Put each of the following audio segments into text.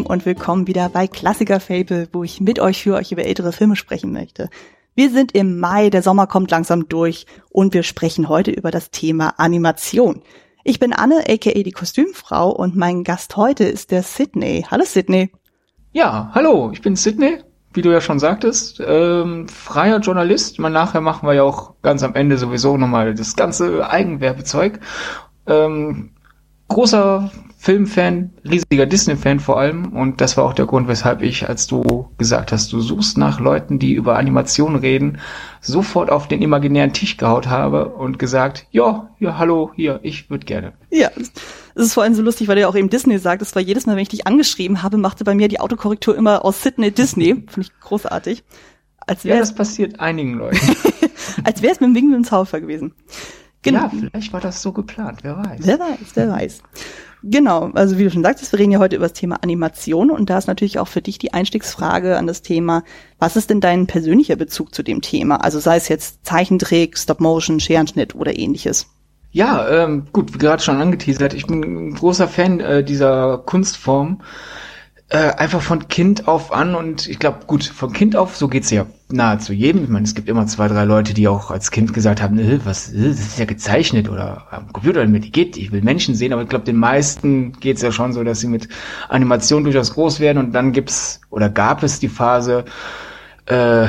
Lieben und willkommen wieder bei Klassiker Fable, wo ich mit euch für euch über ältere Filme sprechen möchte. Wir sind im Mai, der Sommer kommt langsam durch und wir sprechen heute über das Thema Animation. Ich bin Anne, aka die Kostümfrau und mein Gast heute ist der Sydney. Hallo Sydney. Ja, hallo, ich bin Sydney, wie du ja schon sagtest, ähm, freier Journalist. Mal nachher machen wir ja auch ganz am Ende sowieso nochmal das ganze Eigenwerbezeug. Ähm, großer Filmfan, riesiger Disney-Fan vor allem. Und das war auch der Grund, weshalb ich, als du gesagt hast, du suchst nach Leuten, die über Animation reden, sofort auf den imaginären Tisch gehaut habe und gesagt, ja, ja, hallo, hier, ich würde gerne. Ja, es ist vor allem so lustig, weil du ja auch eben Disney sagt. Das war jedes Mal, wenn ich dich angeschrieben habe, machte bei mir die Autokorrektur immer aus Sydney Disney. Finde ich großartig. Als ja, das passiert einigen Leuten. als wäre es mit dem Wing mit dem Zauber gewesen. Genau. Ja, vielleicht war das so geplant, wer weiß. Wer weiß, wer weiß. Genau, also wie du schon sagtest, wir reden ja heute über das Thema Animation und da ist natürlich auch für dich die Einstiegsfrage an das Thema, was ist denn dein persönlicher Bezug zu dem Thema? Also sei es jetzt Zeichentrick, Stop-Motion, Scherenschnitt oder ähnliches. Ja, ähm, gut, wie gerade schon angeteasert, ich bin ein großer Fan äh, dieser Kunstform äh, einfach von Kind auf an und ich glaube, gut, von Kind auf, so geht's ja nahezu jedem. Ich meine, es gibt immer zwei, drei Leute, die auch als Kind gesagt haben, äh, was, äh, das ist ja gezeichnet oder am Computer damit die geht, ich will Menschen sehen, aber ich glaube, den meisten geht's ja schon so, dass sie mit Animation durchaus groß werden und dann gibt's oder gab es die Phase, äh,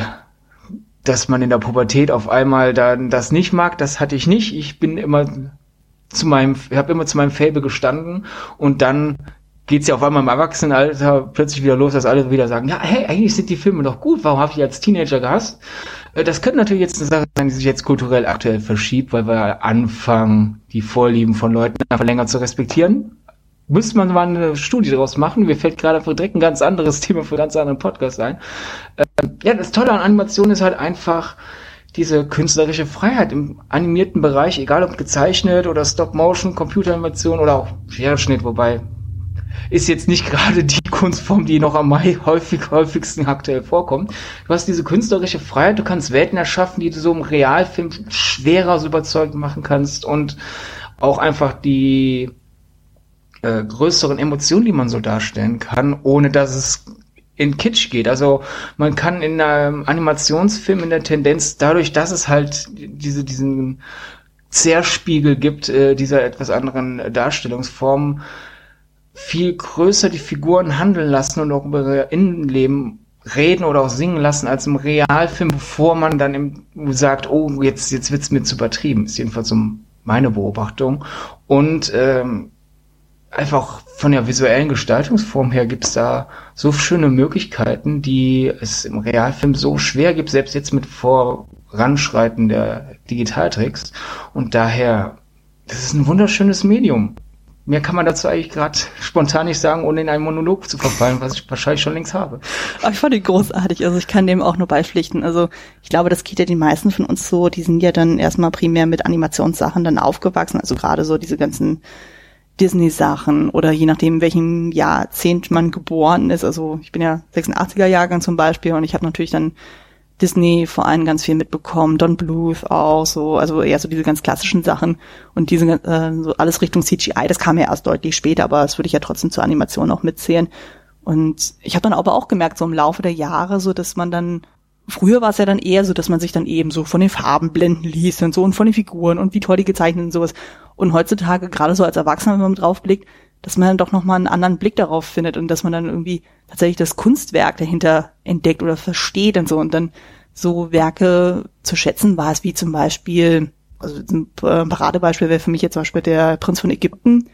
dass man in der Pubertät auf einmal dann das nicht mag, das hatte ich nicht. Ich bin immer zu meinem, ich habe immer zu meinem Fable gestanden und dann geht's ja auf einmal im Erwachsenenalter plötzlich wieder los, dass alle wieder sagen, ja, hey, eigentlich sind die Filme doch gut, warum habe ich als Teenager gehasst? Äh, das könnte natürlich jetzt eine Sache sein, die sich jetzt kulturell aktuell verschiebt, weil wir anfangen, die Vorlieben von Leuten einfach länger zu respektieren. Müsste man mal eine Studie daraus machen. Mir fällt gerade für direkt ein ganz anderes Thema für einen ganz anderen Podcast ein. Ähm, ja, das Tolle an Animation ist halt einfach, diese künstlerische Freiheit im animierten Bereich, egal ob gezeichnet oder Stop-Motion, Computeranimation oder auch Scherenschnitt, wobei ist jetzt nicht gerade die Kunstform, die noch am häufig, häufigsten aktuell vorkommt. Du hast diese künstlerische Freiheit, du kannst Welten erschaffen, die du so im Realfilm schwerer so überzeugend machen kannst und auch einfach die äh, größeren Emotionen, die man so darstellen kann, ohne dass es in Kitsch geht. Also man kann in einem Animationsfilm in der Tendenz, dadurch, dass es halt diese, diesen Zerspiegel gibt, äh, dieser etwas anderen Darstellungsformen, viel größer die Figuren handeln lassen und auch über ihr Innenleben reden oder auch singen lassen als im Realfilm, bevor man dann im, sagt, oh, jetzt, jetzt wird's mir zu übertrieben. Ist jedenfalls so meine Beobachtung. Und ähm, einfach von der visuellen Gestaltungsform her gibt's da so schöne Möglichkeiten, die es im Realfilm so schwer gibt, selbst jetzt mit Voranschreiten der Digitaltricks. Und daher, das ist ein wunderschönes Medium. Mehr kann man dazu eigentlich gerade spontan nicht sagen, ohne in einen Monolog zu verfallen, was ich wahrscheinlich schon längst habe. Aber ich fand ihn großartig. Also ich kann dem auch nur beipflichten. Also ich glaube, das geht ja den meisten von uns so. Die sind ja dann erstmal primär mit Animationssachen dann aufgewachsen. Also gerade so diese ganzen Disney-Sachen oder je nachdem, welchem Jahrzehnt man geboren ist. Also ich bin ja 86er Jahrgang zum Beispiel und ich habe natürlich dann Disney vor allem ganz viel mitbekommen, Don Bluth auch so, also eher so diese ganz klassischen Sachen und diese äh, so alles Richtung CGI, das kam ja erst deutlich später, aber das würde ich ja trotzdem zur Animation auch mitzählen. Und ich habe dann aber auch gemerkt, so im Laufe der Jahre, so dass man dann Früher war es ja dann eher so, dass man sich dann eben so von den Farben blenden ließ und so und von den Figuren und wie toll die gezeichnet und sowas. Und heutzutage, gerade so als Erwachsener, wenn man drauf blickt, dass man dann doch nochmal einen anderen Blick darauf findet und dass man dann irgendwie tatsächlich das Kunstwerk dahinter entdeckt oder versteht und so und dann so Werke zu schätzen war es wie zum Beispiel, also ein Paradebeispiel wäre für mich jetzt zum Beispiel der Prinz von Ägypten,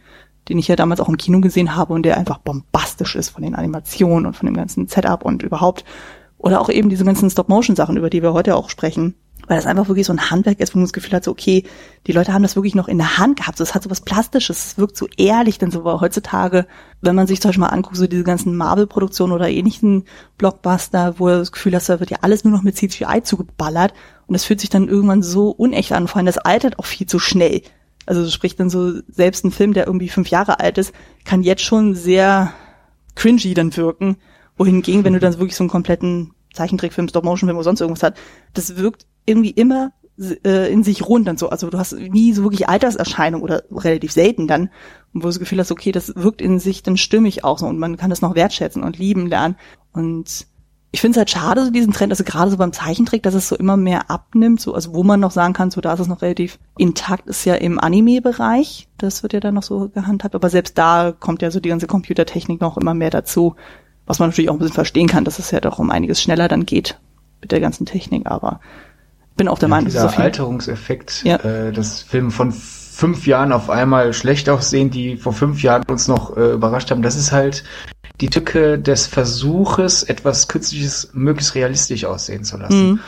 den ich ja damals auch im Kino gesehen habe und der einfach bombastisch ist von den Animationen und von dem ganzen Setup und überhaupt. Oder auch eben diese ganzen Stop-Motion-Sachen, über die wir heute auch sprechen weil das einfach wirklich so ein Handwerk ist, wo man das Gefühl hat, so, okay, die Leute haben das wirklich noch in der Hand gehabt. So, es hat so was Plastisches, es wirkt so ehrlich, denn so war heutzutage, wenn man sich zum Beispiel mal anguckt, so diese ganzen Marvel-Produktionen oder ähnlichen Blockbuster, wo du das Gefühl hast, da wird ja alles nur noch mit CGI zugeballert und es fühlt sich dann irgendwann so unecht an, vor allem das altert auch viel zu schnell. Also sprich dann so, selbst ein Film, der irgendwie fünf Jahre alt ist, kann jetzt schon sehr cringy dann wirken, wohingegen, wenn du dann wirklich so einen kompletten Zeichentrickfilm, Stop-Motion-Film oder sonst irgendwas hat, das wirkt irgendwie immer äh, in sich rund und so. Also du hast nie so wirklich Alterserscheinung oder relativ selten dann, wo du das Gefühl hast, okay, das wirkt in sich dann stimmig auch so und man kann das noch wertschätzen und lieben lernen. Und ich finde es halt schade, so diesen Trend, also gerade so beim Zeichentrick, dass es so immer mehr abnimmt, so, also wo man noch sagen kann, so da ist es noch relativ intakt, ist ja im Anime-Bereich, das wird ja dann noch so gehandhabt, aber selbst da kommt ja so die ganze Computertechnik noch immer mehr dazu, was man natürlich auch ein bisschen verstehen kann, dass es ja doch um einiges schneller dann geht mit der ganzen Technik, aber bin auch der ja, Meinung, dieser so Alterungseffekt, ja. äh, dass Filme von fünf Jahren auf einmal schlecht aussehen, die vor fünf Jahren uns noch äh, überrascht haben, das ist halt die Tücke des Versuches, etwas Künstliches möglichst realistisch aussehen zu lassen. Mhm.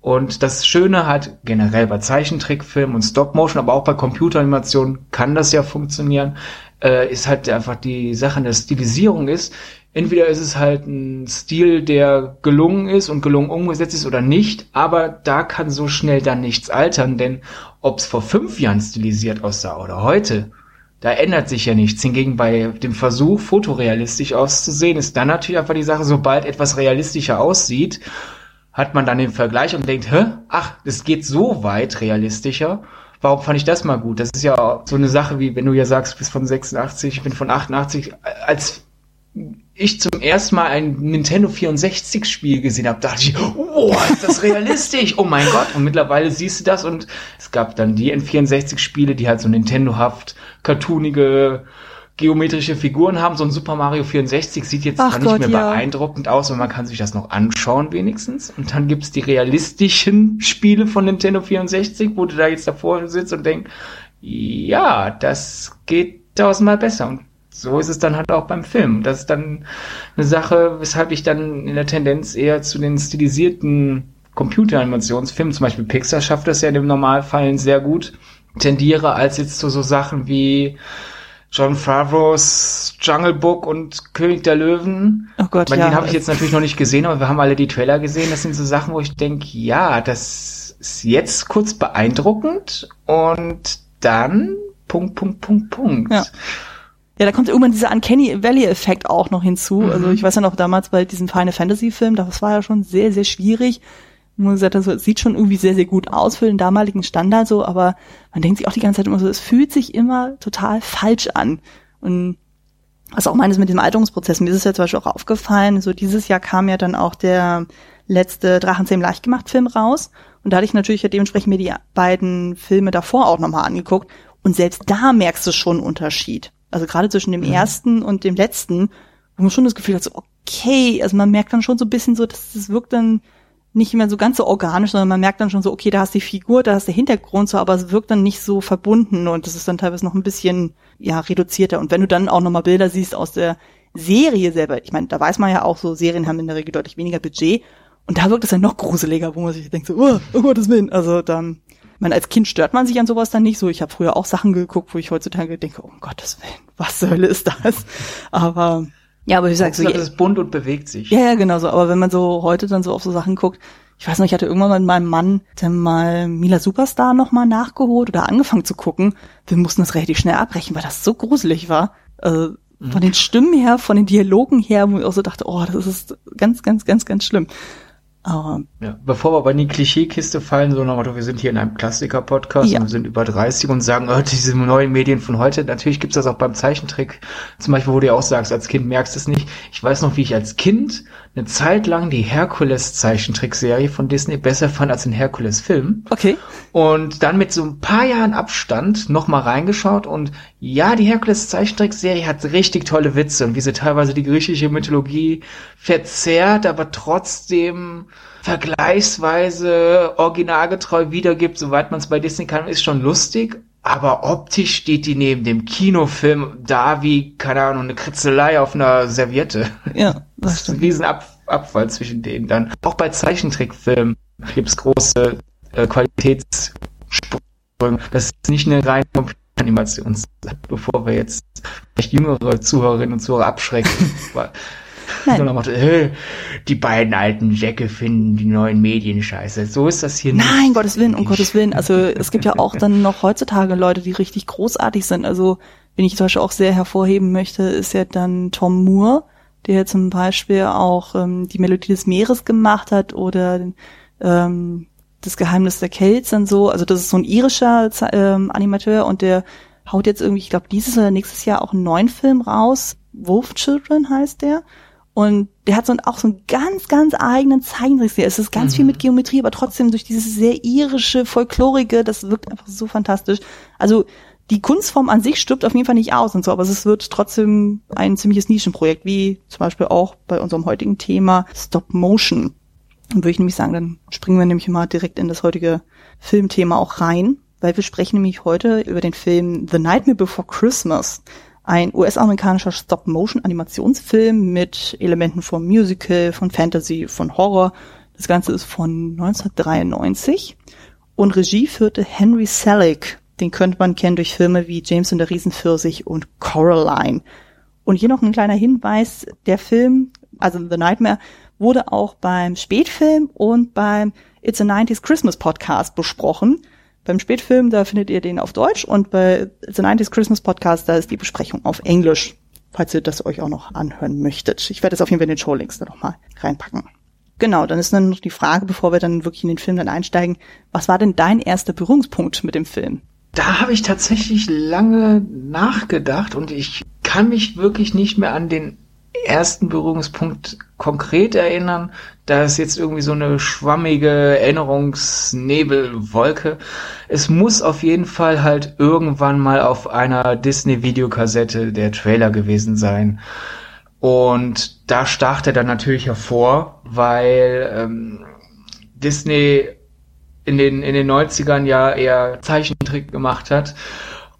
Und das Schöne hat generell bei Zeichentrickfilmen und Stop-Motion, aber auch bei Computeranimation kann das ja funktionieren, äh, ist halt einfach die Sache der Stilisierung ist, entweder ist es halt ein Stil, der gelungen ist und gelungen umgesetzt ist oder nicht, aber da kann so schnell dann nichts altern, denn ob es vor fünf Jahren stilisiert aussah oder heute, da ändert sich ja nichts. Hingegen bei dem Versuch, fotorealistisch auszusehen, ist dann natürlich einfach die Sache, sobald etwas realistischer aussieht, hat man dann den Vergleich und denkt, hä, ach, es geht so weit realistischer. Warum fand ich das mal gut? Das ist ja so eine Sache, wie wenn du ja sagst, du bist von 86, ich bin von 88. Als ich zum ersten Mal ein Nintendo 64 Spiel gesehen habe, dachte ich, wow, ist das realistisch? oh mein Gott. Und mittlerweile siehst du das und es gab dann die N64 Spiele, die halt so Nintendo-haft, cartoonige, geometrische Figuren haben. So ein Super Mario 64 sieht jetzt Ach zwar Gott, nicht mehr ja. beeindruckend aus, aber man kann sich das noch anschauen wenigstens. Und dann gibt's die realistischen Spiele von Nintendo 64, wo du da jetzt davor sitzt und denkst, ja, das geht tausendmal besser. Und so ist es dann halt auch beim Film. Das ist dann eine Sache, weshalb ich dann in der Tendenz eher zu den stilisierten Computeranimationsfilmen, zum Beispiel Pixar schafft das ja in dem Normalfall sehr gut, tendiere, als jetzt zu so Sachen wie John Favreau's Jungle Book und König der Löwen. Oh Gott, Bei ja. Den habe ich jetzt natürlich noch nicht gesehen, aber wir haben alle die Trailer gesehen. Das sind so Sachen, wo ich denke, ja, das ist jetzt kurz beeindruckend und dann Punkt, Punkt, Punkt, Punkt. Ja. Ja, da kommt irgendwann dieser Uncanny Valley-Effekt auch noch hinzu. Mhm. Also ich weiß ja noch damals bei diesem Final Fantasy-Film, das war ja schon sehr, sehr schwierig. Man gesagt, also, es sieht schon irgendwie sehr, sehr gut aus für den damaligen Standard so, aber man denkt sich auch die ganze Zeit immer so, es fühlt sich immer total falsch an. Und was auch meines mit dem Alterungsprozess, mir ist es ja zum Beispiel auch aufgefallen, so dieses Jahr kam ja dann auch der letzte Drachenzähm leicht gemacht Film raus. Und da hatte ich natürlich ja dementsprechend mir die beiden Filme davor auch nochmal angeguckt. Und selbst da merkst du schon einen Unterschied. Also gerade zwischen dem mhm. ersten und dem letzten, wo man schon das Gefühl hat, so, okay, also man merkt dann schon so ein bisschen so, dass das wirkt dann nicht mehr so ganz so organisch, sondern man merkt dann schon so, okay, da hast die Figur, da hast der Hintergrund so, aber es wirkt dann nicht so verbunden und das ist dann teilweise noch ein bisschen, ja, reduzierter. Und wenn du dann auch nochmal Bilder siehst aus der Serie selber, ich meine, da weiß man ja auch so, Serien haben in der Regel deutlich weniger Budget und da wirkt es dann noch gruseliger, wo man sich denkt so, oh, oh Gottes Willen, also dann ich meine, als Kind stört man sich an sowas dann nicht so. Ich habe früher auch Sachen geguckt, wo ich heutzutage denke, oh, um Gottes Willen, was zur Hölle ist das? Aber ja, aber wie gesagt, so, das ist bunt und bewegt sich. Ja, ja, genau so. Aber wenn man so heute dann so auf so Sachen guckt, ich weiß noch, ich hatte irgendwann mal mit meinem Mann dann mal Mila Superstar nochmal nachgeholt oder angefangen zu gucken. Wir mussten das relativ schnell abbrechen, weil das so gruselig war. Also mhm. von den Stimmen her, von den Dialogen her, wo ich auch so dachte, oh, das ist ganz, ganz, ganz, ganz schlimm. Aber ja, bevor wir aber in die Klischeekiste fallen, so nochmal, wir sind hier in einem Klassiker-Podcast ja. und wir sind über 30 und sagen, oh, diese neuen Medien von heute, natürlich gibt's das auch beim Zeichentrick. Zum Beispiel, wo du ja auch sagst, als Kind merkst du es nicht. Ich weiß noch, wie ich als Kind eine Zeit lang die Herkules-Zeichentrickserie von Disney besser fand als den Herkules-Film. Okay. Und dann mit so ein paar Jahren Abstand nochmal reingeschaut und ja, die Herkules-Zeichentrickserie hat richtig tolle Witze und wie sie teilweise die griechische Mythologie verzerrt, aber trotzdem vergleichsweise originalgetreu wiedergibt, soweit man es bei Disney kann, ist schon lustig. Aber optisch steht die neben dem Kinofilm da wie, keine Ahnung, eine Kritzelei auf einer Serviette. Ja, das, das ist ein riesen Ab Abfall zwischen denen dann. Auch bei Zeichentrickfilmen gibt es große äh, Qualitätssprünge. Das ist nicht eine reine Animations, bevor wir jetzt vielleicht jüngere Zuhörerinnen und Zuhörer abschrecken. Nein. Sondern macht, äh, die beiden alten Jacke finden die neuen Medien scheiße. So ist das hier nicht. Nein, Gottes Willen, um Gottes Willen. Also es gibt ja auch dann noch heutzutage Leute, die richtig großartig sind. Also wenn ich zum Beispiel auch sehr hervorheben möchte, ist ja dann Tom Moore, der zum Beispiel auch ähm, die Melodie des Meeres gemacht hat oder ähm, das Geheimnis der Kelts und so. Also das ist so ein irischer ähm, Animateur und der haut jetzt irgendwie, ich glaube, dieses oder nächstes Jahr auch einen neuen Film raus. Wolf Children heißt der. Und der hat so ein, auch so einen ganz, ganz eigenen Zeichentrickstil. Es ist ganz mhm. viel mit Geometrie, aber trotzdem durch dieses sehr irische, folklorige, das wirkt einfach so fantastisch. Also die Kunstform an sich stirbt auf jeden Fall nicht aus und so, aber es wird trotzdem ein ziemliches Nischenprojekt, wie zum Beispiel auch bei unserem heutigen Thema Stop Motion. Und würde ich nämlich sagen, dann springen wir nämlich mal direkt in das heutige Filmthema auch rein, weil wir sprechen nämlich heute über den Film The Nightmare Before Christmas ein US-amerikanischer Stop-Motion-Animationsfilm mit Elementen vom Musical, von Fantasy, von Horror. Das Ganze ist von 1993 und Regie führte Henry Selick. Den könnte man kennen durch Filme wie James und der Riesenpfirsich und Coraline. Und hier noch ein kleiner Hinweis, der Film, also The Nightmare, wurde auch beim Spätfilm und beim It's a 90s Christmas Podcast besprochen. Beim Spätfilm, da findet ihr den auf Deutsch und bei The 90s Christmas Podcast, da ist die Besprechung auf Englisch, falls ihr das euch auch noch anhören möchtet. Ich werde es auf jeden Fall in den Showlinks da nochmal reinpacken. Genau, dann ist dann noch die Frage, bevor wir dann wirklich in den Film dann einsteigen, was war denn dein erster Berührungspunkt mit dem Film? Da habe ich tatsächlich lange nachgedacht und ich kann mich wirklich nicht mehr an den ersten Berührungspunkt konkret erinnern. Da ist jetzt irgendwie so eine schwammige Erinnerungsnebelwolke. Es muss auf jeden Fall halt irgendwann mal auf einer Disney-Videokassette der Trailer gewesen sein. Und da stach er dann natürlich hervor, weil ähm, Disney in den, in den 90ern ja eher Zeichentrick gemacht hat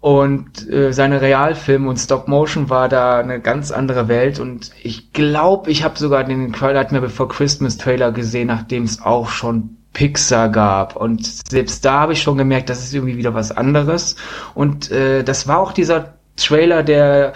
und äh, seine Realfilme und Stop Motion war da eine ganz andere Welt. Und ich glaube, ich habe sogar den Nightmare Before Christmas Trailer gesehen, nachdem es auch schon Pixar gab. Und selbst da habe ich schon gemerkt, das ist irgendwie wieder was anderes. Und äh, das war auch dieser Trailer, der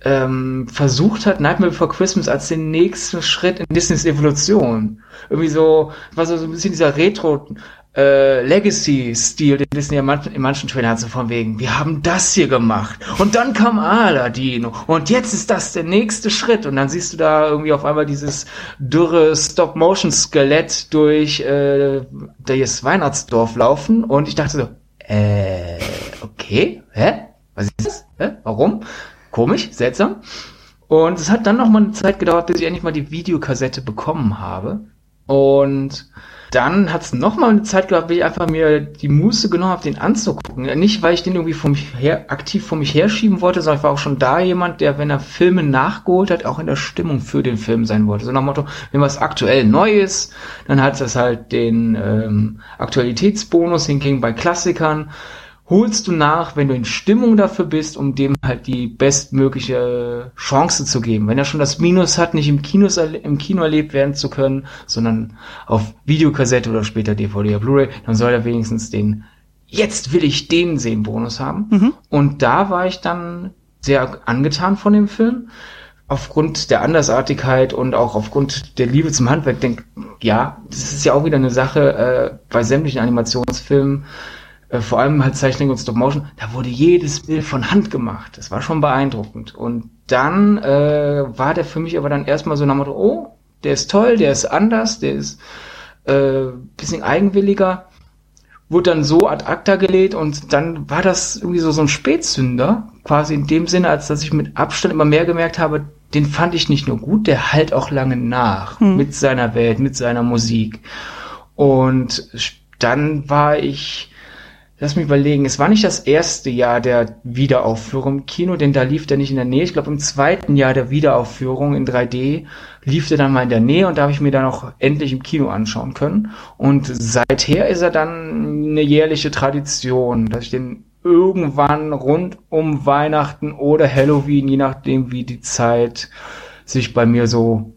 ähm, versucht hat, Nightmare Before Christmas als den nächsten Schritt in Disneys Evolution. Irgendwie so, war so, so ein bisschen dieser Retro äh, Legacy-Stil, den Disney in manchen, in manchen Trailern hat, so von wegen, wir haben das hier gemacht und dann kam Aladdin und jetzt ist das der nächste Schritt und dann siehst du da irgendwie auf einmal dieses dürre Stop-Motion-Skelett durch äh, das Weihnachtsdorf laufen und ich dachte so, äh, okay, hä? Was ist das? Hä? Warum? Komisch, seltsam. Und es hat dann noch mal eine Zeit gedauert, bis ich endlich mal die Videokassette bekommen habe. Und dann hat es nochmal eine Zeit gehabt, wie ich einfach mir die Muße genommen habe, den anzugucken. Nicht, weil ich den irgendwie vor mich her, aktiv vor mich herschieben wollte, sondern ich war auch schon da jemand, der, wenn er Filme nachgeholt hat, auch in der Stimmung für den Film sein wollte. So nach dem Motto, wenn was aktuell neu ist, dann hat das halt den ähm, Aktualitätsbonus hingegen bei Klassikern holst du nach, wenn du in Stimmung dafür bist, um dem halt die bestmögliche Chance zu geben. Wenn er schon das Minus hat, nicht im Kino, im Kino erlebt werden zu können, sondern auf Videokassette oder später DVD oder Blu-ray, dann soll er wenigstens den Jetzt will ich den sehen Bonus haben. Mhm. Und da war ich dann sehr angetan von dem Film. Aufgrund der Andersartigkeit und auch aufgrund der Liebe zum Handwerk denke, ja, das ist ja auch wieder eine Sache äh, bei sämtlichen Animationsfilmen äh, vor allem halt Zeichnung und Stop Motion, da wurde jedes Bild von Hand gemacht. Das war schon beeindruckend. Und dann äh, war der für mich aber dann erstmal so nach Motto, oh, der ist toll, der ist anders, der ist äh, bisschen eigenwilliger. Wurde dann so ad acta gelegt und dann war das irgendwie so, so ein Spätzünder, quasi in dem Sinne, als dass ich mit Abstand immer mehr gemerkt habe, den fand ich nicht nur gut, der halt auch lange nach hm. mit seiner Welt, mit seiner Musik. Und dann war ich Lass mich überlegen, es war nicht das erste Jahr der Wiederaufführung im Kino, denn da lief der nicht in der Nähe. Ich glaube, im zweiten Jahr der Wiederaufführung in 3D lief der dann mal in der Nähe und da habe ich mir dann auch endlich im Kino anschauen können. Und seither ist er dann eine jährliche Tradition, dass ich den irgendwann rund um Weihnachten oder Halloween, je nachdem wie die Zeit sich bei mir so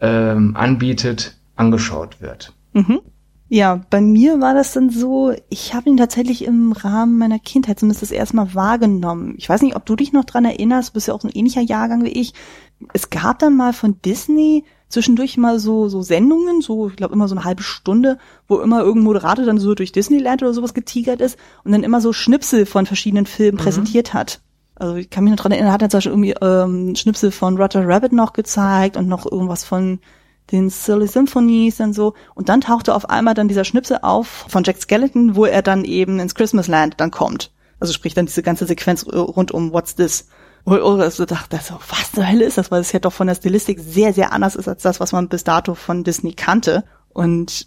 ähm, anbietet, angeschaut wird. Mhm. Ja, bei mir war das dann so, ich habe ihn tatsächlich im Rahmen meiner Kindheit zumindest das erste Mal wahrgenommen. Ich weiß nicht, ob du dich noch dran erinnerst, du bist ja auch so ein ähnlicher Jahrgang wie ich. Es gab dann mal von Disney zwischendurch mal so, so Sendungen, so, ich glaube immer so eine halbe Stunde, wo immer irgendein Moderator dann so durch Disneyland oder sowas getigert ist und dann immer so Schnipsel von verschiedenen Filmen mhm. präsentiert hat. Also ich kann mich noch dran erinnern, hat er zum Beispiel irgendwie ähm, Schnipsel von Roger Rabbit noch gezeigt und noch irgendwas von den Silly Symphonies und so. Und dann tauchte auf einmal dann dieser Schnipsel auf von Jack Skeleton, wo er dann eben ins Christmas Land dann kommt. Also sprich dann diese ganze Sequenz rund um What's This? Wo ich also dachte, so, was zur Hölle ist das? Weil es ja doch von der Stilistik sehr, sehr anders ist als das, was man bis dato von Disney kannte. Und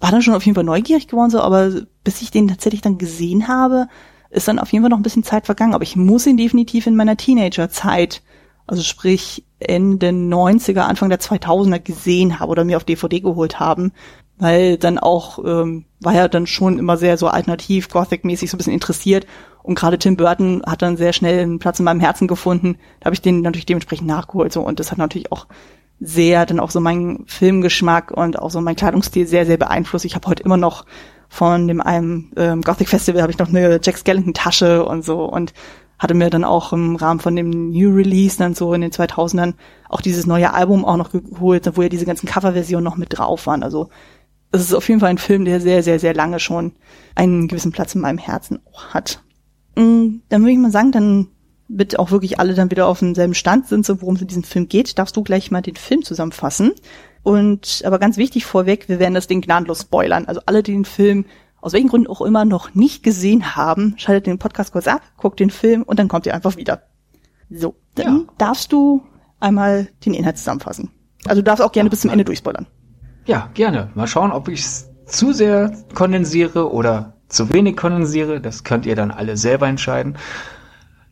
war dann schon auf jeden Fall neugierig geworden, so, aber bis ich den tatsächlich dann gesehen habe, ist dann auf jeden Fall noch ein bisschen Zeit vergangen. Aber ich muss ihn definitiv in meiner Teenagerzeit, also sprich Ende 90er, Anfang der 2000er gesehen habe oder mir auf DVD geholt haben, weil dann auch, ähm, war ja dann schon immer sehr so alternativ, Gothic-mäßig so ein bisschen interessiert und gerade Tim Burton hat dann sehr schnell einen Platz in meinem Herzen gefunden. Da habe ich den natürlich dementsprechend nachgeholt so und das hat natürlich auch sehr dann auch so meinen Filmgeschmack und auch so mein Kleidungsstil sehr, sehr beeinflusst. Ich habe heute immer noch von dem einem ähm, Gothic Festival habe ich noch eine Jack Skellington Tasche und so und hatte mir dann auch im Rahmen von dem New Release dann so in den 2000ern auch dieses neue Album auch noch geholt, wo ja diese ganzen Coverversionen noch mit drauf waren. Also es ist auf jeden Fall ein Film, der sehr, sehr, sehr lange schon einen gewissen Platz in meinem Herzen auch hat. Mm, dann würde ich mal sagen, dann mit auch wirklich alle dann wieder auf demselben Stand sind, so worum es in diesem Film geht, darfst du gleich mal den Film zusammenfassen. Und aber ganz wichtig vorweg, wir werden das Ding gnadenlos spoilern. Also alle, die den Film aus welchen Gründen auch immer noch nicht gesehen haben, schaltet den Podcast kurz ab, guckt den Film und dann kommt ihr einfach wieder. So, dann ja. darfst du einmal den Inhalt zusammenfassen. Also du darfst auch gerne ja, bis zum Ende durchspoilern. Ja, gerne. Mal schauen, ob ich es zu sehr kondensiere oder zu wenig kondensiere. Das könnt ihr dann alle selber entscheiden.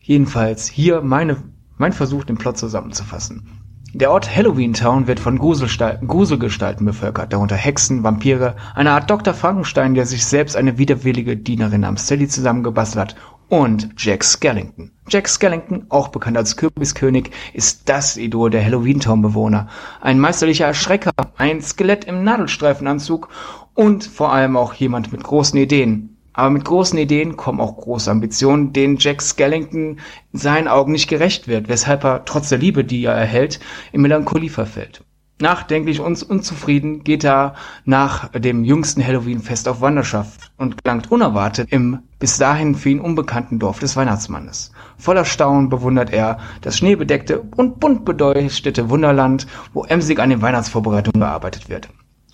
Jedenfalls hier meine, mein Versuch, den Plot zusammenzufassen. Der Ort Halloween Town wird von Gruselgestalten bevölkert, darunter Hexen, Vampire, eine Art Dr. Frankenstein, der sich selbst eine widerwillige Dienerin namens Sally zusammengebastelt hat, und Jack Skellington. Jack Skellington, auch bekannt als Kürbiskönig, ist das Idol der Halloween Town Bewohner. Ein meisterlicher Erschrecker, ein Skelett im Nadelstreifenanzug und vor allem auch jemand mit großen Ideen. Aber mit großen Ideen kommen auch große Ambitionen, denen Jack Skellington in seinen Augen nicht gerecht wird, weshalb er trotz der Liebe, die er erhält, in Melancholie verfällt. Nachdenklich und unzufrieden geht er nach dem jüngsten Halloween-Fest auf Wanderschaft und gelangt unerwartet im bis dahin für ihn unbekannten Dorf des Weihnachtsmannes. Voller Staunen bewundert er das schneebedeckte und bunt beleuchtete Wunderland, wo emsig an den Weihnachtsvorbereitungen gearbeitet wird.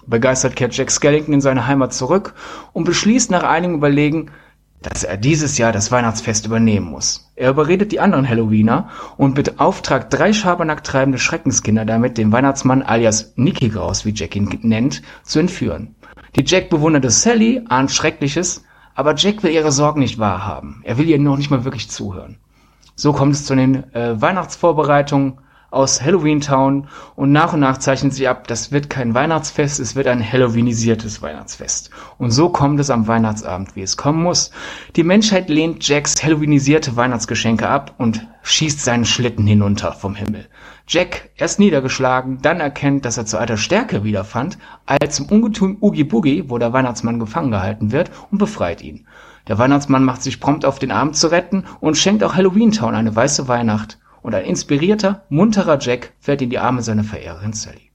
Begeistert kehrt Jack Skellington in seine Heimat zurück und beschließt nach einigem Überlegen, dass er dieses Jahr das Weihnachtsfest übernehmen muss. Er überredet die anderen Halloweener und beauftragt drei Schabernack treibende Schreckenskinder damit, den Weihnachtsmann alias Nicky Graus, wie Jack ihn nennt, zu entführen. Die Jack bewunderte Sally ahnt Schreckliches, aber Jack will ihre Sorgen nicht wahrhaben. Er will ihr noch nicht mal wirklich zuhören. So kommt es zu den äh, Weihnachtsvorbereitungen aus Halloween Town und nach und nach zeichnet sie ab, das wird kein Weihnachtsfest, es wird ein Halloweenisiertes Weihnachtsfest. Und so kommt es am Weihnachtsabend, wie es kommen muss. Die Menschheit lehnt Jacks Halloweenisierte Weihnachtsgeschenke ab und schießt seinen Schlitten hinunter vom Himmel. Jack, erst niedergeschlagen, dann erkennt, dass er zu alter Stärke wiederfand, als im Ungetüm Oogie Boogie, wo der Weihnachtsmann gefangen gehalten wird, und befreit ihn. Der Weihnachtsmann macht sich prompt auf den Abend zu retten und schenkt auch Halloween Town eine weiße Weihnacht und ein inspirierter, munterer Jack fällt in die Arme seiner Verehrerin Sally.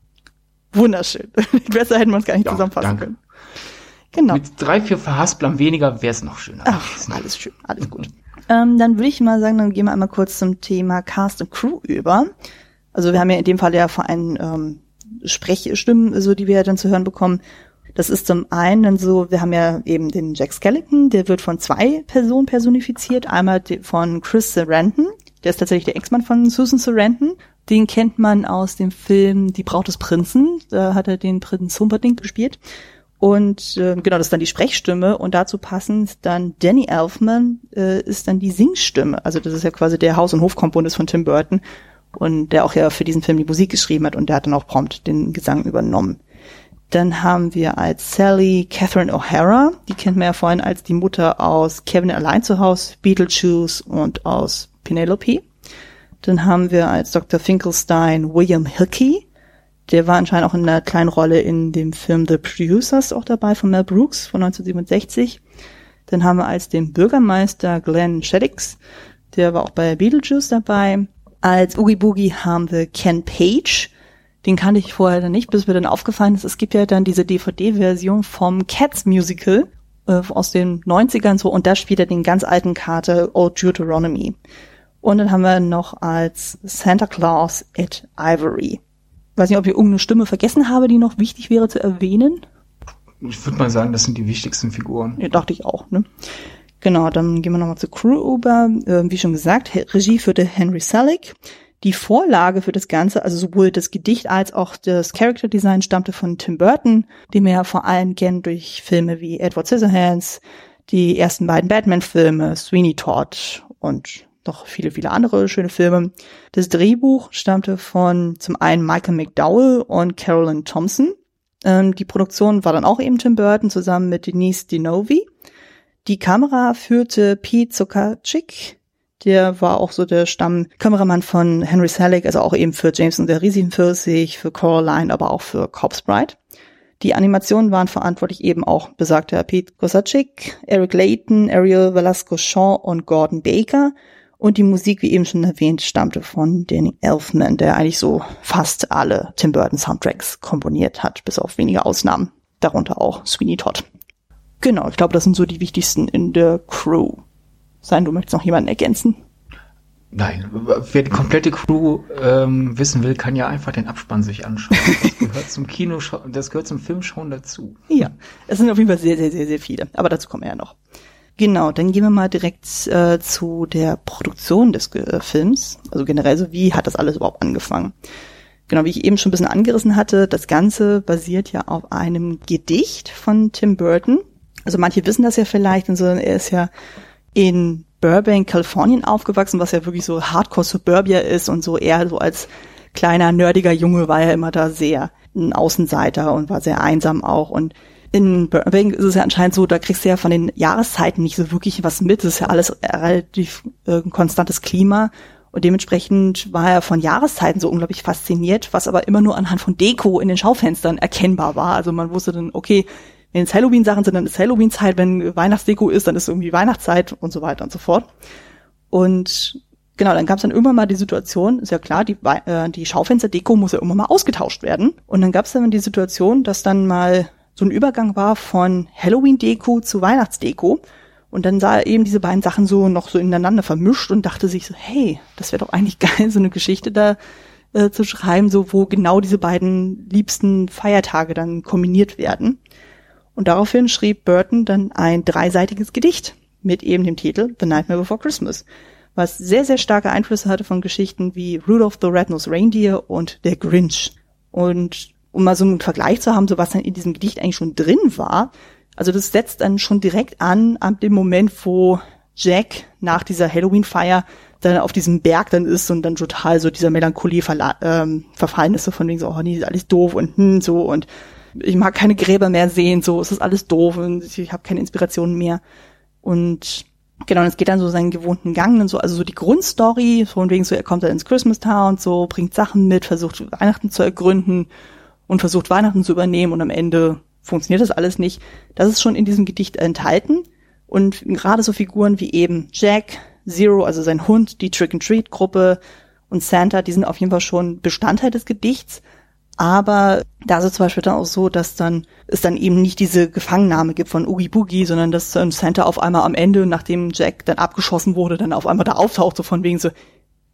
Wunderschön. Besser hätten wir uns gar nicht ja, zusammenfassen danke. können. Genau. Mit drei, vier Verhasplern weniger wäre es noch schöner. Ach, alles schön, alles gut. ähm, dann würde ich mal sagen, dann gehen wir einmal kurz zum Thema Cast und Crew über. Also wir haben ja in dem Fall ja vor allem ähm, Sprechstimmen, so die wir ja dann zu hören bekommen. Das ist zum einen dann so, wir haben ja eben den Jack Skellington, der wird von zwei Personen personifiziert. Einmal von Chris Sarandon, der ist tatsächlich der Ex-Mann von Susan Sarandon. Den kennt man aus dem Film Die Braut des Prinzen. Da hat er den Prinz Humperdinck gespielt. Und äh, genau, das ist dann die Sprechstimme und dazu passend dann Danny Elfman äh, ist dann die Singstimme. Also das ist ja quasi der Haus- und Hofkomponist von Tim Burton und der auch ja für diesen Film die Musik geschrieben hat und der hat dann auch prompt den Gesang übernommen. Dann haben wir als Sally Catherine O'Hara, die kennt man ja vorhin als die Mutter aus Kevin allein zu Hause, Beetlejuice und aus Penelope. Dann haben wir als Dr. Finkelstein William Hilke. Der war anscheinend auch in einer kleinen Rolle in dem Film The Producers auch dabei von Mel Brooks von 1967. Dann haben wir als den Bürgermeister Glenn Shaddix. Der war auch bei Beetlejuice dabei. Als Oogie Boogie haben wir Ken Page. Den kannte ich vorher dann nicht, bis mir dann aufgefallen ist, es gibt ja dann diese DVD-Version vom Cats Musical äh, aus den 90ern so und da spielt er den ganz alten Karte Old Deuteronomy. Und dann haben wir noch als Santa Claus at Ivory. Weiß nicht, ob ich irgendeine Stimme vergessen habe, die noch wichtig wäre zu erwähnen. Ich würde mal sagen, das sind die wichtigsten Figuren. Ja, dachte ich auch, ne? Genau, dann gehen wir nochmal zur Crew über. Äh, wie schon gesagt, Regie führte Henry Selick. Die Vorlage für das Ganze, also sowohl das Gedicht als auch das Character Design stammte von Tim Burton, den wir ja vor allem kennen durch Filme wie Edward Scissorhands, die ersten beiden Batman-Filme, Sweeney Todd und noch viele, viele andere schöne Filme. Das Drehbuch stammte von zum einen Michael McDowell und Carolyn Thompson. Ähm, die Produktion war dann auch eben Tim Burton zusammen mit Denise Dinovi. Die Kamera führte Pete Zuckerczyk. Der war auch so der Stammkameramann von Henry Selick, also auch eben für James und der 40, für Coraline, aber auch für Corpse Bride. Die Animationen waren verantwortlich eben auch besagter Pete Kosacik, Eric Layton, Ariel Velasco-Shaw und Gordon Baker. Und die Musik, wie eben schon erwähnt, stammte von Danny Elfman, der eigentlich so fast alle Tim Burton Soundtracks komponiert hat, bis auf wenige Ausnahmen. Darunter auch Sweeney Todd. Genau, ich glaube, das sind so die wichtigsten in der Crew. Sein, du möchtest noch jemanden ergänzen? Nein, wer die komplette Crew ähm, wissen will, kann ja einfach den Abspann sich anschauen. Das gehört zum Kino, das gehört zum Filmschauen dazu. Ja, es sind auf jeden Fall sehr, sehr, sehr, sehr viele. Aber dazu kommen wir ja noch. Genau, dann gehen wir mal direkt äh, zu der Produktion des äh, Films. Also generell so, wie hat das alles überhaupt angefangen? Genau, wie ich eben schon ein bisschen angerissen hatte, das Ganze basiert ja auf einem Gedicht von Tim Burton. Also manche wissen das ja vielleicht, und so, er ist ja in Burbank, Kalifornien aufgewachsen, was ja wirklich so Hardcore Suburbia ist und so eher so als kleiner, nerdiger Junge war er immer da sehr ein Außenseiter und war sehr einsam auch und in Burbank ist es ja anscheinend so, da kriegst du ja von den Jahreszeiten nicht so wirklich was mit. Das ist ja alles relativ äh, konstantes Klima. Und dementsprechend war er von Jahreszeiten so unglaublich fasziniert, was aber immer nur anhand von Deko in den Schaufenstern erkennbar war. Also man wusste dann, okay, wenn es Halloween-Sachen sind, dann ist Halloween-Zeit, wenn Weihnachtsdeko ist, dann ist irgendwie Weihnachtszeit und so weiter und so fort. Und genau, dann gab es dann irgendwann mal die Situation, ist ja klar, die, äh, die Schaufensterdeko muss ja irgendwann mal ausgetauscht werden. Und dann gab es dann die Situation, dass dann mal so ein Übergang war von Halloween-Deko zu Weihnachtsdeko. Und dann sah er eben diese beiden Sachen so noch so ineinander vermischt und dachte sich so, hey, das wäre doch eigentlich geil, so eine Geschichte da äh, zu schreiben, so wo genau diese beiden liebsten Feiertage dann kombiniert werden. Und daraufhin schrieb Burton dann ein dreiseitiges Gedicht mit eben dem Titel The Nightmare Before Christmas, was sehr, sehr starke Einflüsse hatte von Geschichten wie Rudolph the Red-Nosed Reindeer und Der Grinch. Und um mal so einen Vergleich zu haben, so was dann in diesem Gedicht eigentlich schon drin war, also das setzt dann schon direkt an, an dem Moment, wo Jack nach dieser Halloween-Feier dann auf diesem Berg dann ist und dann total so dieser Melancholie ähm, verfallen ist, so von wegen so, oh nee, ist alles doof und hm, so und ich mag keine Gräber mehr sehen, so, es ist alles doof und ich habe keine Inspiration mehr. Und genau, und es geht dann so seinen gewohnten Gang und so, also so die Grundstory, von wegen so, er kommt dann ins Christmas Town, so, bringt Sachen mit, versucht Weihnachten zu ergründen und versucht Weihnachten zu übernehmen und am Ende funktioniert das alles nicht. Das ist schon in diesem Gedicht enthalten. Und gerade so Figuren wie eben Jack, Zero, also sein Hund, die Trick-and-Treat-Gruppe und Santa, die sind auf jeden Fall schon Bestandteil des Gedichts. Aber da ist es zum Beispiel dann auch so, dass dann es dann eben nicht diese Gefangennahme gibt von Oogie Boogie, sondern dass dann Santa auf einmal am Ende, nachdem Jack dann abgeschossen wurde, dann auf einmal da auftaucht, so von wegen so,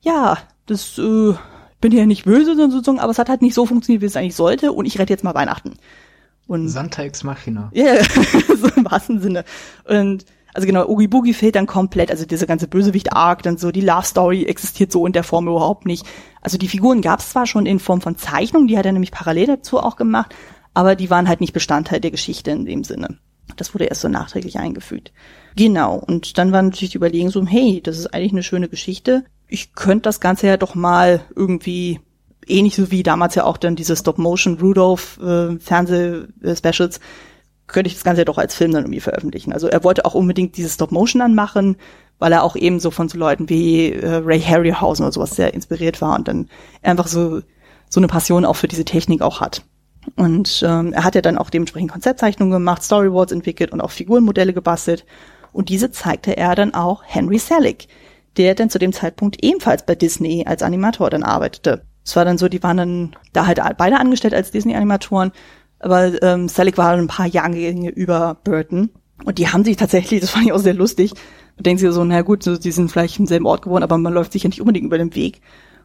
ja, das äh, bin ja nicht böse, sozusagen, aber es hat halt nicht so funktioniert, wie es eigentlich sollte und ich rette jetzt mal Weihnachten. Und Santa ex Machina. Ja, yeah, so im wahrsten Sinne. Und also genau, Oogie Boogie fehlt dann komplett, also dieser ganze Bösewicht-Arc, dann so die Love Story existiert so in der Form überhaupt nicht. Also die Figuren gab es zwar schon in Form von Zeichnungen, die hat er nämlich parallel dazu auch gemacht, aber die waren halt nicht Bestandteil der Geschichte in dem Sinne. Das wurde erst so nachträglich eingefügt. Genau, und dann war natürlich die Überlegung so, hey, das ist eigentlich eine schöne Geschichte. Ich könnte das Ganze ja doch mal irgendwie ähnlich so wie damals ja auch dann diese Stop-Motion Rudolph äh, Fernseh-Specials könnte ich das Ganze ja doch als Film dann irgendwie veröffentlichen. Also er wollte auch unbedingt dieses Stop-Motion anmachen, weil er auch eben so von so Leuten wie äh, Ray Harryhausen oder sowas sehr inspiriert war und dann einfach so, so eine Passion auch für diese Technik auch hat. Und ähm, er hat ja dann auch dementsprechend Konzeptzeichnungen gemacht, Storyboards entwickelt und auch Figurenmodelle gebastelt. Und diese zeigte er dann auch Henry Selick, der dann zu dem Zeitpunkt ebenfalls bei Disney als Animator dann arbeitete. Es war dann so, die waren dann da halt beide angestellt als Disney-Animatoren aber ähm, Selig war ein paar Jahre über Burton. Und die haben sich tatsächlich, das fand ich auch sehr lustig, da denken sie so, na gut, so, die sind vielleicht im selben Ort geworden, aber man läuft sicher nicht unbedingt über den Weg.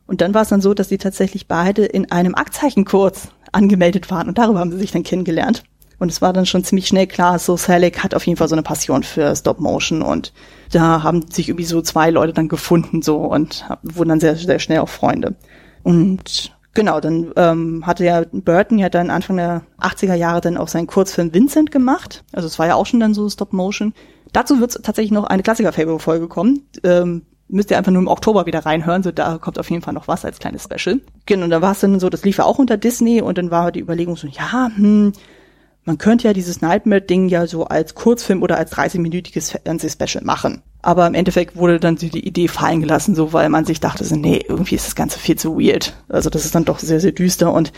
Und dann war es dann so, dass sie tatsächlich beide in einem Aktzeichenkurz angemeldet waren und darüber haben sie sich dann kennengelernt. Und es war dann schon ziemlich schnell klar, so Selleck hat auf jeden Fall so eine Passion für Stop Motion und da haben sich irgendwie so zwei Leute dann gefunden so und wurden dann sehr, sehr schnell auch Freunde. Und genau, dann ähm, hatte ja Burton ja dann Anfang der 80er Jahre dann auch seinen Kurzfilm Vincent gemacht. Also es war ja auch schon dann so Stop Motion. Dazu wird tatsächlich noch eine Klassiker-Fable-Folge kommen. Ähm, müsst ihr einfach nur im Oktober wieder reinhören, so da kommt auf jeden Fall noch was als kleines Special. Genau, und da war es dann so, das lief ja auch unter Disney und dann war die Überlegung so, ja, hm, man könnte ja dieses Nightmare-Ding ja so als Kurzfilm oder als 30-minütiges Fernseh-Special machen. Aber im Endeffekt wurde dann die Idee fallen gelassen, so weil man sich dachte, so, nee, irgendwie ist das Ganze viel zu weird. Also das ist dann doch sehr, sehr düster und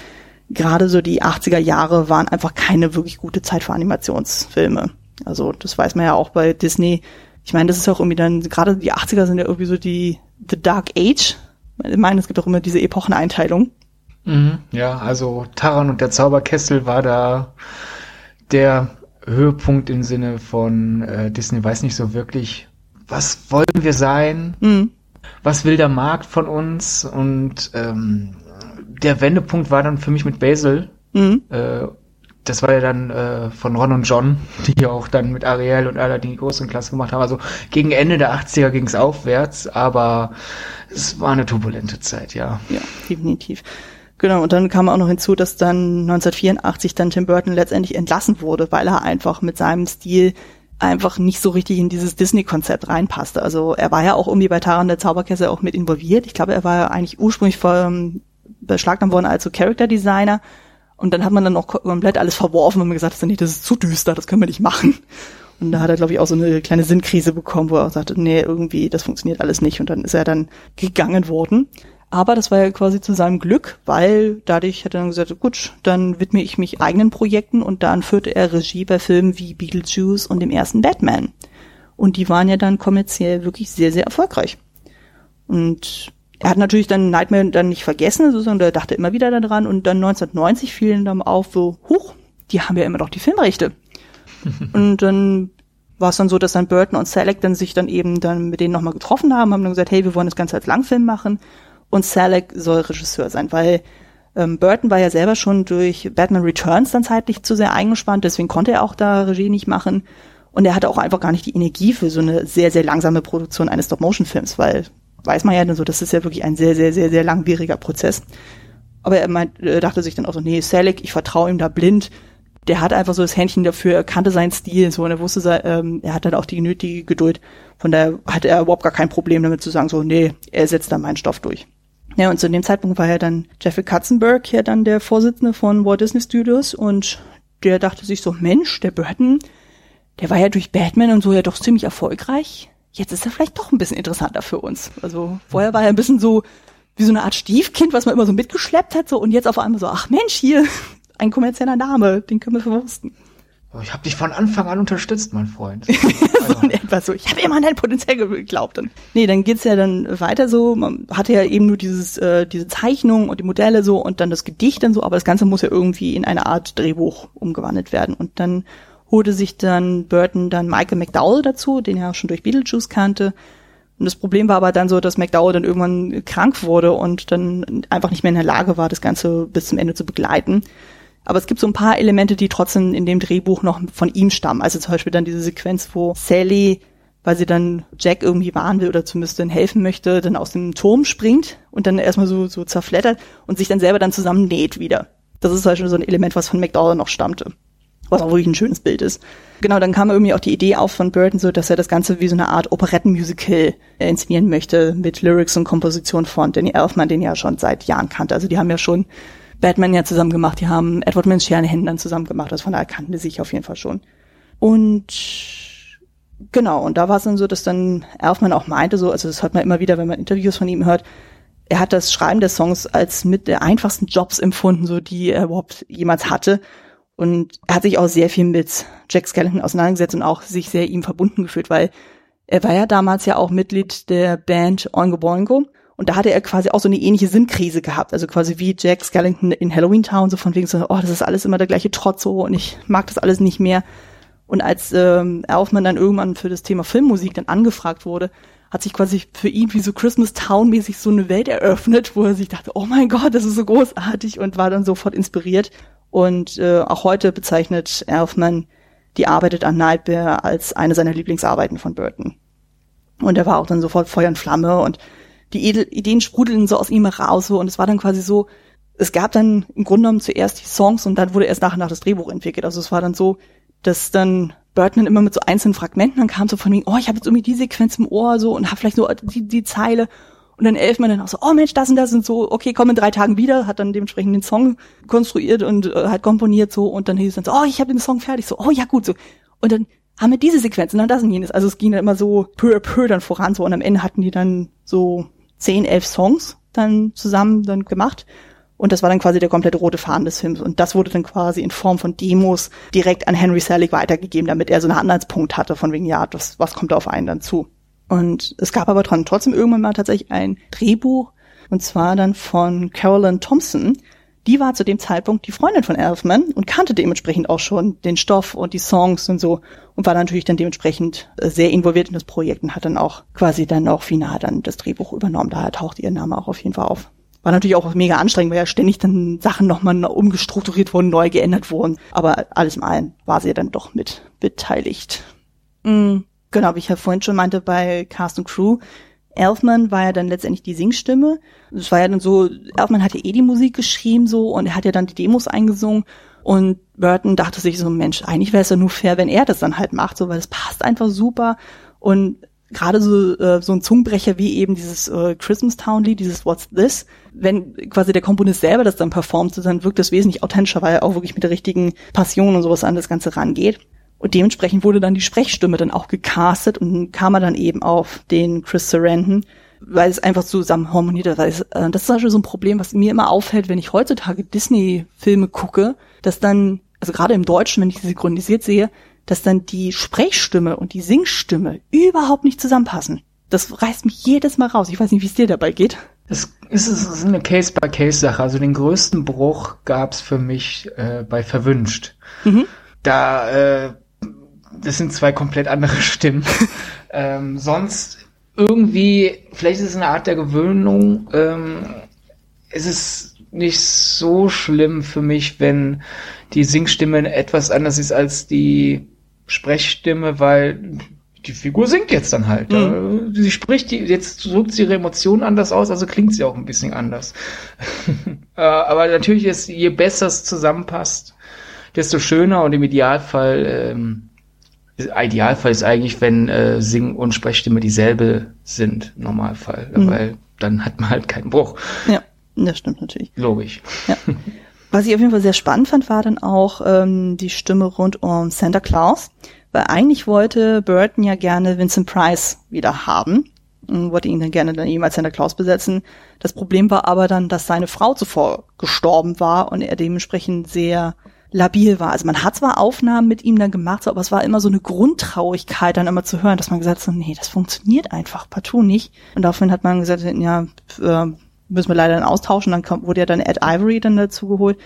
gerade so die 80er Jahre waren einfach keine wirklich gute Zeit für Animationsfilme. Also das weiß man ja auch bei Disney. Ich meine, das ist auch irgendwie dann, gerade die 80er sind ja irgendwie so die The Dark Age. Ich meine, es gibt auch immer diese Epocheneinteilung. Mhm, ja, also Taran und der Zauberkessel war da der Höhepunkt im Sinne von äh, Disney weiß nicht so wirklich, was wollen wir sein, mhm. was will der Markt von uns und ähm, der Wendepunkt war dann für mich mit Basil. Mhm. Äh, das war ja dann äh, von Ron und John, die ja auch dann mit Ariel und Aladdin die großen Klasse gemacht haben. Also gegen Ende der 80er ging es aufwärts, aber es war eine turbulente Zeit, ja. Ja, definitiv. Genau, und dann kam auch noch hinzu, dass dann 1984 dann Tim Burton letztendlich entlassen wurde, weil er einfach mit seinem Stil einfach nicht so richtig in dieses Disney-Konzept reinpasste. Also er war ja auch irgendwie bei Taran der Zauberkessel auch mit involviert. Ich glaube, er war ja eigentlich ursprünglich ähm, beschlagnahmt worden als so Character Designer. Und dann hat man dann auch komplett alles verworfen und man gesagt, nee, das ist zu düster, das können wir nicht machen. Und da hat er, glaube ich, auch so eine kleine Sinnkrise bekommen, wo er auch sagte, nee, irgendwie, das funktioniert alles nicht. Und dann ist er dann gegangen worden. Aber das war ja quasi zu seinem Glück, weil dadurch hat er dann gesagt, gut, dann widme ich mich eigenen Projekten und dann führte er Regie bei Filmen wie Beetlejuice und dem ersten Batman. Und die waren ja dann kommerziell wirklich sehr, sehr erfolgreich. Und er hat natürlich dann Nightmare dann nicht vergessen, sondern er dachte immer wieder daran und dann 1990 fielen dann auf so, huch, die haben ja immer noch die Filmrechte. und dann war es dann so, dass dann Burton und Selleck dann sich dann eben dann mit denen nochmal getroffen haben, haben dann gesagt, hey, wir wollen das Ganze als Langfilm machen und Selleck soll Regisseur sein, weil ähm, Burton war ja selber schon durch Batman Returns dann zeitlich zu sehr eingespannt, deswegen konnte er auch da Regie nicht machen. Und er hatte auch einfach gar nicht die Energie für so eine sehr, sehr langsame Produktion eines Stop-Motion-Films, weil weiß man ja dann so, das ist ja wirklich ein sehr, sehr, sehr, sehr langwieriger Prozess. Aber er meint, er dachte sich dann auch so, nee, Selleck, ich vertraue ihm da blind. Der hat einfach so das Händchen dafür, er kannte seinen Stil so und er wusste, ähm, er hat dann auch die nötige Geduld. Von daher hatte er überhaupt gar kein Problem damit zu sagen, so, nee, er setzt da meinen Stoff durch. Ja, und zu dem Zeitpunkt war ja dann Jeffrey Katzenberg ja dann der Vorsitzende von Walt Disney Studios und der dachte sich so, Mensch, der Burton, der war ja durch Batman und so ja doch ziemlich erfolgreich. Jetzt ist er vielleicht doch ein bisschen interessanter für uns. Also vorher war er ein bisschen so wie so eine Art Stiefkind, was man immer so mitgeschleppt hat, so und jetzt auf einmal so, ach Mensch, hier ein kommerzieller Name, den können wir verwursten. Ich habe dich von Anfang an unterstützt, mein Freund. so in etwa so. Ich habe immer an dein Potenzial geglaubt. Und nee, dann geht's ja dann weiter so. Man hatte ja eben nur dieses, äh, diese Zeichnung und die Modelle so und dann das Gedicht dann so, aber das Ganze muss ja irgendwie in eine Art Drehbuch umgewandelt werden. Und dann holte sich dann Burton dann Michael McDowell dazu, den er auch schon durch Beetlejuice kannte. Und das Problem war aber dann so, dass McDowell dann irgendwann krank wurde und dann einfach nicht mehr in der Lage war, das Ganze bis zum Ende zu begleiten. Aber es gibt so ein paar Elemente, die trotzdem in dem Drehbuch noch von ihm stammen. Also zum Beispiel dann diese Sequenz, wo Sally, weil sie dann Jack irgendwie warnen will oder zumindest dann helfen möchte, dann aus dem Turm springt und dann erstmal so, so zerflettert und sich dann selber dann zusammen näht wieder. Das ist zum Beispiel so ein Element, was von McDowell noch stammte. Was auch wirklich ein schönes Bild ist. Genau, dann kam irgendwie auch die Idee auf von Burton so, dass er das Ganze wie so eine Art Operettenmusical inszenieren möchte mit Lyrics und Komposition von Danny Elfman, den er ja schon seit Jahren kannte. Also die haben ja schon Batman ja zusammen gemacht, die haben Edward Manchian dann zusammen gemacht, also von daher die sich auf jeden Fall schon. Und genau, und da war es dann so, dass dann Elfman auch meinte, so, also das hört man immer wieder, wenn man Interviews von ihm hört, er hat das Schreiben der Songs als mit der einfachsten Jobs empfunden, so die er überhaupt jemals hatte. Und er hat sich auch sehr viel mit Jack Skellington auseinandergesetzt und auch sich sehr ihm verbunden gefühlt, weil er war ja damals ja auch Mitglied der Band Oingo Boingo. Und da hatte er quasi auch so eine ähnliche Sinnkrise gehabt. Also quasi wie Jack Skellington in Halloween Town, so von wegen so, oh, das ist alles immer der gleiche Trotz so und ich mag das alles nicht mehr. Und als ähm, Elfman dann irgendwann für das Thema Filmmusik dann angefragt wurde, hat sich quasi für ihn wie so Christmas Town mäßig so eine Welt eröffnet, wo er sich dachte, oh mein Gott, das ist so großartig und war dann sofort inspiriert. Und äh, auch heute bezeichnet Elfman die arbeitet an Nightmare als eine seiner Lieblingsarbeiten von Burton. Und er war auch dann sofort Feuer und Flamme und die Ideen sprudelten so aus ihm raus so. Und es war dann quasi so, es gab dann im Grunde genommen zuerst die Songs und dann wurde erst nach und nach das Drehbuch entwickelt. Also es war dann so, dass dann Burton immer mit so einzelnen Fragmenten dann kam so von wegen, oh, ich habe jetzt irgendwie die Sequenz im Ohr so und habe vielleicht so die, die Zeile. Und dann Elfman dann auch so, oh Mensch, das und das und so, okay, komm in drei Tagen wieder, hat dann dementsprechend den Song konstruiert und äh, hat komponiert so. Und dann hieß es dann so, oh, ich habe den Song fertig, so, oh ja gut, so. Und dann haben wir diese Sequenzen, dann das und jenes. Also es ging dann immer so peu à peu dann voran so und am Ende hatten die dann so zehn, elf Songs dann zusammen dann gemacht. Und das war dann quasi der komplette rote Faden des Films. Und das wurde dann quasi in Form von Demos direkt an Henry Selick weitergegeben, damit er so einen Anhaltspunkt hatte von wegen, ja, das, was kommt auf einen dann zu. Und es gab aber trotzdem irgendwann mal tatsächlich ein Drehbuch, und zwar dann von Carolyn Thompson. Die war zu dem Zeitpunkt die Freundin von Elfman und kannte dementsprechend auch schon den Stoff und die Songs und so und war natürlich dann dementsprechend äh, sehr involviert in das Projekt und hat dann auch quasi dann auch final dann das Drehbuch übernommen. Daher taucht ihr Name auch auf jeden Fall auf. War natürlich auch mega anstrengend, weil ja ständig dann Sachen nochmal umgestrukturiert wurden, neu geändert wurden. Aber alles im allen war sie ja dann doch mit beteiligt. Mhm. Genau, wie ich ja vorhin schon meinte bei Cast und Crew, Elfman war ja dann letztendlich die Singstimme. Es war ja dann so, Elfman hatte eh die Musik geschrieben so und er hat ja dann die Demos eingesungen und Burton dachte sich so, Mensch, eigentlich wäre es ja nur fair, wenn er das dann halt macht, so, weil es passt einfach super und gerade so, äh, so ein Zungenbrecher wie eben dieses äh, Christmas Town Lied, dieses What's This, wenn quasi der Komponist selber das dann performt, dann wirkt das wesentlich authentischer, weil er auch wirklich mit der richtigen Passion und sowas an das Ganze rangeht. Und dementsprechend wurde dann die Sprechstimme dann auch gecastet und kam er dann eben auf den Chris Sarandon, weil es einfach zusammen harmoniert hat. Äh, das ist zum Beispiel so ein Problem, was mir immer auffällt, wenn ich heutzutage Disney-Filme gucke, dass dann, also gerade im Deutschen, wenn ich sie synchronisiert sehe, dass dann die Sprechstimme und die Singstimme überhaupt nicht zusammenpassen. Das reißt mich jedes Mal raus. Ich weiß nicht, wie es dir dabei geht. Es ist, es ist eine Case-by-Case-Sache. Also den größten Bruch gab's für mich äh, bei Verwünscht. Mhm. Da äh, das sind zwei komplett andere Stimmen. ähm, sonst irgendwie, vielleicht ist es eine Art der Gewöhnung, ähm, es ist nicht so schlimm für mich, wenn die Singstimme etwas anders ist als die Sprechstimme, weil die Figur singt jetzt dann halt. Mhm. Sie spricht die, jetzt drückt sie ihre Emotionen anders aus, also klingt sie auch ein bisschen anders. Äh, aber natürlich ist, je besser es zusammenpasst, desto schöner und im Idealfall ähm, Idealfall ist eigentlich, wenn äh, Sing- und Sprechstimme dieselbe sind, Normalfall, mhm. weil dann hat man halt keinen Bruch. Ja, das stimmt natürlich. Logisch. Ja. Was ich auf jeden Fall sehr spannend fand, war dann auch ähm, die Stimme rund um Santa Claus, weil eigentlich wollte Burton ja gerne Vincent Price wieder haben und wollte ihn dann gerne dann eben als Santa Claus besetzen. Das Problem war aber dann, dass seine Frau zuvor gestorben war und er dementsprechend sehr labil war. Also man hat zwar Aufnahmen mit ihm dann gemacht, aber es war immer so eine Grundtraurigkeit dann immer zu hören, dass man gesagt hat, so, nee, das funktioniert einfach partout nicht. Und daraufhin hat man gesagt, ja, äh, müssen wir leider dann austauschen. Dann kam, wurde ja dann Ed Ivory dann dazu geholt.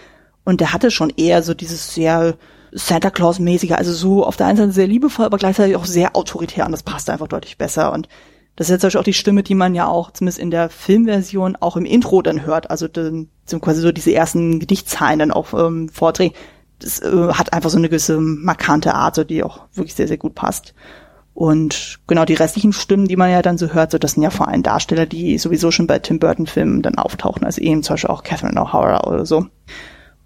Und der hatte schon eher so dieses sehr Santa Claus-mäßige, also so auf der einen Seite sehr liebevoll, aber gleichzeitig auch sehr autoritär und das passt einfach deutlich besser. Und das ist jetzt auch die Stimme, die man ja auch zumindest in der Filmversion auch im Intro dann hört, also dann, sind quasi so diese ersten Gedichtszeilen dann auch ähm, vorträgt das äh, hat einfach so eine gewisse markante Art, so die auch wirklich sehr, sehr gut passt. Und genau die restlichen Stimmen, die man ja dann so hört, so das sind ja vor allem Darsteller, die sowieso schon bei Tim Burton Filmen dann auftauchen, also eben zum Beispiel auch Catherine O'Hara oder so.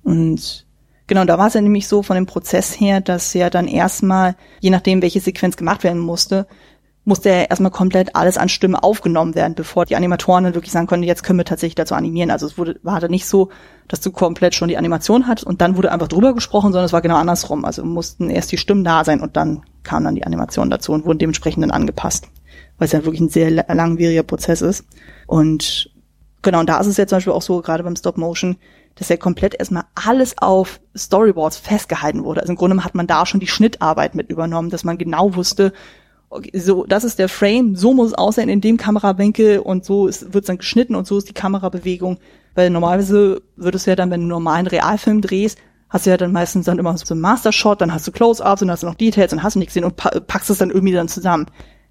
Und genau, da war es ja nämlich so von dem Prozess her, dass ja dann erstmal, je nachdem, welche Sequenz gemacht werden musste, musste ja erstmal komplett alles an Stimmen aufgenommen werden, bevor die Animatoren dann wirklich sagen konnten, jetzt können wir tatsächlich dazu animieren. Also es wurde, war da nicht so, dass du komplett schon die Animation hattest und dann wurde einfach drüber gesprochen, sondern es war genau andersrum. Also mussten erst die Stimmen da sein und dann kam dann die Animation dazu und wurden dementsprechend dann angepasst, weil es ja wirklich ein sehr langwieriger Prozess ist. Und genau, und da ist es ja zum Beispiel auch so, gerade beim Stop Motion, dass ja komplett erstmal alles auf Storyboards festgehalten wurde. Also im Grunde hat man da schon die Schnittarbeit mit übernommen, dass man genau wusste, okay, so, das ist der Frame, so muss es aussehen in dem Kamerawinkel und so wird es dann geschnitten und so ist die Kamerabewegung. Weil normalerweise würdest du ja dann, wenn du einen normalen Realfilm drehst, hast du ja dann meistens dann immer so einen Mastershot, dann hast du Close-Ups und hast du noch Details und hast du nichts gesehen und packst es dann irgendwie dann zusammen.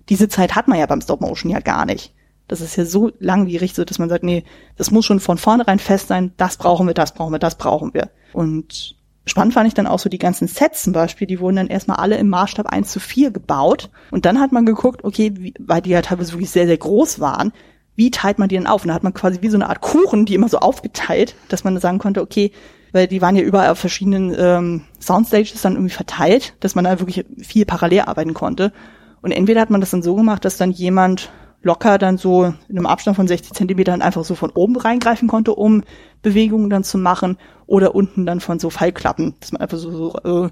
diese Zeit hat man ja beim Stop Motion ja gar nicht. Das ist ja so langwierig, so dass man sagt, nee, das muss schon von vornherein fest sein, das brauchen wir, das brauchen wir, das brauchen wir. Und spannend fand ich dann auch so die ganzen Sets zum Beispiel, die wurden dann erstmal alle im Maßstab 1 zu 4 gebaut. Und dann hat man geguckt, okay, wie, weil die ja teilweise wirklich sehr, sehr groß waren, wie teilt man die denn auf? Und da hat man quasi wie so eine Art Kuchen, die immer so aufgeteilt, dass man sagen konnte, okay, weil die waren ja überall auf verschiedenen ähm, Soundstages dann irgendwie verteilt, dass man da wirklich viel parallel arbeiten konnte. Und entweder hat man das dann so gemacht, dass dann jemand locker dann so in einem Abstand von 60 Zentimetern einfach so von oben reingreifen konnte, um Bewegungen dann zu machen oder unten dann von so Fallklappen, dass man einfach so, so äh,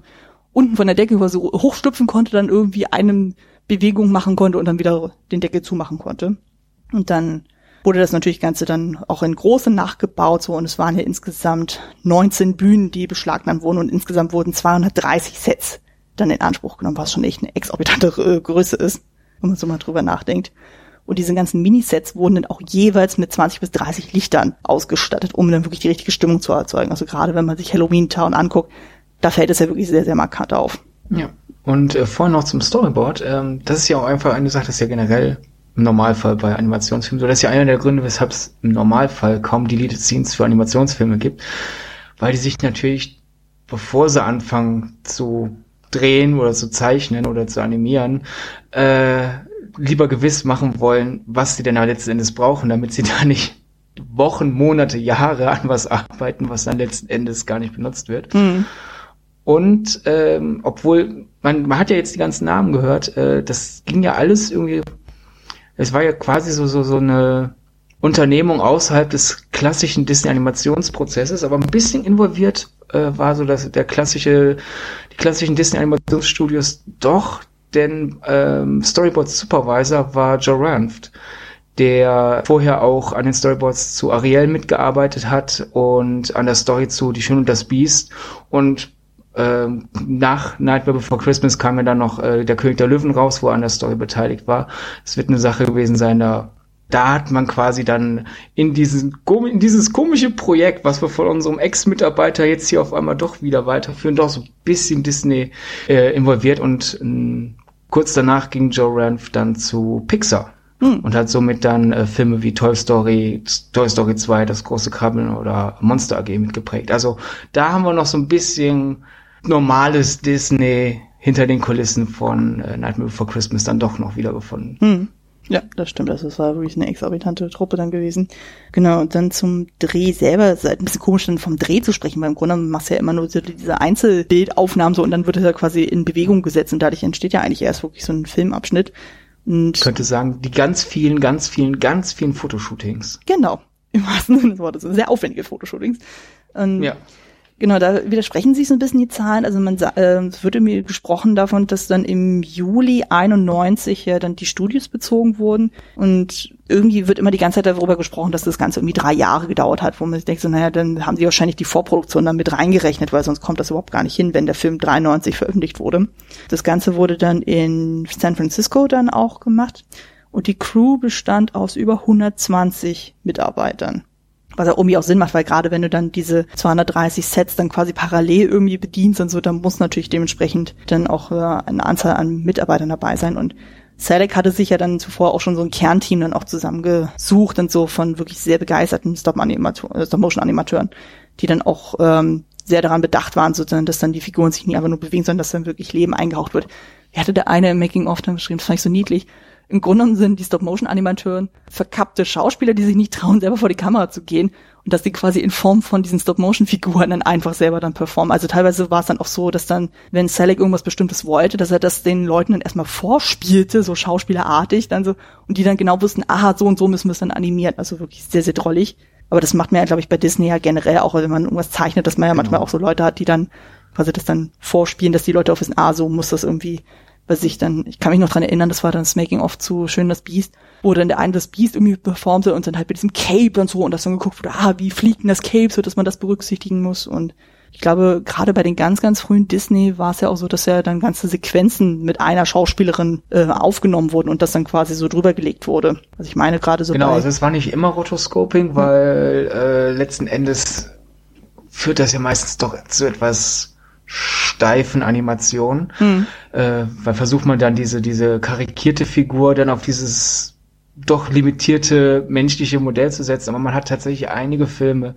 unten von der Decke über so hochstüpfen konnte, dann irgendwie eine Bewegung machen konnte und dann wieder den Deckel zumachen konnte. Und dann wurde das natürlich Ganze dann auch in große nachgebaut, so, und es waren ja insgesamt 19 Bühnen, die beschlagnahmt wurden und insgesamt wurden 230 Sets dann in Anspruch genommen, was schon echt eine exorbitante äh, Größe ist, wenn man so mal drüber nachdenkt. Und diese ganzen Minisets wurden dann auch jeweils mit 20 bis 30 Lichtern ausgestattet, um dann wirklich die richtige Stimmung zu erzeugen. Also gerade wenn man sich Halloween Town anguckt, da fällt es ja wirklich sehr, sehr markant auf. Ja. Und äh, vorhin noch zum Storyboard. Ähm, das ist ja auch einfach eine Sache, das ist ja generell im Normalfall bei Animationsfilmen so. Das ist ja einer der Gründe, weshalb es im Normalfall kaum Deleted Scenes für Animationsfilme gibt. Weil die sich natürlich, bevor sie anfangen zu drehen oder zu zeichnen oder zu animieren, äh, lieber gewiss machen wollen, was sie denn letzten Endes brauchen, damit sie da nicht Wochen, Monate, Jahre an was arbeiten, was dann letzten Endes gar nicht benutzt wird. Mhm. Und ähm, obwohl man, man hat ja jetzt die ganzen Namen gehört, äh, das ging ja alles irgendwie. Es war ja quasi so so so eine Unternehmung außerhalb des klassischen Disney-Animationsprozesses, aber ein bisschen involviert äh, war so dass der klassische, die klassischen Disney-Animationsstudios doch denn ähm, Storyboard Supervisor war Joe Ranft, der vorher auch an den Storyboards zu Ariel mitgearbeitet hat und an der Story zu Die Schön und das Biest und ähm, nach Nightmare Before Christmas kam ja dann noch äh, der König der Löwen raus, wo er an der Story beteiligt war. Es wird eine Sache gewesen sein, da da hat man quasi dann in, diesen, in dieses komische Projekt, was wir von unserem Ex-Mitarbeiter jetzt hier auf einmal doch wieder weiterführen, doch so ein bisschen Disney äh, involviert und äh, kurz danach ging Joe Ranf dann zu Pixar. Hm. Und hat somit dann äh, Filme wie Toy Story, Toy Story 2, Das große Krabbeln oder Monster AG mitgeprägt. Also da haben wir noch so ein bisschen normales Disney hinter den Kulissen von äh, Nightmare Before Christmas dann doch noch wiedergefunden. Hm. Ja, das stimmt. Also es war wirklich eine exorbitante Truppe dann gewesen. Genau, und dann zum Dreh selber. Es ist halt ein bisschen komisch, dann vom Dreh zu sprechen, weil im Grunde machst du ja immer nur so diese Einzelbildaufnahmen so und dann wird es ja quasi in Bewegung gesetzt und dadurch entsteht ja eigentlich erst wirklich so ein Filmabschnitt. Und ich könnte sagen, die ganz vielen, ganz vielen, ganz vielen Fotoshootings. Genau. Im wahrsten Sinne des Wortes. Sehr aufwendige Fotoshootings. Und ja. Genau, da widersprechen sich so ein bisschen die Zahlen. Also man äh, es wird mir gesprochen davon, dass dann im Juli 91 ja dann die Studios bezogen wurden und irgendwie wird immer die ganze Zeit darüber gesprochen, dass das Ganze irgendwie drei Jahre gedauert hat, wo man sich denkt, so naja, dann haben sie wahrscheinlich die Vorproduktion dann mit reingerechnet, weil sonst kommt das überhaupt gar nicht hin, wenn der Film 93 veröffentlicht wurde. Das Ganze wurde dann in San Francisco dann auch gemacht und die Crew bestand aus über 120 Mitarbeitern was ja irgendwie auch Sinn macht, weil gerade wenn du dann diese 230 Sets dann quasi parallel irgendwie bedienst und so, dann muss natürlich dementsprechend dann auch äh, eine Anzahl an Mitarbeitern dabei sein. Und Selec hatte sich ja dann zuvor auch schon so ein Kernteam dann auch zusammengesucht und so von wirklich sehr begeisterten Stop-Motion-Animateuren, die dann auch ähm, sehr daran bedacht waren, sozusagen, dass dann die Figuren sich nicht einfach nur bewegen, sondern dass dann wirklich Leben eingehaucht wird. Wie hatte der eine im Making-of dann geschrieben, das fand ich so niedlich im Grunde sind die Stop-Motion-Animateuren verkappte Schauspieler, die sich nicht trauen, selber vor die Kamera zu gehen und dass die quasi in Form von diesen Stop-Motion-Figuren dann einfach selber dann performen. Also teilweise war es dann auch so, dass dann, wenn Selleck irgendwas Bestimmtes wollte, dass er das den Leuten dann erstmal vorspielte, so schauspielerartig, dann so, und die dann genau wussten, aha, so und so müssen wir es dann animieren. Also wirklich sehr, sehr drollig. Aber das macht man ja, glaube ich, bei Disney ja generell auch, wenn man irgendwas zeichnet, dass man ja genau. manchmal auch so Leute hat, die dann quasi das dann vorspielen, dass die Leute auch wissen, ah, so muss das irgendwie bei sich dann, ich kann mich noch dran erinnern, das war dann das Making-of zu Schön das Biest, wo dann der eine das Biest irgendwie performte und dann halt mit diesem Cape und so und das dann geguckt wurde, ah, wie fliegt denn das Cape, so dass man das berücksichtigen muss und ich glaube, gerade bei den ganz, ganz frühen Disney war es ja auch so, dass ja dann ganze Sequenzen mit einer Schauspielerin äh, aufgenommen wurden und das dann quasi so drüber gelegt wurde. Also ich meine gerade so. Genau, also es war nicht immer Rotoscoping, weil äh, letzten Endes führt das ja meistens doch zu etwas steifen Animationen, mhm. äh, weil versucht man dann diese, diese karikierte Figur dann auf dieses doch limitierte menschliche Modell zu setzen, aber man hat tatsächlich einige Filme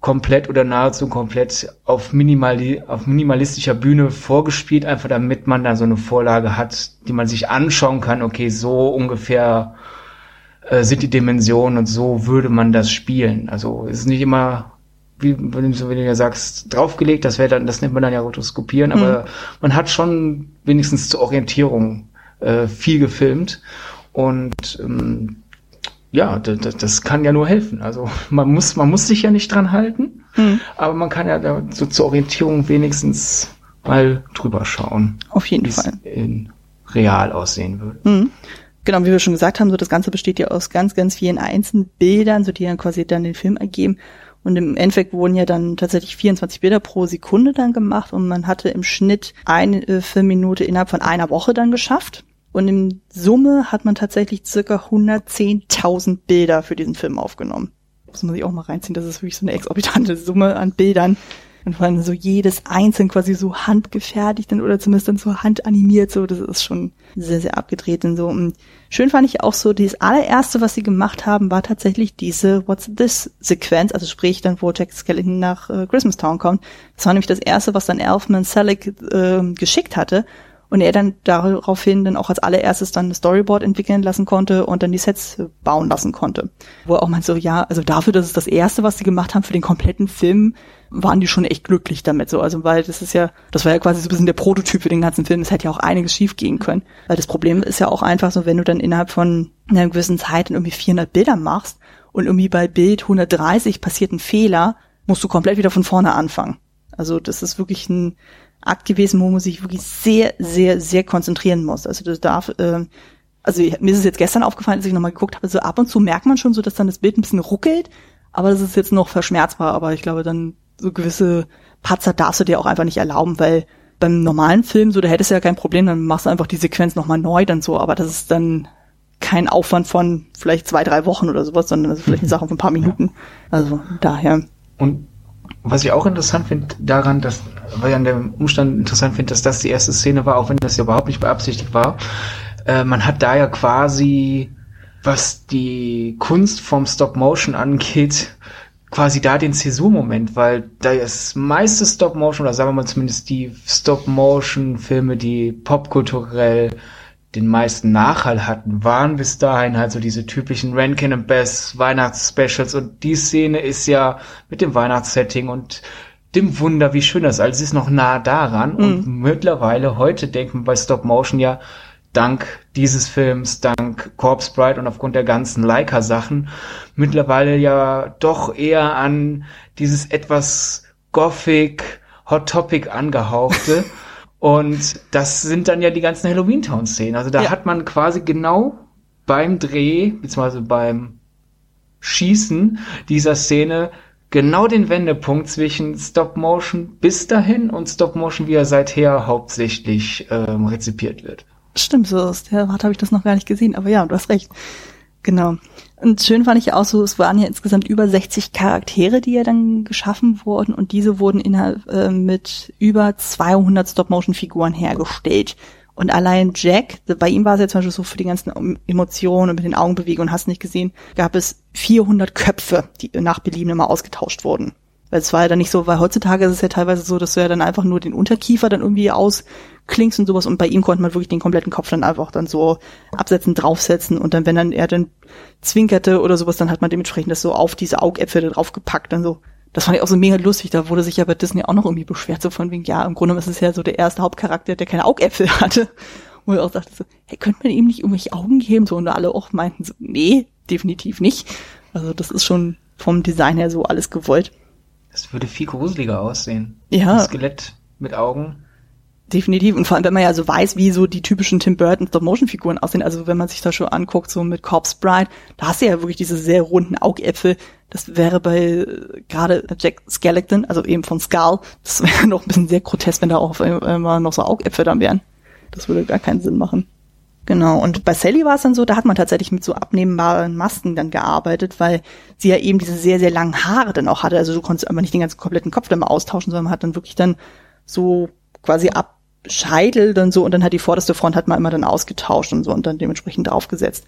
komplett oder nahezu komplett auf, minimali auf minimalistischer Bühne vorgespielt, einfach damit man da so eine Vorlage hat, die man sich anschauen kann, okay, so ungefähr äh, sind die Dimensionen und so würde man das spielen. Also es ist nicht immer wie wenn du, du ja sagst, draufgelegt, das wäre dann, das nennt man dann ja Rotoskopieren, mhm. aber man hat schon wenigstens zur Orientierung äh, viel gefilmt und ähm, ja, das, das kann ja nur helfen. Also man muss, man muss sich ja nicht dran halten, mhm. aber man kann ja da so zur Orientierung wenigstens mal drüber schauen. Auf jeden Fall. In real aussehen würde. Mhm. Genau, wie wir schon gesagt haben, so das Ganze besteht ja aus ganz, ganz vielen einzelnen Bildern, so die dann quasi dann den Film ergeben. Und im Endeffekt wurden ja dann tatsächlich 24 Bilder pro Sekunde dann gemacht und man hatte im Schnitt eine äh, Filmminute innerhalb von einer Woche dann geschafft. Und in Summe hat man tatsächlich circa 110.000 Bilder für diesen Film aufgenommen. Das muss ich auch mal reinziehen, das ist wirklich so eine exorbitante Summe an Bildern. Und vor allem so jedes einzeln quasi so handgefertigt oder zumindest dann so handanimiert, so, das ist schon sehr, sehr abgedreht und so. Und schön fand ich auch so, das allererste, was sie gemacht haben, war tatsächlich diese What's This Sequenz, also sprich dann, wo Jack Skellington nach äh, Christmas kommt. Das war nämlich das erste, was dann Elfman Selig äh, geschickt hatte und er dann daraufhin dann auch als allererstes dann ein Storyboard entwickeln lassen konnte und dann die Sets bauen lassen konnte. Wo er auch meint so, ja, also dafür, dass es das erste, was sie gemacht haben für den kompletten Film, waren die schon echt glücklich damit so. Also weil das ist ja, das war ja quasi so ein bisschen der Prototyp für den ganzen Film. Es hätte ja auch einiges schief gehen können. Weil das Problem ist ja auch einfach so, wenn du dann innerhalb von einer gewissen Zeit irgendwie 400 Bilder machst und irgendwie bei Bild 130 passiert ein Fehler, musst du komplett wieder von vorne anfangen. Also das ist wirklich ein Akt gewesen, wo man sich wirklich sehr, sehr, sehr konzentrieren muss. Also das darf, äh, also mir ist es jetzt gestern aufgefallen, als ich nochmal geguckt habe, so ab und zu merkt man schon so, dass dann das Bild ein bisschen ruckelt, aber das ist jetzt noch verschmerzbar, aber ich glaube dann so gewisse Patzer darfst du dir auch einfach nicht erlauben, weil beim normalen Film, so, da hättest du ja kein Problem, dann machst du einfach die Sequenz nochmal neu dann so, aber das ist dann kein Aufwand von vielleicht zwei, drei Wochen oder sowas, sondern das ist vielleicht eine Sache von ein paar Minuten. Also daher. Und was ich auch interessant finde daran, dass, weil ich an dem Umstand interessant finde, dass das die erste Szene war, auch wenn das ja überhaupt nicht beabsichtigt war, äh, man hat da ja quasi, was die Kunst vom Stop Motion angeht, quasi da den Zäsurmoment, weil da das meiste Stop Motion, oder sagen wir mal zumindest die Stop Motion Filme, die popkulturell den meisten Nachhall hatten, waren bis dahin halt so diese typischen Rankin and Bass Weihnachtsspecials und die Szene ist ja mit dem Weihnachtssetting und dem Wunder, wie schön das alles ist, noch nah daran mhm. und mittlerweile heute denken wir bei Stop Motion ja dank dieses Films, dank Corpse Bride und aufgrund der ganzen Leica Sachen mittlerweile ja doch eher an dieses etwas Gothic Hot Topic angehauchte Und das sind dann ja die ganzen Halloween-Town-Szenen. Also da ja. hat man quasi genau beim Dreh, beziehungsweise beim Schießen dieser Szene genau den Wendepunkt zwischen Stop-Motion bis dahin und Stop-Motion, wie er seither hauptsächlich ähm, rezipiert wird. Stimmt, so aus der Art habe ich das noch gar nicht gesehen, aber ja, du hast recht. Genau. Und schön fand ich ja auch so, es waren ja insgesamt über 60 Charaktere, die ja dann geschaffen wurden und diese wurden innerhalb äh, mit über 200 Stop-Motion-Figuren hergestellt. Und allein Jack, bei ihm war es ja zum Beispiel so für die ganzen Emotionen und mit den Augenbewegungen, hast nicht gesehen, gab es 400 Köpfe, die nach Belieben immer ausgetauscht wurden. Weil es war ja dann nicht so, weil heutzutage ist es ja teilweise so, dass du ja dann einfach nur den Unterkiefer dann irgendwie ausklingst und sowas und bei ihm konnte man wirklich den kompletten Kopf dann einfach dann so absetzen, draufsetzen und dann, wenn dann er dann zwinkerte oder sowas, dann hat man dementsprechend das so auf diese Augäpfel da draufgepackt, dann so. Das fand ich auch so mega lustig, da wurde sich ja bei Disney auch noch irgendwie beschwert, so von wegen, ja, im Grunde ist es ja so der erste Hauptcharakter, der keine Augäpfel hatte. Wo ich auch dachte so, hey, könnte man ihm nicht irgendwelche Augen geben? So, und alle auch meinten so, nee, definitiv nicht. Also das ist schon vom Design her so alles gewollt. Das würde viel gruseliger aussehen. Ja. Ein Skelett mit Augen. Definitiv. Und vor allem, wenn man ja so weiß, wie so die typischen Tim Burton Stop-Motion-Figuren aussehen. Also wenn man sich da schon anguckt, so mit Corpse Bride, da hast du ja wirklich diese sehr runden Augäpfel. Das wäre bei äh, gerade Jack Skellington, also eben von Skull, das wäre noch ein bisschen sehr grotesk, wenn da auch immer noch so Augäpfel dann wären. Das würde gar keinen Sinn machen. Genau, und bei Sally war es dann so, da hat man tatsächlich mit so abnehmbaren Masken dann gearbeitet, weil sie ja eben diese sehr, sehr langen Haare dann auch hatte. Also du konntest einfach nicht den ganzen kompletten Kopf dann mal austauschen, sondern man hat dann wirklich dann so quasi ab Scheitel dann so und dann hat die vorderste Front hat man immer dann ausgetauscht und so und dann dementsprechend draufgesetzt.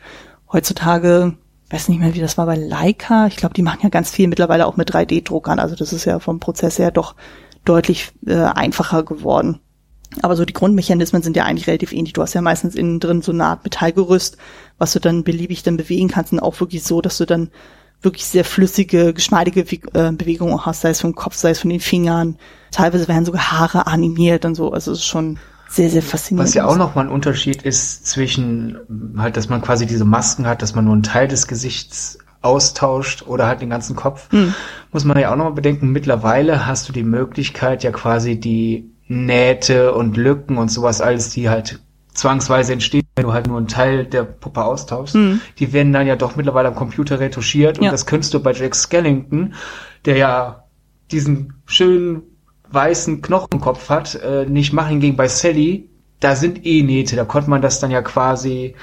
Heutzutage, weiß nicht mehr, wie das war bei Leica. Ich glaube, die machen ja ganz viel mittlerweile auch mit 3D-Druckern. Also das ist ja vom Prozess her doch deutlich äh, einfacher geworden. Aber so die Grundmechanismen sind ja eigentlich relativ ähnlich. Du hast ja meistens innen drin so eine Art Metallgerüst, was du dann beliebig dann bewegen kannst und auch wirklich so, dass du dann wirklich sehr flüssige, geschmeidige äh, Bewegungen hast, sei es vom Kopf, sei es von den Fingern. Teilweise werden sogar Haare animiert und so. Also es ist schon sehr, sehr faszinierend. Was ja auch nochmal ein Unterschied ist zwischen halt, dass man quasi diese Masken hat, dass man nur einen Teil des Gesichts austauscht oder halt den ganzen Kopf, hm. muss man ja auch nochmal bedenken, mittlerweile hast du die Möglichkeit ja quasi die Nähte und Lücken und sowas alles, die halt zwangsweise entstehen, wenn du halt nur einen Teil der Puppe austauschst. Mhm. Die werden dann ja doch mittlerweile am Computer retuschiert und ja. das könntest du bei Jack Skellington, der ja diesen schönen weißen Knochenkopf hat, äh, nicht machen ging bei Sally. Da sind eh Nähte, da konnte man das dann ja quasi.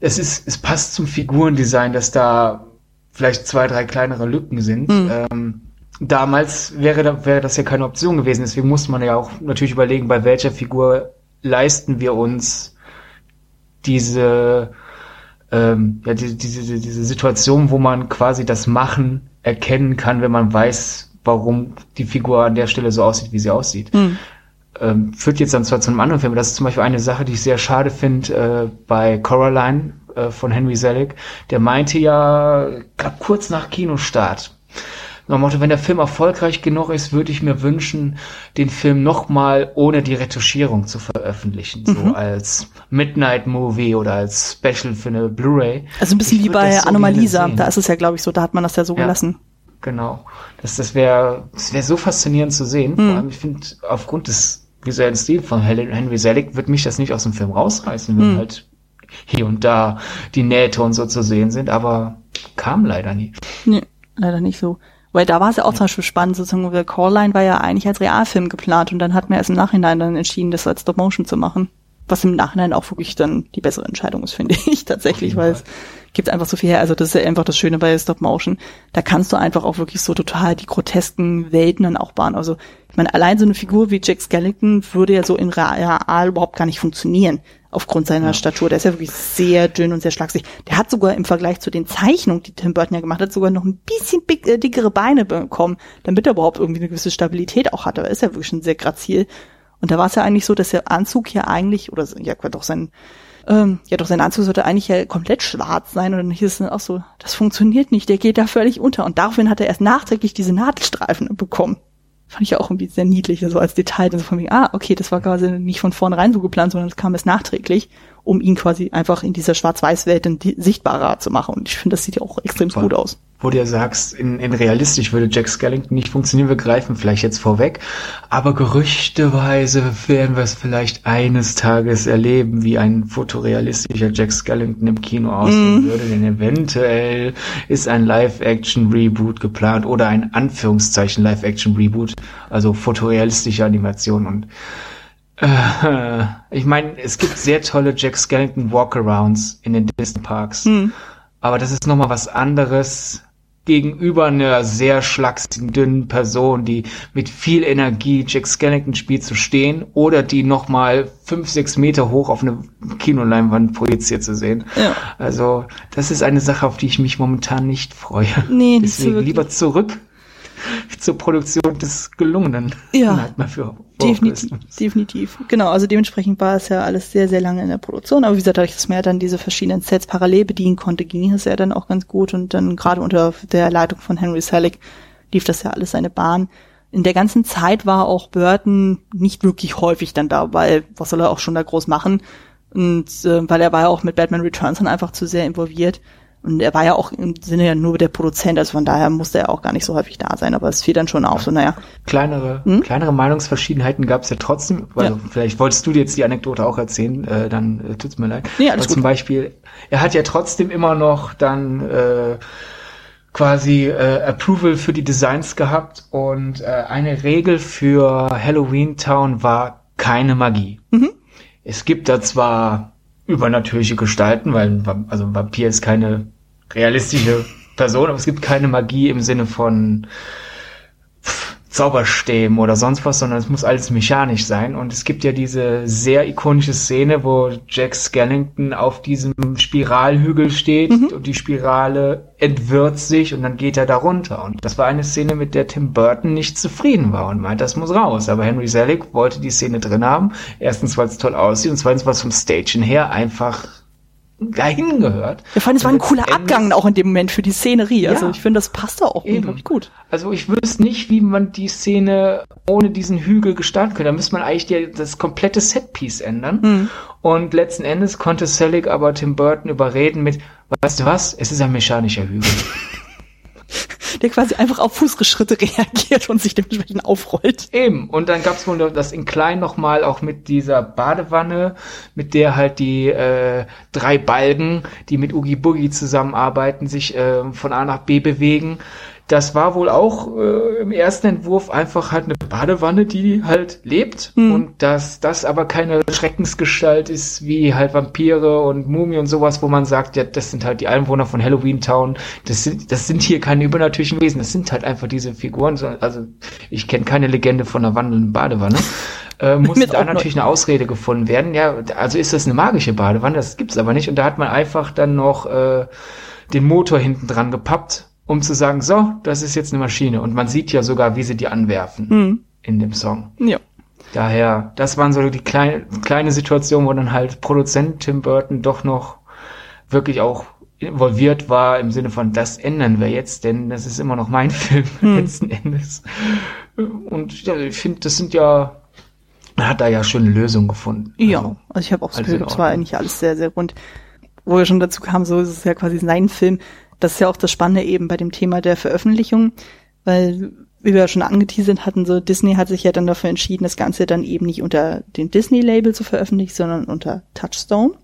Es ist, es passt zum Figurendesign, dass da vielleicht zwei, drei kleinere Lücken sind. Mhm. Ähm, damals wäre, da, wäre das ja keine Option gewesen. Deswegen musste man ja auch natürlich überlegen, bei welcher Figur leisten wir uns diese, ähm, ja, diese, diese, diese Situation, wo man quasi das Machen erkennen kann, wenn man weiß, warum die Figur an der Stelle so aussieht, wie sie aussieht. Mhm. Ähm, führt jetzt dann zwar zu einem anderen Film, das ist zum Beispiel eine Sache, die ich sehr schade finde äh, bei Coraline äh, von Henry Selick. Der meinte ja, glaub, kurz nach Kinostart, nach Motto, wenn der Film erfolgreich genug ist, würde ich mir wünschen, den Film nochmal ohne die Retuschierung zu veröffentlichen. Mhm. So als Midnight Movie oder als Special für eine Blu-ray. Also ein bisschen ich wie bei so Anomalisa. Da ist es ja, glaube ich, so, da hat man das ja so ja, gelassen. Genau. Das, das wäre das wäre so faszinierend zu sehen. Mhm. Vor allem, ich finde, aufgrund des visuellen Stils von Henry Selick wird mich das nicht aus dem Film rausreißen, wenn mhm. halt hier und da die Nähte und so zu sehen sind, aber kam leider nie. Nee, leider nicht so. Weil da war es ja auch zum Beispiel spannend, sozusagen, weil Coraline war ja eigentlich als Realfilm geplant und dann hat man erst im Nachhinein dann entschieden, das als Stop-Motion zu machen. Was im Nachhinein auch wirklich dann die bessere Entscheidung ist, finde ich tatsächlich, weil es gibt einfach so viel her. Also das ist ja einfach das Schöne bei Stop-Motion. Da kannst du einfach auch wirklich so total die grotesken Welten dann auch bauen. Also ich meine, allein so eine Figur wie Jack Skellington würde ja so in real überhaupt gar nicht funktionieren aufgrund seiner ja. Statur. Der ist ja wirklich sehr dünn und sehr schlaksig. Der hat sogar im Vergleich zu den Zeichnungen, die Tim Burton ja gemacht hat, sogar noch ein bisschen big, äh, dickere Beine bekommen, damit er überhaupt irgendwie eine gewisse Stabilität auch hat. Aber er ist ja wirklich schon sehr grazil. Und da war es ja eigentlich so, dass der Anzug ja eigentlich, oder ja doch sein, ähm, ja doch sein Anzug sollte eigentlich ja komplett schwarz sein. Und dann hieß es dann auch so, das funktioniert nicht, der geht da völlig unter. Und daraufhin hat er erst nachträglich diese Nadelstreifen bekommen fand ich ja auch irgendwie sehr niedlich, so also als Detail, so von mir, ah, okay, das war quasi nicht von vornherein so geplant, sondern es kam erst nachträglich, um ihn quasi einfach in dieser Schwarz-Weiß-Welt sichtbarer zu machen. Und ich finde, das sieht ja auch extrem gut aus. Wo du ja sagst, in, in realistisch würde Jack Skellington nicht funktionieren, wir greifen vielleicht jetzt vorweg, aber gerüchteweise werden wir es vielleicht eines Tages erleben, wie ein fotorealistischer Jack Skellington im Kino aussehen mm. würde, denn eventuell ist ein Live-Action-Reboot geplant oder ein Anführungszeichen Live-Action-Reboot, also fotorealistische Animation. Und äh, ich meine, es gibt sehr tolle Jack Skellington Walkarounds in den Disney Parks. Mm. Aber das ist nochmal was anderes gegenüber einer sehr schlachsigen, dünnen Person, die mit viel Energie Jack Skellington spielt, zu stehen oder die nochmal fünf, sechs Meter hoch auf eine Kinoleinwand projiziert zu sehen. Ja. Also, das ist eine Sache, auf die ich mich momentan nicht freue. Nee, Deswegen lieber zurück zur Produktion des Gelungenen. Ja, halt definitiv, definitiv. Genau, also dementsprechend war es ja alles sehr, sehr lange in der Produktion. Aber wie gesagt, dadurch, dass man ja dann diese verschiedenen Sets parallel bedienen konnte, ging es ja dann auch ganz gut. Und dann gerade unter der Leitung von Henry Selick lief das ja alles seine Bahn. In der ganzen Zeit war auch Burton nicht wirklich häufig dann da, weil was soll er auch schon da groß machen? Und äh, weil er war ja auch mit Batman Returns dann einfach zu sehr involviert. Und er war ja auch im Sinne ja nur der Produzent, also von daher musste er auch gar nicht so häufig da sein, aber es fiel dann schon auf, so naja. Kleinere, hm? kleinere Meinungsverschiedenheiten gab es ja trotzdem, also ja. vielleicht wolltest du dir jetzt die Anekdote auch erzählen, äh, dann äh, tut's mir leid. Nee, alles aber gut. zum Beispiel, er hat ja trotzdem immer noch dann äh, quasi äh, Approval für die Designs gehabt und äh, eine Regel für Halloween Town war keine Magie. Mhm. Es gibt da zwar übernatürliche Gestalten, weil also ein Vampir ist keine realistische Person, aber es gibt keine Magie im Sinne von Zauberstäben oder sonst was, sondern es muss alles mechanisch sein. Und es gibt ja diese sehr ikonische Szene, wo Jack Skellington auf diesem Spiralhügel steht mhm. und die Spirale entwirrt sich und dann geht er da runter. Und das war eine Szene, mit der Tim Burton nicht zufrieden war und meint, das muss raus. Aber Henry Selick wollte die Szene drin haben. Erstens, weil es toll aussieht und zweitens, weil es vom Stagen her einfach dahin gehört. Ja, vor allem, es war ein cooler Abgang auch in dem Moment für die Szenerie. Also ja, ich finde, das passt da auch unglaublich gut. Also ich wüsste nicht, wie man die Szene ohne diesen Hügel gestalten könnte. Da müsste man eigentlich die, das komplette Setpiece ändern. Mhm. Und letzten Endes konnte Selig aber Tim Burton überreden mit, weißt du was, es ist ein mechanischer Hügel. der quasi einfach auf Fußschritte reagiert und sich dementsprechend aufrollt. Eben. Und dann gab's wohl das in klein nochmal auch mit dieser Badewanne, mit der halt die äh, drei Balken, die mit Oogie Boogie zusammenarbeiten, sich äh, von A nach B bewegen das war wohl auch äh, im ersten Entwurf einfach halt eine Badewanne, die halt lebt. Hm. und dass das aber keine Schreckensgestalt ist wie halt Vampire und Mumie und sowas, wo man sagt, ja, das sind halt die Einwohner von Halloween Town, das sind das sind hier keine übernatürlichen Wesen, das sind halt einfach diese Figuren, also ich kenne keine Legende von einer wandelnden Badewanne. Äh, muss da natürlich eine Ausrede gefunden werden. Ja, also ist das eine magische Badewanne, das gibt's aber nicht. Und da hat man einfach dann noch äh, den Motor hinten dran gepappt um zu sagen, so, das ist jetzt eine Maschine. Und man sieht ja sogar, wie sie die anwerfen mhm. in dem Song. Ja. Daher, das waren so die kleine, kleine Situation, wo dann halt Produzent Tim Burton doch noch wirklich auch involviert war im Sinne von, das ändern wir jetzt, denn das ist immer noch mein Film hm. letzten Endes. Und ja, ich finde, das sind ja, man hat da ja schöne Lösungen gefunden. Ja, also, also ich habe auch das Gefühl, das war eigentlich alles sehr, sehr rund. Wo wir schon dazu kamen, so ist es ja quasi sein Film. Das ist ja auch das Spannende eben bei dem Thema der Veröffentlichung, weil wie wir ja schon angeteasert hatten, so Disney hat sich ja dann dafür entschieden, das Ganze dann eben nicht unter dem Disney-Label zu veröffentlichen, sondern unter Touchstone.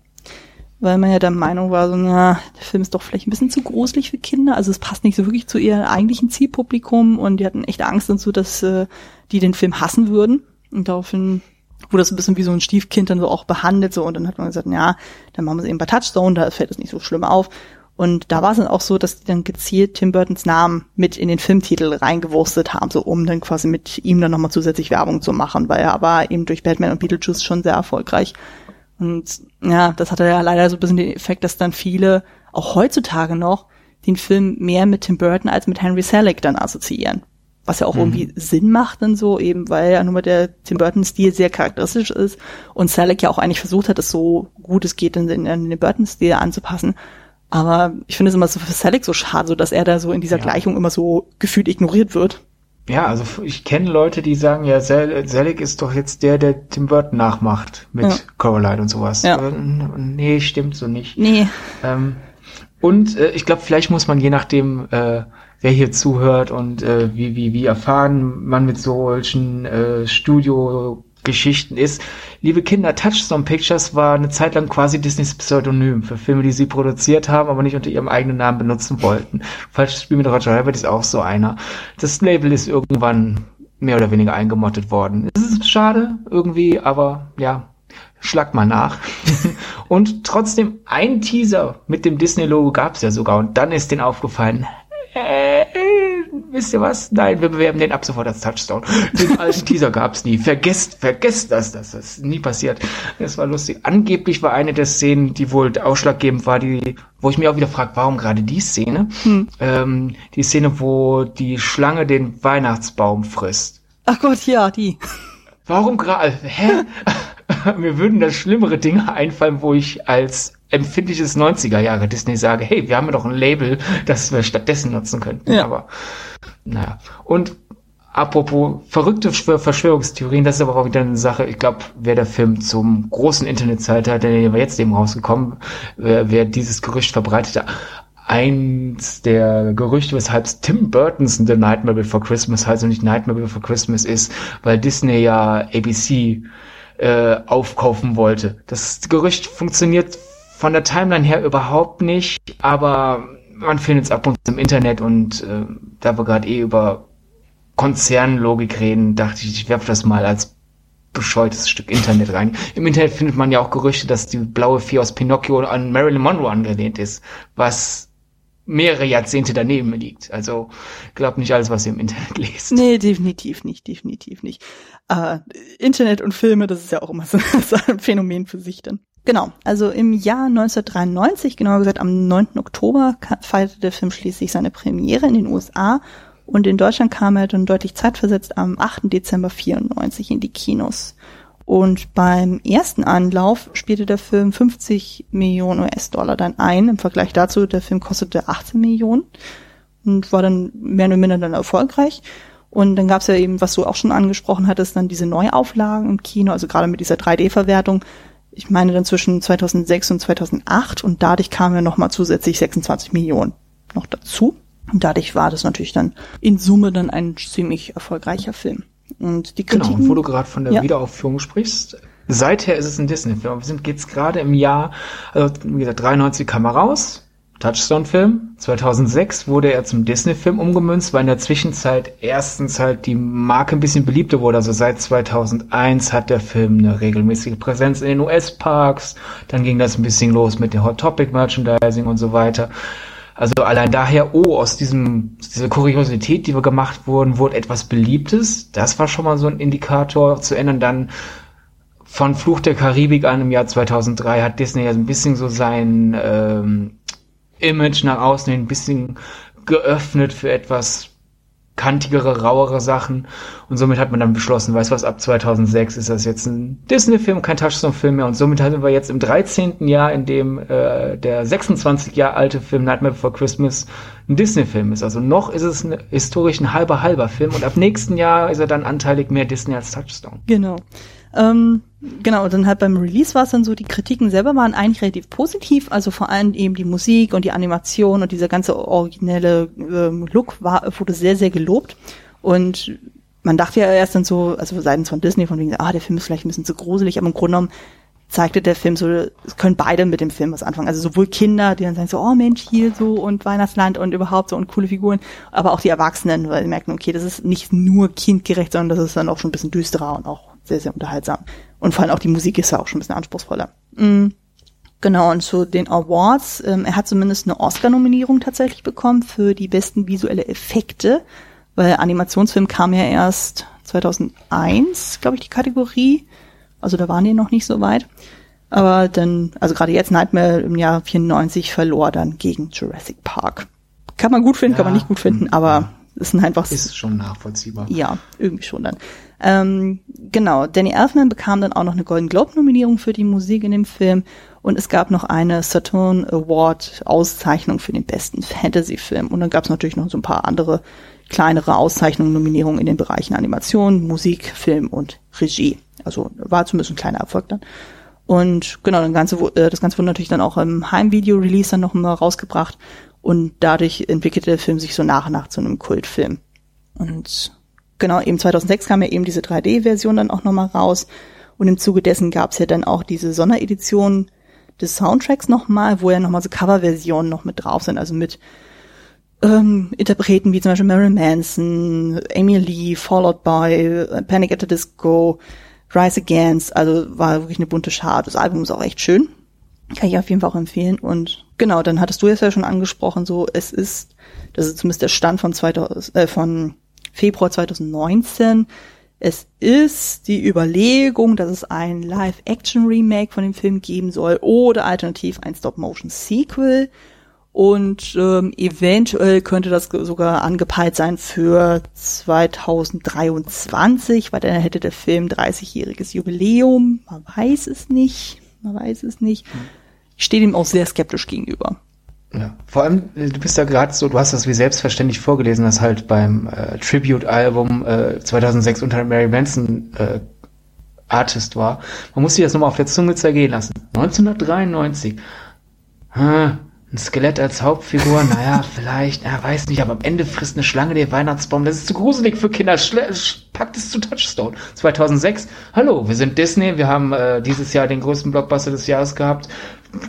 Weil man ja der Meinung war, so, na, der Film ist doch vielleicht ein bisschen zu gruselig für Kinder. Also es passt nicht so wirklich zu ihrem eigentlichen Zielpublikum und die hatten echt Angst und so, dass äh, die den Film hassen würden. Und daraufhin wurde das ein bisschen wie so ein Stiefkind dann so auch behandelt so und dann hat man gesagt, ja, dann machen wir es eben bei Touchstone, da fällt es nicht so schlimm auf. Und da war es dann auch so, dass die dann gezielt Tim Burtons Namen mit in den Filmtitel reingewurstet haben, so um dann quasi mit ihm dann nochmal zusätzlich Werbung zu machen, weil er war eben durch Batman und Beetlejuice schon sehr erfolgreich. Und ja, das hatte ja leider so ein bisschen den Effekt, dass dann viele, auch heutzutage noch, den Film mehr mit Tim Burton als mit Henry Selick dann assoziieren. Was ja auch mhm. irgendwie Sinn macht dann so, eben weil ja nur mal der Tim Burton-Stil sehr charakteristisch ist und Selick ja auch eigentlich versucht hat, es so gut es geht in den, in den Burton-Stil anzupassen. Aber ich finde es immer so für Selig so schade, so dass er da so in dieser ja. Gleichung immer so gefühlt ignoriert wird. Ja, also ich kenne Leute, die sagen, ja, Selig ist doch jetzt der, der Tim Burton nachmacht mit ja. Coraline und sowas. Ja. Äh, nee, stimmt so nicht. Nee. Ähm, und äh, ich glaube, vielleicht muss man je nachdem, äh, wer hier zuhört und äh, wie, wie, wie erfahren man mit solchen äh, Studio Geschichten ist. Liebe Kinder, Touchstone Pictures war eine Zeit lang quasi Disneys Pseudonym für Filme, die sie produziert haben, aber nicht unter ihrem eigenen Namen benutzen wollten. Falsches Spiel mit Roger Rabbit ist auch so einer. Das Label ist irgendwann mehr oder weniger eingemottet worden. Es ist schade irgendwie, aber ja, schlag mal nach. und trotzdem ein Teaser mit dem Disney-Logo gab es ja sogar und dann ist denen aufgefallen, äh, wisst ihr was? Nein, wir bewerben den ab sofort als Touchdown. Den alten Teaser gab's nie. Vergesst, vergesst das, das ist nie passiert. Das war lustig. Angeblich war eine der Szenen, die wohl ausschlaggebend war, die, wo ich mir auch wieder frage, warum gerade die Szene? Hm. Ähm, die Szene, wo die Schlange den Weihnachtsbaum frisst. Ach Gott, ja, die. Warum gerade? Hä? mir würden da schlimmere Dinge einfallen, wo ich als empfindliches 90er Jahre Disney sage, hey, wir haben ja doch ein Label, das wir stattdessen nutzen könnten. Ja. Aber naja. Und apropos verrückte Verschwörungstheorien, das ist aber auch wieder eine Sache. Ich glaube, wäre der Film zum großen Internetzeitalter, der jetzt eben rausgekommen, wer, wer dieses Gerücht verbreitete, eins der Gerüchte, weshalb Tim Burton's The Nightmare Before Christmas heißt und nicht Nightmare Before Christmas ist, weil Disney ja ABC äh, aufkaufen wollte. Das Gerücht funktioniert von der Timeline her überhaupt nicht, aber man findet es ab und zu im Internet und äh, da wir gerade eh über Konzernlogik reden, dachte ich, ich werfe das mal als bescheutes Stück Internet rein. Im Internet findet man ja auch Gerüchte, dass die blaue Fee aus Pinocchio an Marilyn Monroe angelehnt ist, was mehrere Jahrzehnte daneben liegt. Also glaubt nicht alles, was ihr im Internet lest. Nee, definitiv nicht, definitiv nicht. Äh, Internet und Filme, das ist ja auch immer so, so ein Phänomen für sich dann. Genau, also im Jahr 1993, genauer gesagt am 9. Oktober, feierte der Film schließlich seine Premiere in den USA und in Deutschland kam er dann deutlich zeitversetzt am 8. Dezember 94 in die Kinos. Und beim ersten Anlauf spielte der Film 50 Millionen US-Dollar dann ein. Im Vergleich dazu, der Film kostete 18 Millionen und war dann mehr oder minder dann erfolgreich. Und dann gab es ja eben, was du auch schon angesprochen hattest, dann diese Neuauflagen im Kino, also gerade mit dieser 3D-Verwertung. Ich meine dann zwischen 2006 und 2008 und dadurch kamen ja nochmal zusätzlich 26 Millionen noch dazu. Und dadurch war das natürlich dann in Summe dann ein ziemlich erfolgreicher Film. Und die Kritiken, genau, und wo du gerade von der ja. Wiederaufführung sprichst, seither ist es ein Disney-Film. Wir sind jetzt gerade im Jahr, also wie gesagt, 93 kam er raus, Touchstone-Film. 2006 wurde er zum Disney-Film umgemünzt, weil in der Zwischenzeit erstens halt die Marke ein bisschen beliebter wurde. Also seit 2001 hat der Film eine regelmäßige Präsenz in den US-Parks. Dann ging das ein bisschen los mit der Hot Topic Merchandising und so weiter. Also allein daher, oh, aus diesem, dieser Kuriosität, die wir gemacht wurden, wurde etwas Beliebtes. Das war schon mal so ein Indikator zu ändern. Dann von Fluch der Karibik an im Jahr 2003 hat Disney ja ein bisschen so sein ähm, Image nach außen ein bisschen geöffnet für etwas kantigere, rauere Sachen. Und somit hat man dann beschlossen, weißt was, ab 2006 ist das jetzt ein Disney-Film, kein Touchstone-Film mehr. Und somit sind wir jetzt im 13. Jahr, in dem äh, der 26 Jahre alte Film Nightmare Before Christmas ein Disney-Film ist. Also noch ist es ein, historisch ein halber, halber Film. Und ab nächsten Jahr ist er dann anteilig mehr Disney als Touchstone. Genau. Ähm, genau, und dann halt beim Release war es dann so, die Kritiken selber waren eigentlich relativ positiv, also vor allem eben die Musik und die Animation und dieser ganze originelle ähm, Look war, wurde sehr, sehr gelobt. Und man dachte ja erst dann so, also seitens von Disney, von wegen, ah, der Film ist vielleicht ein bisschen zu gruselig, aber im Grunde genommen zeigte der Film so, es können beide mit dem Film was anfangen. Also sowohl Kinder, die dann sagen so, oh Mensch, hier so und Weihnachtsland und überhaupt so und coole Figuren, aber auch die Erwachsenen, weil sie merken, okay, das ist nicht nur kindgerecht, sondern das ist dann auch schon ein bisschen düsterer und auch sehr, sehr unterhaltsam. Und vor allem auch die Musik ist ja auch schon ein bisschen anspruchsvoller. Mhm. Genau, und zu den Awards, ähm, er hat zumindest eine Oscar-Nominierung tatsächlich bekommen für die besten visuelle Effekte, weil Animationsfilm kam ja erst 2001, glaube ich, die Kategorie. Also da waren die noch nicht so weit. Aber dann, also gerade jetzt Nightmare im Jahr 94 verlor dann gegen Jurassic Park. Kann man gut finden, ja, kann man nicht gut finden, aber es sind einfach. Ist schon nachvollziehbar. Ja, irgendwie schon dann. Ähm, genau, Danny Elfman bekam dann auch noch eine Golden Globe-Nominierung für die Musik in dem Film und es gab noch eine Saturn Award-Auszeichnung für den besten Fantasy-Film. Und dann gab es natürlich noch so ein paar andere kleinere Auszeichnungen, Nominierungen in den Bereichen Animation, Musik, Film und Regie. Also war zumindest ein kleiner Erfolg dann. Und genau, das Ganze, äh, das Ganze wurde natürlich dann auch im Heimvideo-Release dann noch mal rausgebracht und dadurch entwickelte der Film sich so nach und nach zu einem Kultfilm. Und genau, eben 2006 kam ja eben diese 3D-Version dann auch nochmal raus. Und im Zuge dessen gab es ja dann auch diese Sonderedition des Soundtracks nochmal, wo ja nochmal so Coverversionen noch mit drauf sind, also mit ähm, Interpreten wie zum Beispiel Marilyn Manson, Amy Lee, Followed by, Panic at the Disco, Rise Against, also war wirklich eine bunte Schar. Das Album ist auch echt schön. Kann ich auf jeden Fall auch empfehlen. Und genau, dann hattest du es ja schon angesprochen, so es ist, das ist zumindest der Stand von 2000, äh, von Februar 2019. Es ist die Überlegung, dass es ein Live-Action-Remake von dem Film geben soll oder alternativ ein Stop-Motion-Sequel. Und ähm, eventuell könnte das sogar angepeilt sein für 2023, weil dann hätte der Film 30-jähriges Jubiläum. Man weiß es nicht. Man weiß es nicht. Ich stehe dem auch sehr skeptisch gegenüber. Ja, vor allem, äh, du bist ja gerade so, du hast das wie selbstverständlich vorgelesen, dass halt beim äh, Tribute-Album äh, 2006 unter Mary Manson äh, Artist war. Man muss sich das nochmal auf der Zunge zergehen lassen. 1993. Hm, ein Skelett als Hauptfigur, naja, vielleicht, er weiß nicht, aber am Ende frisst eine Schlange den Weihnachtsbaum. Das ist zu gruselig für Kinder. Schle packt es zu Touchstone. 2006. Hallo, wir sind Disney. Wir haben äh, dieses Jahr den größten Blockbuster des Jahres gehabt.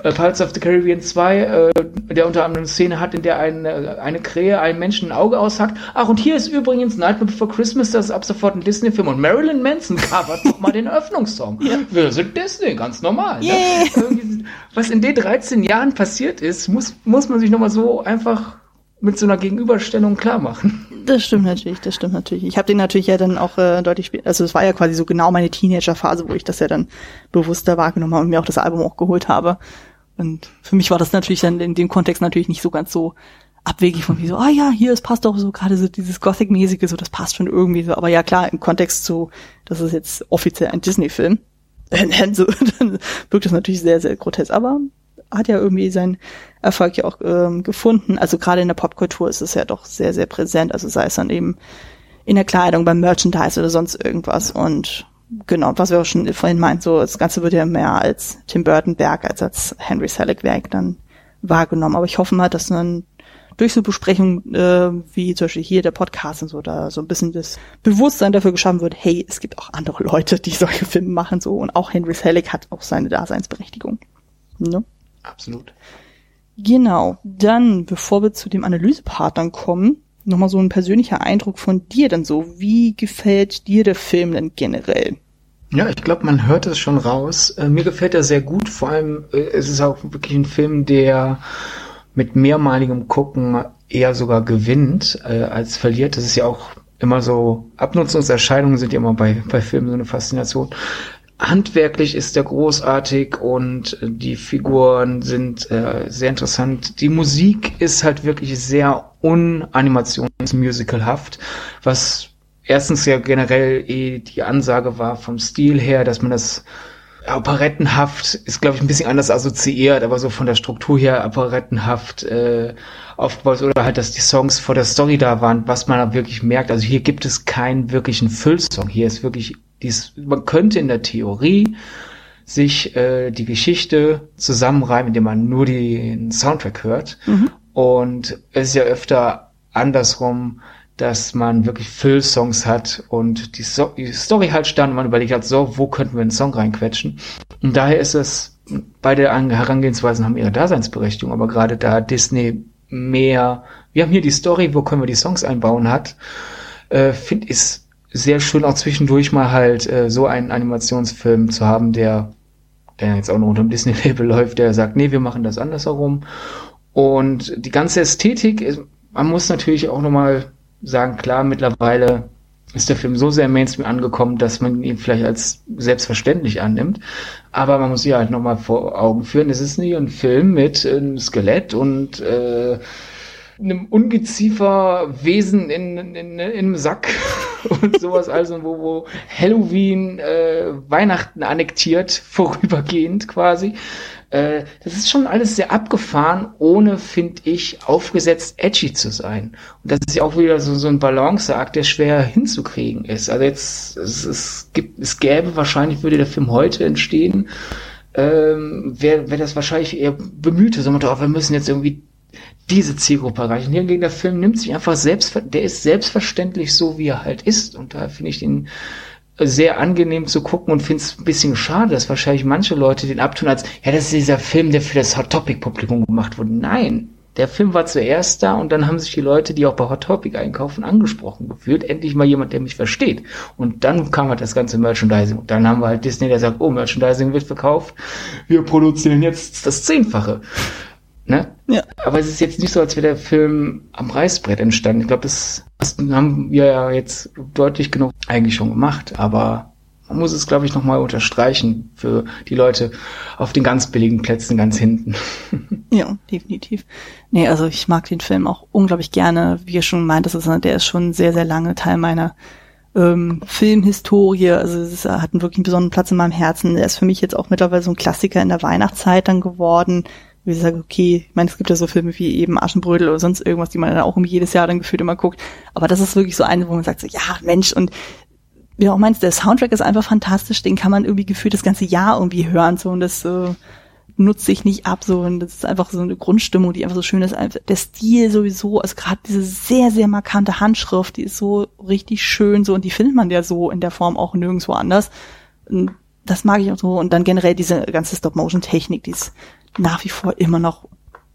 Äh, Pirates of the Caribbean 2, äh, der unter anderem eine Szene hat, in der eine, äh, eine Krähe einem Menschen ein Auge aushackt. Ach, und hier ist übrigens Nightmare Before Christmas, das ist ab sofort ein Disney-Film. Und Marilyn Manson covert nochmal den Öffnungssong. Ja. Wir sind Disney, ganz normal. Yeah. Ne? was in den 13 Jahren passiert ist, muss, muss man sich nochmal so einfach mit so einer Gegenüberstellung klar machen. Das stimmt natürlich, das stimmt natürlich. Ich habe den natürlich ja dann auch äh, deutlich später, also es war ja quasi so genau meine Teenager-Phase, wo ich das ja dann bewusster wahrgenommen habe und mir auch das Album auch geholt habe. Und für mich war das natürlich dann in dem Kontext natürlich nicht so ganz so abwegig von wie so, ah ja, hier, es passt doch so gerade so dieses Gothic-mäßige, so das passt schon irgendwie so. Aber ja klar, im Kontext so, das ist jetzt offiziell ein Disney-Film. So, dann wirkt das natürlich sehr, sehr grotesk. Aber hat ja irgendwie seinen Erfolg ja auch ähm, gefunden. Also gerade in der Popkultur ist es ja doch sehr, sehr präsent. Also sei es dann eben in der Kleidung, beim Merchandise oder sonst irgendwas. Und genau, was wir auch schon vorhin meinten, so das Ganze wird ja mehr als Tim Burton Werk als als Henry Selick Werk dann wahrgenommen. Aber ich hoffe mal, dass dann durch so Besprechungen äh, wie zum Beispiel hier der Podcast und so, da so ein bisschen das Bewusstsein dafür geschaffen wird, hey, es gibt auch andere Leute, die solche Filme machen so und auch Henry Selick hat auch seine Daseinsberechtigung. Ne? Absolut. Genau. Dann, bevor wir zu dem Analysepartnern kommen, nochmal so ein persönlicher Eindruck von dir dann so. Wie gefällt dir der Film denn generell? Ja, ich glaube, man hört es schon raus. Äh, mir gefällt er sehr gut. Vor allem, äh, es ist auch wirklich ein Film, der mit mehrmaligem Gucken eher sogar gewinnt äh, als verliert. Das ist ja auch immer so, Abnutzungserscheinungen sind ja immer bei, bei Filmen so eine Faszination. Handwerklich ist er großartig und die Figuren sind äh, sehr interessant. Die Musik ist halt wirklich sehr unanimationsmusicalhaft, was erstens ja generell eh die Ansage war vom Stil her, dass man das operettenhaft ist, glaube ich, ein bisschen anders assoziiert, aber so von der Struktur her operettenhaft äh, aufgebaut oder halt, dass die Songs vor der Story da waren, was man wirklich merkt. Also hier gibt es keinen wirklichen Füllsong. Hier ist wirklich dies, man könnte in der Theorie sich äh, die Geschichte zusammenreimen, indem man nur den Soundtrack hört. Mhm. Und es ist ja öfter andersrum, dass man wirklich Füllsongs hat und die, so die Story halt stand und man überlegt hat, so, wo könnten wir einen Song reinquetschen? Und daher ist es, beide Herangehensweisen haben ihre Daseinsberechtigung, aber gerade da Disney mehr, wir haben hier die Story, wo können wir die Songs einbauen hat, äh, finde ich sehr schön auch zwischendurch mal halt äh, so einen Animationsfilm zu haben, der, der jetzt auch noch unter dem Disney-Label läuft, der sagt, nee, wir machen das andersherum. Und die ganze Ästhetik, ist, man muss natürlich auch nochmal sagen, klar, mittlerweile ist der Film so sehr Mainstream angekommen, dass man ihn vielleicht als selbstverständlich annimmt. Aber man muss sich halt nochmal vor Augen führen, es ist nicht ein Film mit einem Skelett und äh, einem ungeziefer Wesen in, in, in, in einem Sack und sowas also, wo, wo Halloween äh, Weihnachten annektiert, vorübergehend quasi. Äh, das ist schon alles sehr abgefahren, ohne, finde ich, aufgesetzt edgy zu sein. Und das ist ja auch wieder so, so ein Balanceakt, der schwer hinzukriegen ist. Also jetzt, es, es gibt, es gäbe wahrscheinlich, würde der Film heute entstehen, ähm, wäre wär das wahrscheinlich eher bemühte, so oh, wir müssen jetzt irgendwie diese Zielgruppe erreichen. Hingegen der Film nimmt sich einfach selbst, der ist selbstverständlich so, wie er halt ist. Und da finde ich den sehr angenehm zu gucken und finde es ein bisschen schade, dass wahrscheinlich manche Leute den abtun als, ja, das ist dieser Film, der für das Hot Topic Publikum gemacht wurde. Nein, der Film war zuerst da und dann haben sich die Leute, die auch bei Hot Topic einkaufen, angesprochen gefühlt. Endlich mal jemand, der mich versteht. Und dann kam halt das ganze Merchandising. Und dann haben wir halt Disney, der sagt, oh, Merchandising wird verkauft. Wir produzieren jetzt das Zehnfache. Ne? Ja. Aber es ist jetzt nicht so, als wäre der Film am Reißbrett entstanden. Ich glaube, das, das haben wir ja jetzt deutlich genug eigentlich schon gemacht. Aber man muss es, glaube ich, nochmal unterstreichen für die Leute auf den ganz billigen Plätzen ganz hinten. Ja, definitiv. Nee, also ich mag den Film auch unglaublich gerne. Wie ihr schon meint, das ist, der ist schon sehr, sehr lange Teil meiner ähm, Filmhistorie. Also es hat einen wirklich einen besonderen Platz in meinem Herzen. Der ist für mich jetzt auch mittlerweile so ein Klassiker in der Weihnachtszeit dann geworden wie ich sage, okay, ich meine, es gibt ja so Filme wie eben Aschenbrödel oder sonst irgendwas, die man dann auch um jedes Jahr dann gefühlt immer guckt. Aber das ist wirklich so eine, wo man sagt so, ja, Mensch, und wie auch meinst, der Soundtrack ist einfach fantastisch, den kann man irgendwie gefühlt das ganze Jahr irgendwie hören, so, und das äh, nutzt sich nicht ab, so, und das ist einfach so eine Grundstimmung, die einfach so schön ist. Der Stil sowieso, also gerade diese sehr, sehr markante Handschrift, die ist so richtig schön, so, und die findet man ja so in der Form auch nirgendwo anders. Und das mag ich auch so. Und dann generell diese ganze Stop-Motion-Technik, die ist nach wie vor immer noch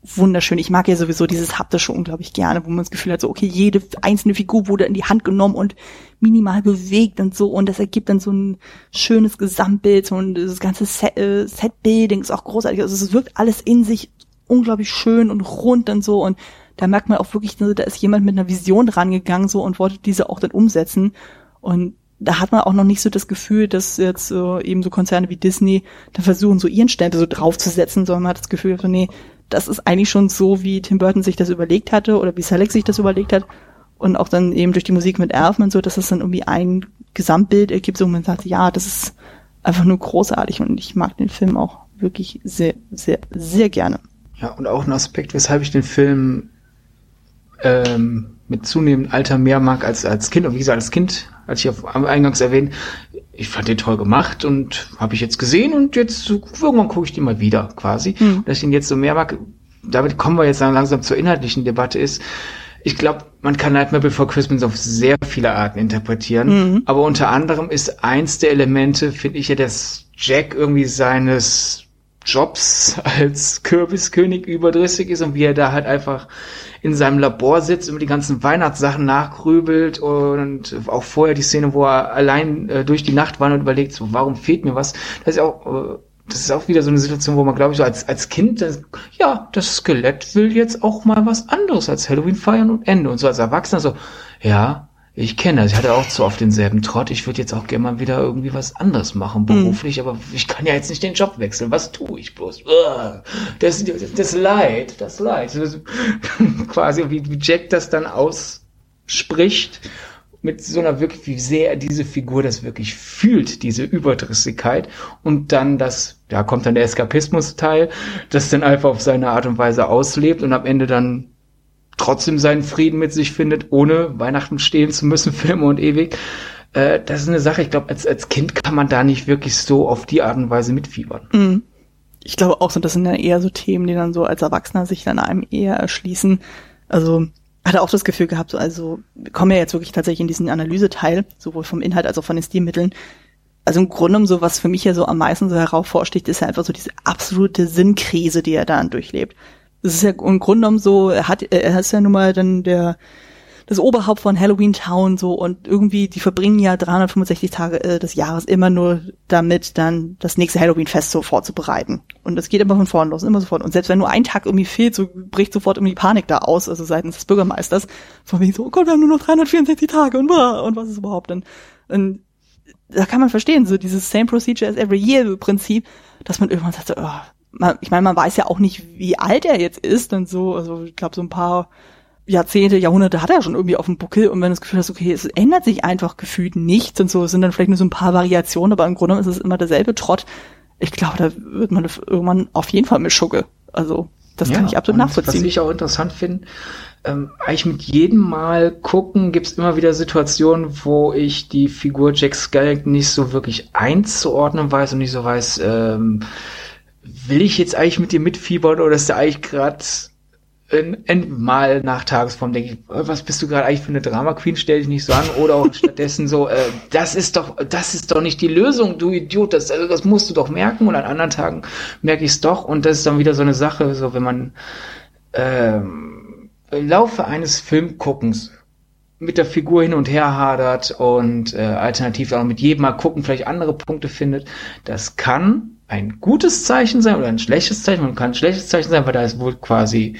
wunderschön. Ich mag ja sowieso dieses haptische unglaublich gerne, wo man das Gefühl hat, so okay, jede einzelne Figur wurde in die Hand genommen und minimal bewegt und so und das ergibt dann so ein schönes Gesamtbild und das ganze Set, äh, Setbuilding ist auch großartig. Also es wirkt alles in sich unglaublich schön und rund und so und da merkt man auch wirklich, da ist jemand mit einer Vision rangegangen so und wollte diese auch dann umsetzen und da hat man auch noch nicht so das Gefühl, dass jetzt äh, eben so Konzerne wie Disney da versuchen, so ihren Stempel so draufzusetzen, sondern man hat das Gefühl, so, nee, das ist eigentlich schon so, wie Tim Burton sich das überlegt hatte oder wie Selleck sich das überlegt hat. Und auch dann eben durch die Musik mit Elfman so, dass es dann irgendwie ein Gesamtbild ergibt, so man sagt, ja, das ist einfach nur großartig und ich mag den Film auch wirklich sehr, sehr, sehr gerne. Ja, und auch ein Aspekt, weshalb ich den Film ähm, mit zunehmendem Alter mehr mag als als Kind. Und wie gesagt, als Kind, als ich auf, eingangs erwähnt, ich fand den toll gemacht und habe ich jetzt gesehen und jetzt irgendwann gucke ich den mal wieder quasi. Mhm. Dass ich ihn jetzt so mehr mag, damit kommen wir jetzt langsam zur inhaltlichen Debatte ist. Ich glaube, man kann Nightmare Before Christmas auf sehr viele Arten interpretieren, mhm. aber unter anderem ist eins der Elemente, finde ich ja, dass Jack irgendwie seines Jobs als Kürbiskönig überdrüssig ist und wie er da halt einfach in seinem Labor sitzt, über die ganzen Weihnachtssachen nachgrübelt und auch vorher die Szene, wo er allein äh, durch die Nacht war und überlegt, so, warum fehlt mir was? Das ist auch, äh, das ist auch wieder so eine Situation, wo man, glaube ich, so als, als Kind, das, ja, das Skelett will jetzt auch mal was anderes als Halloween feiern und Ende. Und so als Erwachsener so, ja, ich kenne das. Ich hatte auch zu oft denselben Trott. Ich würde jetzt auch gerne mal wieder irgendwie was anderes machen, beruflich, mhm. aber ich kann ja jetzt nicht den Job wechseln. Was tue ich bloß? Das, das, das Leid, das Leid. Das, quasi, wie, Jack das dann ausspricht, mit so einer wirklich, wie sehr diese Figur das wirklich fühlt, diese Überdrissigkeit. Und dann das, da kommt dann der Eskapismus-Teil, das dann einfach auf seine Art und Weise auslebt und am Ende dann trotzdem seinen Frieden mit sich findet, ohne Weihnachten stehen zu müssen für immer und ewig. Äh, das ist eine Sache, ich glaube, als, als Kind kann man da nicht wirklich so auf die Art und Weise mitfiebern. Mhm. Ich glaube auch so, das sind ja eher so Themen, die dann so als Erwachsener sich dann einem eher erschließen. Also hatte auch das Gefühl gehabt, so, also wir kommen ja jetzt wirklich tatsächlich in diesen Analyseteil, sowohl vom Inhalt als auch von den Stilmitteln. Also im Grunde genommen so, was für mich ja so am meisten so heraufvorsticht, ist ja einfach so diese absolute Sinnkrise, die er dann durchlebt. Das ist ja im Grunde genommen so, er hat, er ist ja nun mal dann der, das Oberhaupt von Halloween Town so und irgendwie, die verbringen ja 365 Tage äh, des Jahres immer nur damit, dann das nächste Halloween-Fest so vorzubereiten. Und das geht immer von vorn los, immer sofort. Und selbst wenn nur ein Tag irgendwie fehlt, so bricht sofort irgendwie Panik da aus, also seitens des Bürgermeisters, von wegen so, oh Gott, wir haben nur noch 364 Tage und, und was ist überhaupt denn? Und da kann man verstehen, so dieses same procedure as every year Prinzip, dass man irgendwann sagt, so, oh, man, ich meine, man weiß ja auch nicht, wie alt er jetzt ist und so. Also ich glaube, so ein paar Jahrzehnte, Jahrhunderte hat er schon irgendwie auf dem Buckel und wenn du das Gefühl hast, okay, es ändert sich einfach gefühlt nichts und so, es sind dann vielleicht nur so ein paar Variationen, aber im Grunde ist es immer derselbe Trott. Ich glaube, da wird man irgendwann auf jeden Fall mit Schugge. Also das ja, kann ich absolut nachvollziehen. Was ich auch interessant finde, ähm, eigentlich mit jedem Mal gucken gibt's immer wieder Situationen, wo ich die Figur Jack Skellington nicht so wirklich einzuordnen weiß und nicht so weiß, ähm, will ich jetzt eigentlich mit dir mitfiebern oder ist da eigentlich gerade mal nach Tagesform denke ich, äh, was bist du gerade eigentlich für eine Drama Queen? Stell dich nicht so an. Oder auch stattdessen so, äh, das ist doch, das ist doch nicht die Lösung, du Idiot, das, also das musst du doch merken. Und an anderen Tagen merke ich es doch. Und das ist dann wieder so eine Sache, so wenn man ähm, im Laufe eines Filmguckens mit der Figur hin und her hadert und äh, alternativ auch mit jedem Mal gucken, vielleicht andere Punkte findet, das kann ein gutes Zeichen sein oder ein schlechtes Zeichen. Man kann ein schlechtes Zeichen sein, weil da ist wohl quasi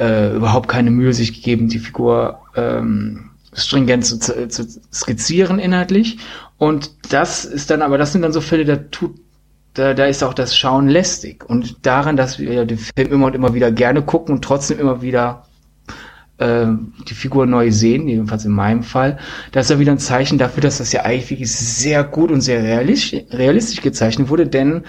äh, überhaupt keine Mühe sich gegeben, die Figur ähm, stringent zu, zu skizzieren inhaltlich. Und das ist dann, aber das sind dann so Fälle, da tut da, da ist auch das Schauen lästig. Und daran, dass wir den Film immer und immer wieder gerne gucken und trotzdem immer wieder äh, die Figur neu sehen, jedenfalls in meinem Fall, das ist ja wieder ein Zeichen dafür, dass das ja eigentlich wirklich sehr gut und sehr realistisch, realistisch gezeichnet wurde, denn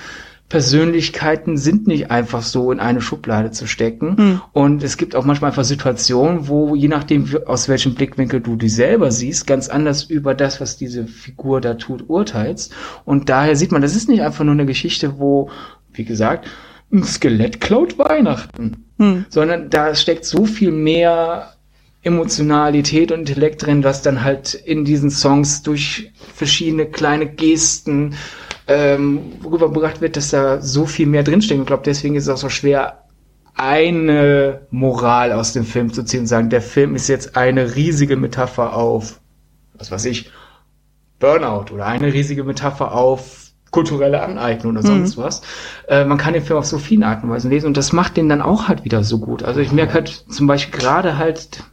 Persönlichkeiten sind nicht einfach so in eine Schublade zu stecken. Hm. Und es gibt auch manchmal einfach Situationen, wo je nachdem, aus welchem Blickwinkel du die selber siehst, ganz anders über das, was diese Figur da tut, urteilst. Und daher sieht man, das ist nicht einfach nur eine Geschichte, wo, wie gesagt, ein Skelett klaut Weihnachten, hm. sondern da steckt so viel mehr Emotionalität und Intellekt drin, was dann halt in diesen Songs durch verschiedene kleine Gesten ähm, rübergebracht wird, dass da so viel mehr drinsteckt. Ich glaube, deswegen ist es auch so schwer eine Moral aus dem Film zu ziehen und sagen, der Film ist jetzt eine riesige Metapher auf, was weiß ich, Burnout oder eine riesige Metapher auf kulturelle Aneignung oder sonst mhm. was. Äh, man kann den Film auf so vielen Arten und Weisen lesen und das macht den dann auch halt wieder so gut. Also ich merke halt zum Beispiel gerade halt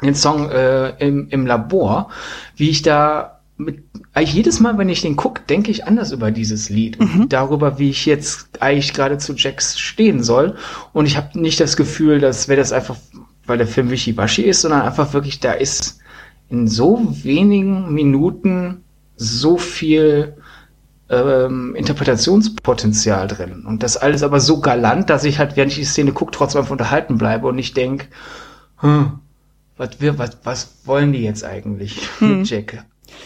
den Song äh, im, im Labor, wie ich da mit eigentlich jedes Mal, wenn ich den gucke, denke ich anders über dieses Lied und mhm. darüber, wie ich jetzt eigentlich gerade zu Jax stehen soll. Und ich habe nicht das Gefühl, dass wäre das einfach, weil der Film wischiwaschi ist, sondern einfach wirklich, da ist in so wenigen Minuten so viel ähm, Interpretationspotenzial drin. Und das alles aber so galant, dass ich halt, während ich die Szene gucke, trotzdem einfach unterhalten bleibe und nicht denk, hm, was, wir, was, was wollen die jetzt eigentlich hm. mit Jack?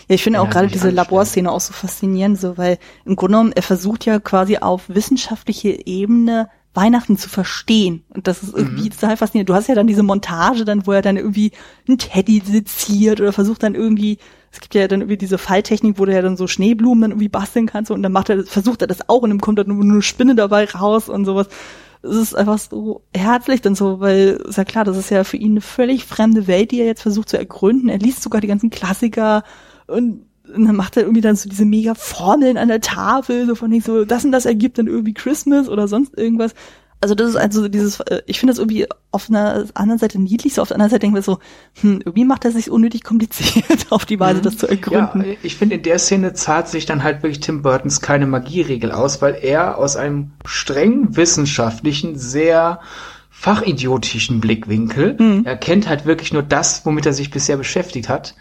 Ja, ich finde auch gerade diese Laborszene auch so faszinierend, so weil im Grunde genommen er versucht ja quasi auf wissenschaftliche Ebene Weihnachten zu verstehen. Und das ist irgendwie mhm. total faszinierend. Du hast ja dann diese Montage dann, wo er dann irgendwie einen Teddy seziert oder versucht dann irgendwie es gibt ja dann irgendwie diese Falltechnik, wo du ja dann so Schneeblumen dann irgendwie basteln kannst und dann macht er, versucht er das auch und dann kommt dann nur eine Spinne dabei raus und sowas. Es ist einfach so herzlich dann so, weil ist ja klar, das ist ja für ihn eine völlig fremde Welt, die er jetzt versucht zu ergründen. Er liest sogar die ganzen Klassiker und und dann macht er irgendwie dann so diese mega Formeln an der Tafel, so von nicht so, das und das ergibt dann irgendwie Christmas oder sonst irgendwas also das ist also dieses, äh, ich finde das irgendwie auf einer anderen Seite niedlich, so auf der anderen Seite denken wir so, hm, irgendwie macht er sich unnötig kompliziert auf die Weise, mhm. das zu ergründen. Ja, ich finde, in der Szene zahlt sich dann halt wirklich Tim Burtons keine Magieregel aus, weil er aus einem streng wissenschaftlichen, sehr fachidiotischen Blickwinkel, mhm. er kennt halt wirklich nur das, womit er sich bisher beschäftigt hat,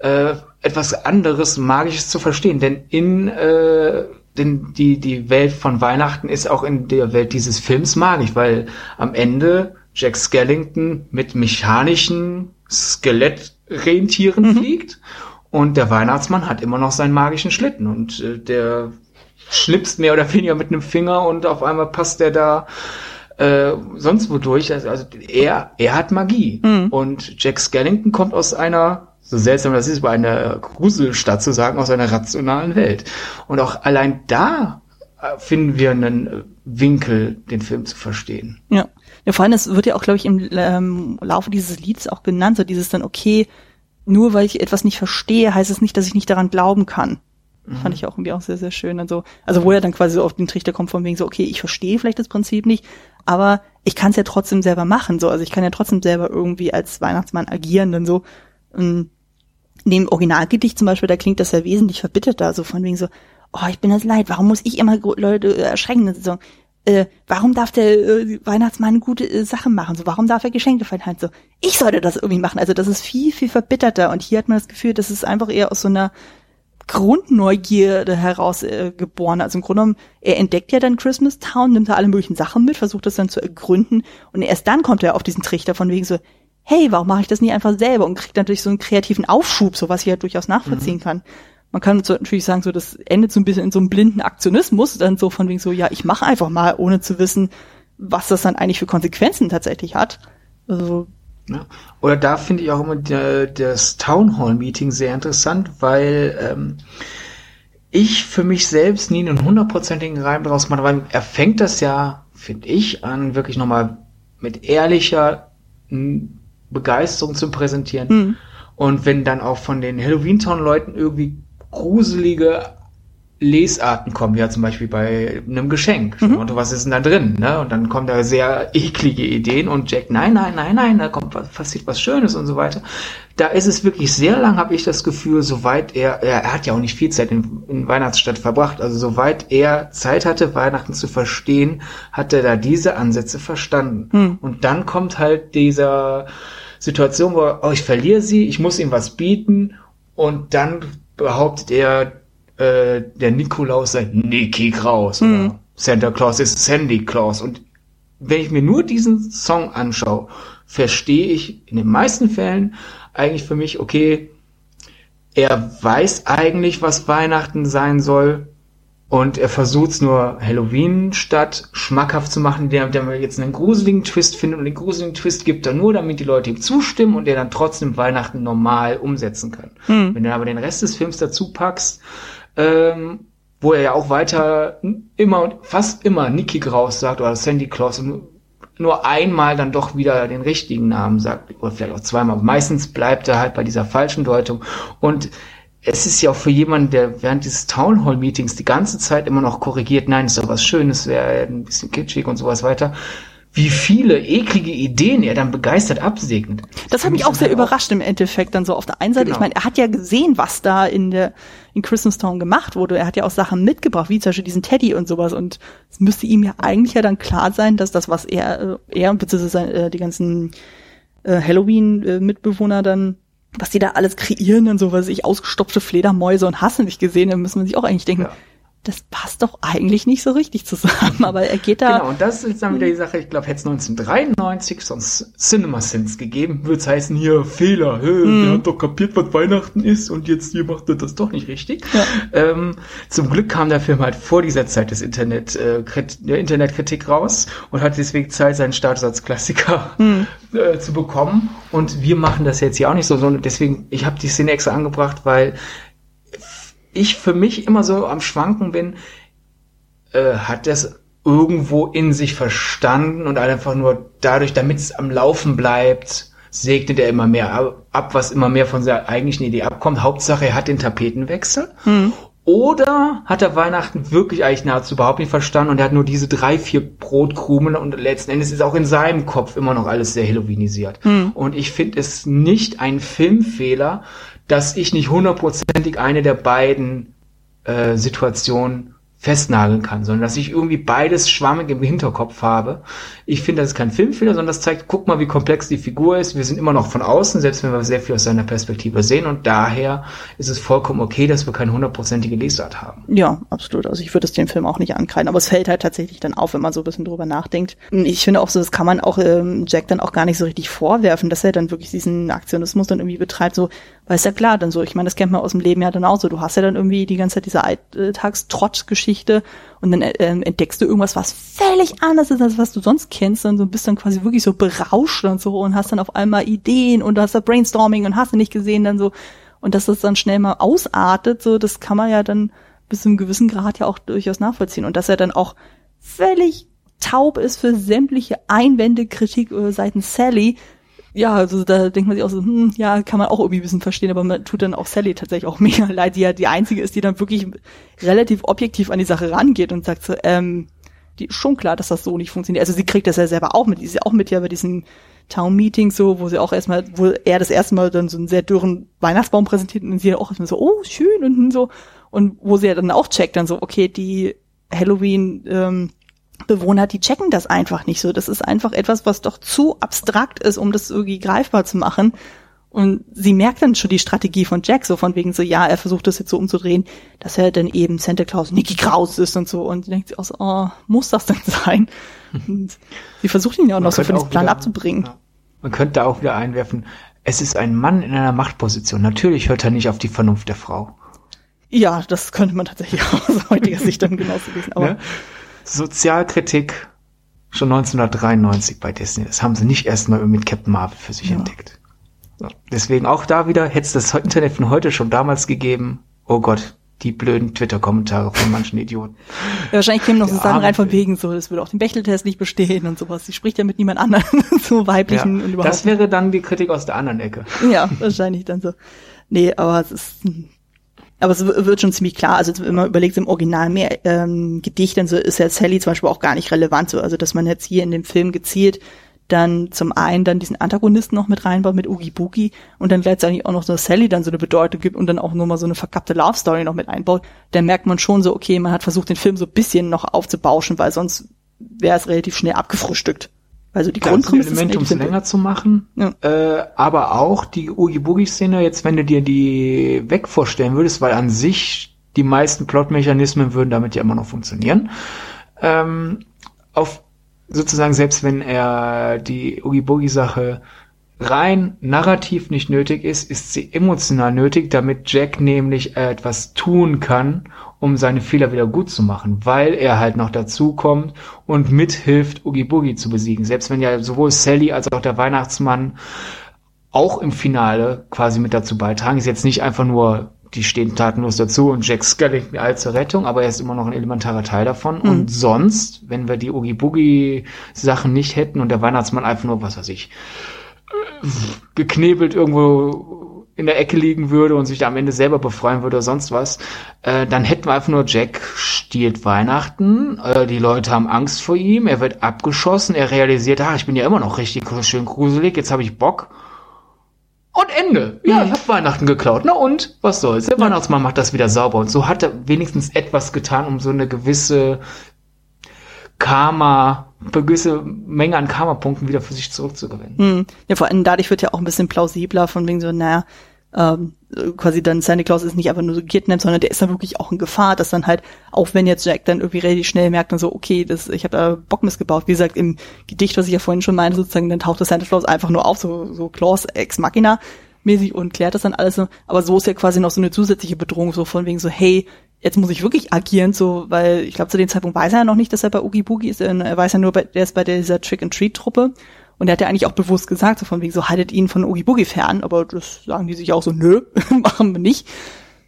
äh, etwas anderes Magisches zu verstehen. Denn in äh, denn die, die Welt von Weihnachten ist auch in der Welt dieses Films magisch, weil am Ende Jack Skellington mit mechanischen Skelettrentieren mhm. fliegt und der Weihnachtsmann hat immer noch seinen magischen Schlitten und äh, der schnipst mehr oder weniger mit einem Finger und auf einmal passt der da äh, sonst wo durch. Also, also er, er hat Magie. Mhm. Und Jack Skellington kommt aus einer so seltsam das ist, bei einer Gruselstadt zu sagen, aus einer rationalen Welt. Und auch allein da äh, finden wir einen äh, Winkel, den Film zu verstehen. Ja. Ja, vor allem, es wird ja auch, glaube ich, im ähm, Laufe dieses Lieds auch genannt, so dieses dann, okay, nur weil ich etwas nicht verstehe, heißt es nicht, dass ich nicht daran glauben kann. Mhm. Fand ich auch irgendwie auch sehr, sehr schön. Also, also wo er dann quasi so auf den Trichter kommt von wegen so, okay, ich verstehe vielleicht das Prinzip nicht, aber ich kann es ja trotzdem selber machen. So, also ich kann ja trotzdem selber irgendwie als Weihnachtsmann agieren, dann so. Und in dem Originalgedicht zum Beispiel, da klingt das ja wesentlich verbitterter, so von wegen so, oh, ich bin das leid, warum muss ich immer Leute äh, erschrecken? So, äh, warum darf der äh, Weihnachtsmann gute äh, Sachen machen? So, warum darf er Geschenke verteilen? So, ich sollte das irgendwie machen. Also das ist viel, viel verbitterter. Und hier hat man das Gefühl, das ist einfach eher aus so einer Grundneugierde heraus äh, geboren. Also im Grunde genommen, er entdeckt ja dann Christmas Town, nimmt da alle möglichen Sachen mit, versucht das dann zu ergründen und erst dann kommt er auf diesen Trichter von wegen so, hey, warum mache ich das nicht einfach selber und kriegt natürlich so einen kreativen Aufschub, so was ich halt durchaus nachvollziehen mhm. kann. Man kann so natürlich sagen, so das endet so ein bisschen in so einem blinden Aktionismus, dann so von wegen so, ja, ich mache einfach mal, ohne zu wissen, was das dann eigentlich für Konsequenzen tatsächlich hat. Also ja. Oder da finde ich auch immer der, das Town Hall Meeting sehr interessant, weil ähm, ich für mich selbst nie einen hundertprozentigen Reim draus mache, weil er fängt das ja, finde ich, an wirklich nochmal mit ehrlicher Begeisterung zu präsentieren. Mhm. Und wenn dann auch von den Halloween Town Leuten irgendwie gruselige Lesarten kommen, ja zum Beispiel bei einem Geschenk. Mhm. Und was ist denn da drin? Ne? Und dann kommen da sehr eklige Ideen und Jack, nein, nein, nein, nein, da kommt was, passiert was Schönes und so weiter. Da ist es wirklich sehr lang, habe ich das Gefühl, soweit er, er, er hat ja auch nicht viel Zeit in, in Weihnachtsstadt verbracht, also soweit er Zeit hatte, Weihnachten zu verstehen, hat er da diese Ansätze verstanden. Mhm. Und dann kommt halt dieser Situation, wo oh, ich verliere sie, ich muss ihm was bieten und dann behauptet er, äh, der Nikolaus sei Nicky Kraus mhm. oder Santa Claus ist Sandy Claus. Und wenn ich mir nur diesen Song anschaue, verstehe ich in den meisten Fällen eigentlich für mich, okay, er weiß eigentlich, was Weihnachten sein soll, und er versucht es nur Halloween statt schmackhaft zu machen, der, der jetzt einen gruseligen Twist findet und den gruseligen Twist gibt er nur, damit die Leute ihm zustimmen und er dann trotzdem Weihnachten normal umsetzen kann. Hm. Wenn du aber den Rest des Films dazu packst, ähm, wo er ja auch weiter immer, fast immer Nicky Graus sagt oder Sandy Claus und nur einmal dann doch wieder den richtigen Namen sagt, oder vielleicht auch zweimal. Meistens bleibt er halt bei dieser falschen Deutung. Und es ist ja auch für jemanden, der während dieses Town Hall Meetings die ganze Zeit immer noch korrigiert, nein, ist doch was Schönes, wäre ein bisschen kitschig und sowas weiter, wie viele eklige Ideen er dann begeistert absegnet. Das hat mich auch sehr überrascht im Endeffekt dann so auf der einen Seite. Genau. Ich meine, er hat ja gesehen, was da in der in Christmastown gemacht wurde. Er hat ja auch Sachen mitgebracht, wie zum Beispiel diesen Teddy und sowas. Und es müsste ihm ja eigentlich ja dann klar sein, dass das, was er, äh, er und beziehungsweise äh, die ganzen äh, Halloween-Mitbewohner dann was die da alles kreieren und so, was ich ausgestopfte Fledermäuse und Hasse nicht gesehen, dann müssen wir sich auch eigentlich denken, ja das passt doch eigentlich nicht so richtig zusammen, aber er geht da. Genau, und das ist dann wieder die Sache, ich glaube, hätte es 1993 sonst Cinema Sins gegeben, würde es heißen, hier, Fehler, hä, hm. der hat doch kapiert, was Weihnachten ist und jetzt hier macht er das doch nicht richtig. Ja. Ähm, zum Glück kam der Film halt vor dieser Zeit des Internet, äh, der Internetkritik raus und hat deswegen Zeit, seinen Status als Klassiker hm. äh, zu bekommen. Und wir machen das jetzt hier auch nicht so, sondern deswegen, ich habe die Szene extra angebracht, weil ich für mich immer so am Schwanken bin, äh, hat das irgendwo in sich verstanden und einfach nur dadurch, damit es am Laufen bleibt, segnet er immer mehr ab, was immer mehr von seiner eigentlichen Idee abkommt. Hauptsache, er hat den Tapetenwechsel. Hm. Oder hat er Weihnachten wirklich eigentlich nahezu überhaupt nicht verstanden und er hat nur diese drei, vier Brotkrumen und letzten Endes ist auch in seinem Kopf immer noch alles sehr Halloweenisiert. Hm. Und ich finde es nicht ein Filmfehler, dass ich nicht hundertprozentig eine der beiden äh, Situationen festnageln kann, sondern dass ich irgendwie beides schwammig im Hinterkopf habe. Ich finde, das ist kein Filmfehler, sondern das zeigt, guck mal, wie komplex die Figur ist. Wir sind immer noch von außen, selbst wenn wir sehr viel aus seiner Perspektive sehen und daher ist es vollkommen okay, dass wir keine hundertprozentige Lesart haben. Ja, absolut. Also ich würde es dem Film auch nicht ankreiden, aber es fällt halt tatsächlich dann auf, wenn man so ein bisschen drüber nachdenkt. Ich finde auch so, das kann man auch ähm, Jack dann auch gar nicht so richtig vorwerfen, dass er dann wirklich diesen Aktionismus dann irgendwie betreibt, so, weil ist ja klar, dann so, ich meine, das kennt man aus dem Leben ja dann auch so. Du hast ja dann irgendwie die ganze Zeit diese Alltagstrott-Geschichte und dann äh, entdeckst du irgendwas, was völlig anders ist, als was du sonst kennst und so bist dann quasi wirklich so berauscht und so und hast dann auf einmal Ideen und du hast da Brainstorming und hast du nicht gesehen dann so und dass das dann schnell mal ausartet, so, das kann man ja dann bis zu einem gewissen Grad ja auch durchaus nachvollziehen und dass er dann auch völlig taub ist für sämtliche Einwände, Kritik äh, seitens Sally, ja, also da denkt man sich auch so, hm, ja, kann man auch irgendwie ein bisschen verstehen, aber man tut dann auch Sally tatsächlich auch mega leid, die ja die einzige ist, die dann wirklich relativ objektiv an die Sache rangeht und sagt so, ähm, die ist schon klar, dass das so nicht funktioniert. Also sie kriegt das ja selber auch mit, die ist ja auch mit ja bei diesen Town Meetings so, wo sie auch erstmal, wo er das erste Mal dann so einen sehr dürren Weihnachtsbaum präsentiert und sie auch erstmal so, oh, schön und so. Und wo sie ja dann auch checkt, dann so, okay, die Halloween, ähm, Bewohner, die checken das einfach nicht so. Das ist einfach etwas, was doch zu abstrakt ist, um das irgendwie greifbar zu machen. Und sie merkt dann schon die Strategie von Jack, so von wegen so, ja, er versucht das jetzt so umzudrehen, dass er dann eben Santa Claus Nicky Kraus ist und so. Und sie denkt sich auch so, oh, muss das denn sein? Und sie versucht ihn ja auch noch so von diesem Plan wieder, abzubringen. Ja. Man könnte auch wieder einwerfen, es ist ein Mann in einer Machtposition. Natürlich hört er nicht auf die Vernunft der Frau. Ja, das könnte man tatsächlich auch aus heutiger Sicht dann genauso lesen. Aber ne? Sozialkritik schon 1993 bei Disney. Das haben sie nicht erstmal mit Captain Marvel für sich ja. entdeckt. So. Deswegen auch da wieder, hätte es das Internet von heute schon damals gegeben. Oh Gott, die blöden Twitter-Kommentare von manchen Idioten. Ja, wahrscheinlich kämen noch so Sachen rein von wegen so, es würde auch den Bechteltest nicht bestehen und sowas. Sie spricht ja mit niemand anderem, so weiblichen ja, und überhaupt. Das wäre dann die Kritik aus der anderen Ecke. Ja, wahrscheinlich dann so. Nee, aber es ist aber es wird schon ziemlich klar, also wenn man überlegt, im Original mehr ähm, Gedicht, dann so ist ja Sally zum Beispiel auch gar nicht relevant so. Also dass man jetzt hier in dem Film gezielt dann zum einen dann diesen Antagonisten noch mit reinbaut mit Oogie Boogie und dann letztendlich auch noch so Sally dann so eine Bedeutung gibt und dann auch nur mal so eine verkappte Love Story noch mit einbaut, dann merkt man schon so, okay, man hat versucht den Film so ein bisschen noch aufzubauschen, weil sonst wäre es relativ schnell abgefrühstückt. Also die Grundprämisse Element, um es länger zu machen, ja. äh, aber auch die Oogie Boogie Szene, jetzt wenn du dir die weg vorstellen würdest, weil an sich die meisten Plotmechanismen würden damit ja immer noch funktionieren. Ähm, auf sozusagen selbst wenn er die Oogie Boogie Sache rein narrativ nicht nötig ist, ist sie emotional nötig, damit Jack nämlich etwas tun kann, um seine Fehler wieder gut zu machen, weil er halt noch dazu kommt und mithilft, Oogie Boogie zu besiegen. Selbst wenn ja sowohl Sally als auch der Weihnachtsmann auch im Finale quasi mit dazu beitragen, ist jetzt nicht einfach nur die stehen tatenlos dazu und Jack Skellington all zur Rettung, aber er ist immer noch ein elementarer Teil davon. Mhm. Und sonst, wenn wir die Oogie Boogie Sachen nicht hätten und der Weihnachtsmann einfach nur, was weiß ich, geknebelt irgendwo in der Ecke liegen würde und sich da am Ende selber befreien würde oder sonst was, äh, dann hätten wir einfach nur Jack stiehlt Weihnachten, äh, die Leute haben Angst vor ihm, er wird abgeschossen, er realisiert, ah, ich bin ja immer noch richtig schön gruselig, jetzt habe ich Bock und Ende. Ja, ich habe Weihnachten geklaut. Na und? Was soll's? Der ja. Weihnachtsmann macht das wieder sauber. Und so hat er wenigstens etwas getan, um so eine gewisse Karma, eine gewisse Menge an Karma-Punkten wieder für sich zurückzugewinnen. Hm. Ja, vor allem dadurch wird ja auch ein bisschen plausibler von wegen so, naja, ähm, quasi dann Santa Claus ist nicht einfach nur so gekidnappt, sondern der ist dann wirklich auch in Gefahr, dass dann halt, auch wenn jetzt Jack dann irgendwie relativ schnell merkt dann so, okay, das, ich habe da Bock missgebaut. Wie gesagt, im Gedicht, was ich ja vorhin schon meinte, sozusagen, dann taucht das Santa Claus einfach nur auf, so, so Claus ex machina mäßig und klärt das dann alles. Aber so ist ja quasi noch so eine zusätzliche Bedrohung, so von wegen so, hey, jetzt muss ich wirklich agieren, so, weil ich glaube, zu dem Zeitpunkt weiß er ja noch nicht, dass er bei Oogie Boogie ist, er weiß ja nur, bei, der ist bei dieser Trick-and-Treat-Truppe und er hat ja eigentlich auch bewusst gesagt, so von wegen so, haltet ihn von Oogie Boogie fern, aber das sagen die sich auch so, nö, machen wir nicht.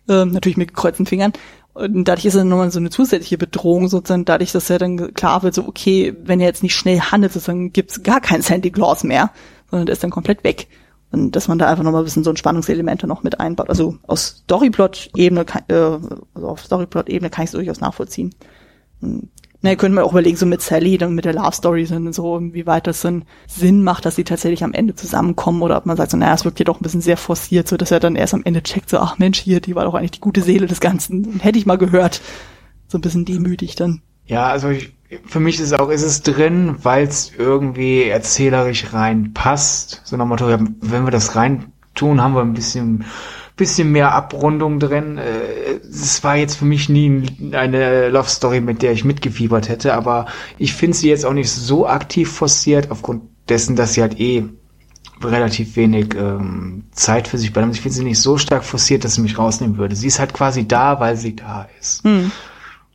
Ähm, natürlich mit gekreuzten Fingern. Und dadurch ist er nochmal so eine zusätzliche Bedrohung, sozusagen, dadurch, dass er dann klar wird, so, okay, wenn er jetzt nicht schnell handelt, sozusagen, gibt's gar keinen Sandy Claus mehr, sondern der ist dann komplett weg. Und dass man da einfach nochmal ein bisschen so ein Spannungselemente noch mit einbaut. Also aus Storyplot-Ebene, äh, also auf Storyplot-Ebene kann ich es durchaus nachvollziehen. Hm. Na, können wir auch überlegen, so mit Sally, dann mit der Love Story sind und so, wie weit das dann Sinn macht, dass sie tatsächlich am Ende zusammenkommen oder ob man sagt so, naja, es wirkt hier doch ein bisschen sehr forciert, so dass er dann erst am Ende checkt, so, ach Mensch, hier, die war doch eigentlich die gute Seele des Ganzen. Hätte ich mal gehört. So ein bisschen demütig dann. Ja, also ich, für mich ist auch, ist es drin, weil es irgendwie erzählerisch reinpasst. So nach Motto, wenn wir das rein tun, haben wir ein bisschen bisschen mehr Abrundung drin. Äh, es war jetzt für mich nie eine Love Story, mit der ich mitgefiebert hätte, aber ich finde sie jetzt auch nicht so aktiv forciert, aufgrund dessen, dass sie halt eh relativ wenig ähm, Zeit für sich bleibt. Ich finde sie nicht so stark forciert, dass sie mich rausnehmen würde. Sie ist halt quasi da, weil sie da ist. Hm.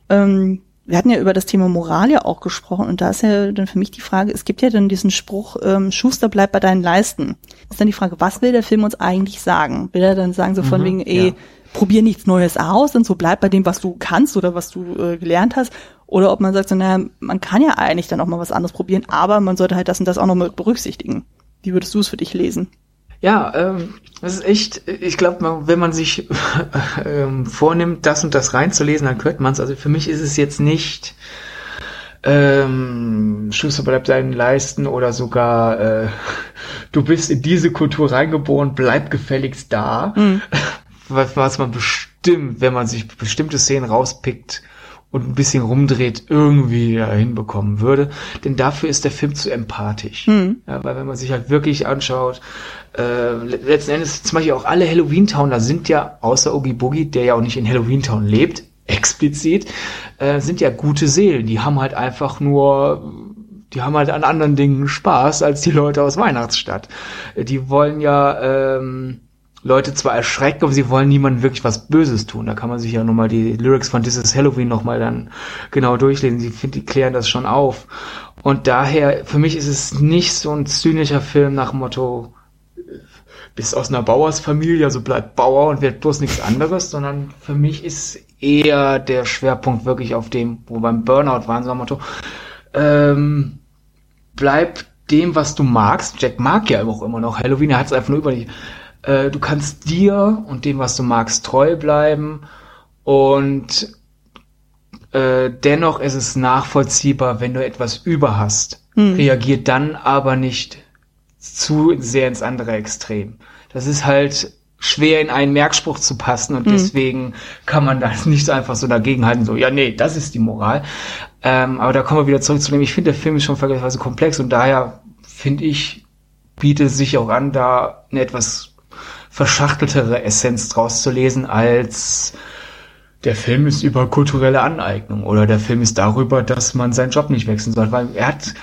Ähm, wir hatten ja über das Thema Moral ja auch gesprochen und da ist ja dann für mich die Frage, es gibt ja dann diesen Spruch, ähm, Schuster bleibt bei deinen Leisten. Ist dann die Frage, was will der Film uns eigentlich sagen? Will er dann sagen, so von mhm, wegen, ey, ja. probier nichts Neues aus und so bleib bei dem, was du kannst oder was du äh, gelernt hast? Oder ob man sagt, so, naja, man kann ja eigentlich dann auch mal was anderes probieren, aber man sollte halt das und das auch noch mit berücksichtigen. Wie würdest du es für dich lesen? Ja, ähm, das ist echt, ich glaube, wenn man sich ähm, vornimmt, das und das reinzulesen, dann könnte man es. Also für mich ist es jetzt nicht ähm, Schuster bleibt deinen Leisten oder sogar äh, du bist in diese Kultur reingeboren, bleib gefälligst da. Mhm. Was, was man bestimmt, wenn man sich bestimmte Szenen rauspickt, und ein bisschen rumdreht, irgendwie hinbekommen würde. Denn dafür ist der Film zu empathisch. Mhm. Ja, weil wenn man sich halt wirklich anschaut, äh, letzten Endes zum Beispiel auch alle Halloween-Towner sind ja, außer Oogie Boogie, der ja auch nicht in Halloween-Town lebt, explizit, äh, sind ja gute Seelen. Die haben halt einfach nur die haben halt an anderen Dingen Spaß als die Leute aus Weihnachtsstadt. Die wollen ja ähm, Leute zwar erschrecken, aber sie wollen niemandem wirklich was Böses tun. Da kann man sich ja nochmal die Lyrics von This is Halloween nochmal dann genau durchlesen. Sie find, die klären das schon auf. Und daher, für mich ist es nicht so ein zynischer Film nach dem Motto, bist aus einer Bauersfamilie, also bleib Bauer und wird bloß nichts anderes, sondern für mich ist eher der Schwerpunkt wirklich auf dem, wo beim Burnout waren, so ein Motto, ähm, bleib dem, was du magst. Jack mag ja auch immer noch Halloween, er hat es einfach nur über die äh, du kannst dir und dem, was du magst, treu bleiben und äh, dennoch ist es nachvollziehbar, wenn du etwas über hast. Hm. Reagiert dann aber nicht zu sehr ins andere Extrem. Das ist halt schwer in einen Merkspruch zu passen und hm. deswegen kann man das nicht einfach so dagegenhalten, so, ja, nee, das ist die Moral. Ähm, aber da kommen wir wieder zurück zu dem, ich finde, der Film ist schon vergleichsweise komplex und daher finde ich, bietet es sich auch an, da eine etwas verschachteltere Essenz draus zu lesen als der Film ist über kulturelle Aneignung oder der Film ist darüber, dass man seinen Job nicht wechseln soll, weil er hat,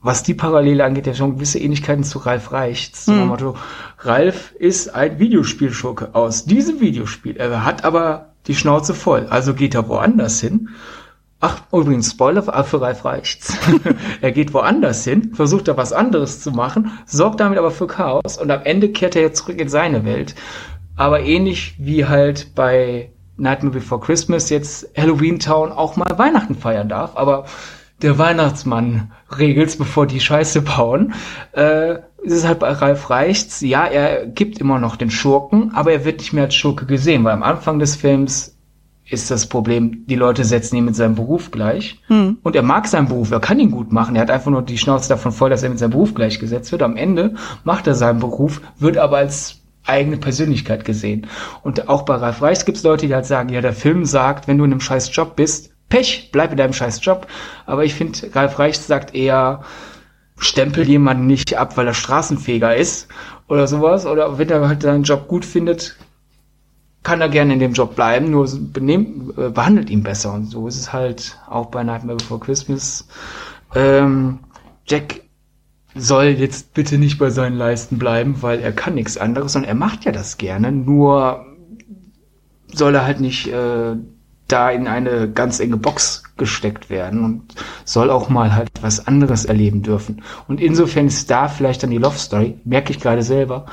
was die Parallele angeht, ja schon gewisse Ähnlichkeiten zu Ralf Reichts. Mhm. Motto, Ralf ist ein Videospielschurke aus diesem Videospiel. Er hat aber die Schnauze voll, also geht er woanders hin Ach, übrigens, Spoiler für Ralf Reichts. er geht woanders hin, versucht da was anderes zu machen, sorgt damit aber für Chaos und am Ende kehrt er jetzt zurück in seine Welt. Aber ähnlich wie halt bei Nightmare Before Christmas jetzt Halloween Town auch mal Weihnachten feiern darf, aber der Weihnachtsmann regelt's, bevor die Scheiße bauen. Äh, ist es halt bei Ralf Reichts, ja, er gibt immer noch den Schurken, aber er wird nicht mehr als Schurke gesehen, weil am Anfang des Films ist das Problem, die Leute setzen ihn mit seinem Beruf gleich. Hm. Und er mag seinen Beruf, er kann ihn gut machen. Er hat einfach nur die Schnauze davon voll, dass er mit seinem Beruf gleichgesetzt wird. Am Ende macht er seinen Beruf, wird aber als eigene Persönlichkeit gesehen. Und auch bei Ralf Reichs gibt es Leute, die halt sagen, ja, der Film sagt, wenn du in einem scheiß Job bist, Pech, bleib in deinem scheiß Job. Aber ich finde, Ralf Reichs sagt eher, stempel jemanden nicht ab, weil er Straßenfeger ist oder sowas. Oder wenn er halt seinen Job gut findet, kann er gerne in dem Job bleiben, nur benehm, behandelt ihn besser. Und so ist es halt auch bei Nightmare Before Christmas. Ähm, Jack soll jetzt bitte nicht bei seinen Leisten bleiben, weil er kann nichts anderes und er macht ja das gerne, nur soll er halt nicht äh, da in eine ganz enge Box gesteckt werden und soll auch mal halt was anderes erleben dürfen. Und insofern ist da vielleicht dann die Love Story, merke ich gerade selber,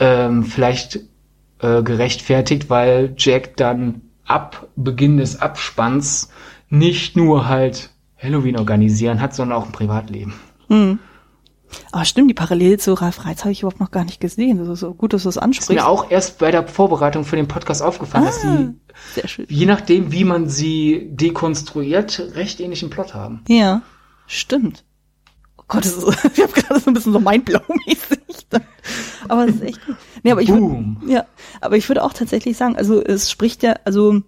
ähm, vielleicht äh, gerechtfertigt, weil Jack dann ab Beginn des Abspanns nicht nur halt Halloween organisieren hat, sondern auch ein Privatleben. Hm. Aber stimmt, die Parallele zu Ralf Reitz habe ich überhaupt noch gar nicht gesehen. Das ist so gut, dass du es ansprichst. Ist mir auch erst bei der Vorbereitung für den Podcast aufgefallen, ah, dass die, je nachdem, wie man sie dekonstruiert, recht ähnlichen Plot haben. Ja, stimmt. Oh Gott, das ist, ich habe gerade so ein bisschen so mindblow-mäßig. aber es ist echt gut. Nee, aber ich würd, ja, aber ich würde auch tatsächlich sagen, also es spricht ja, also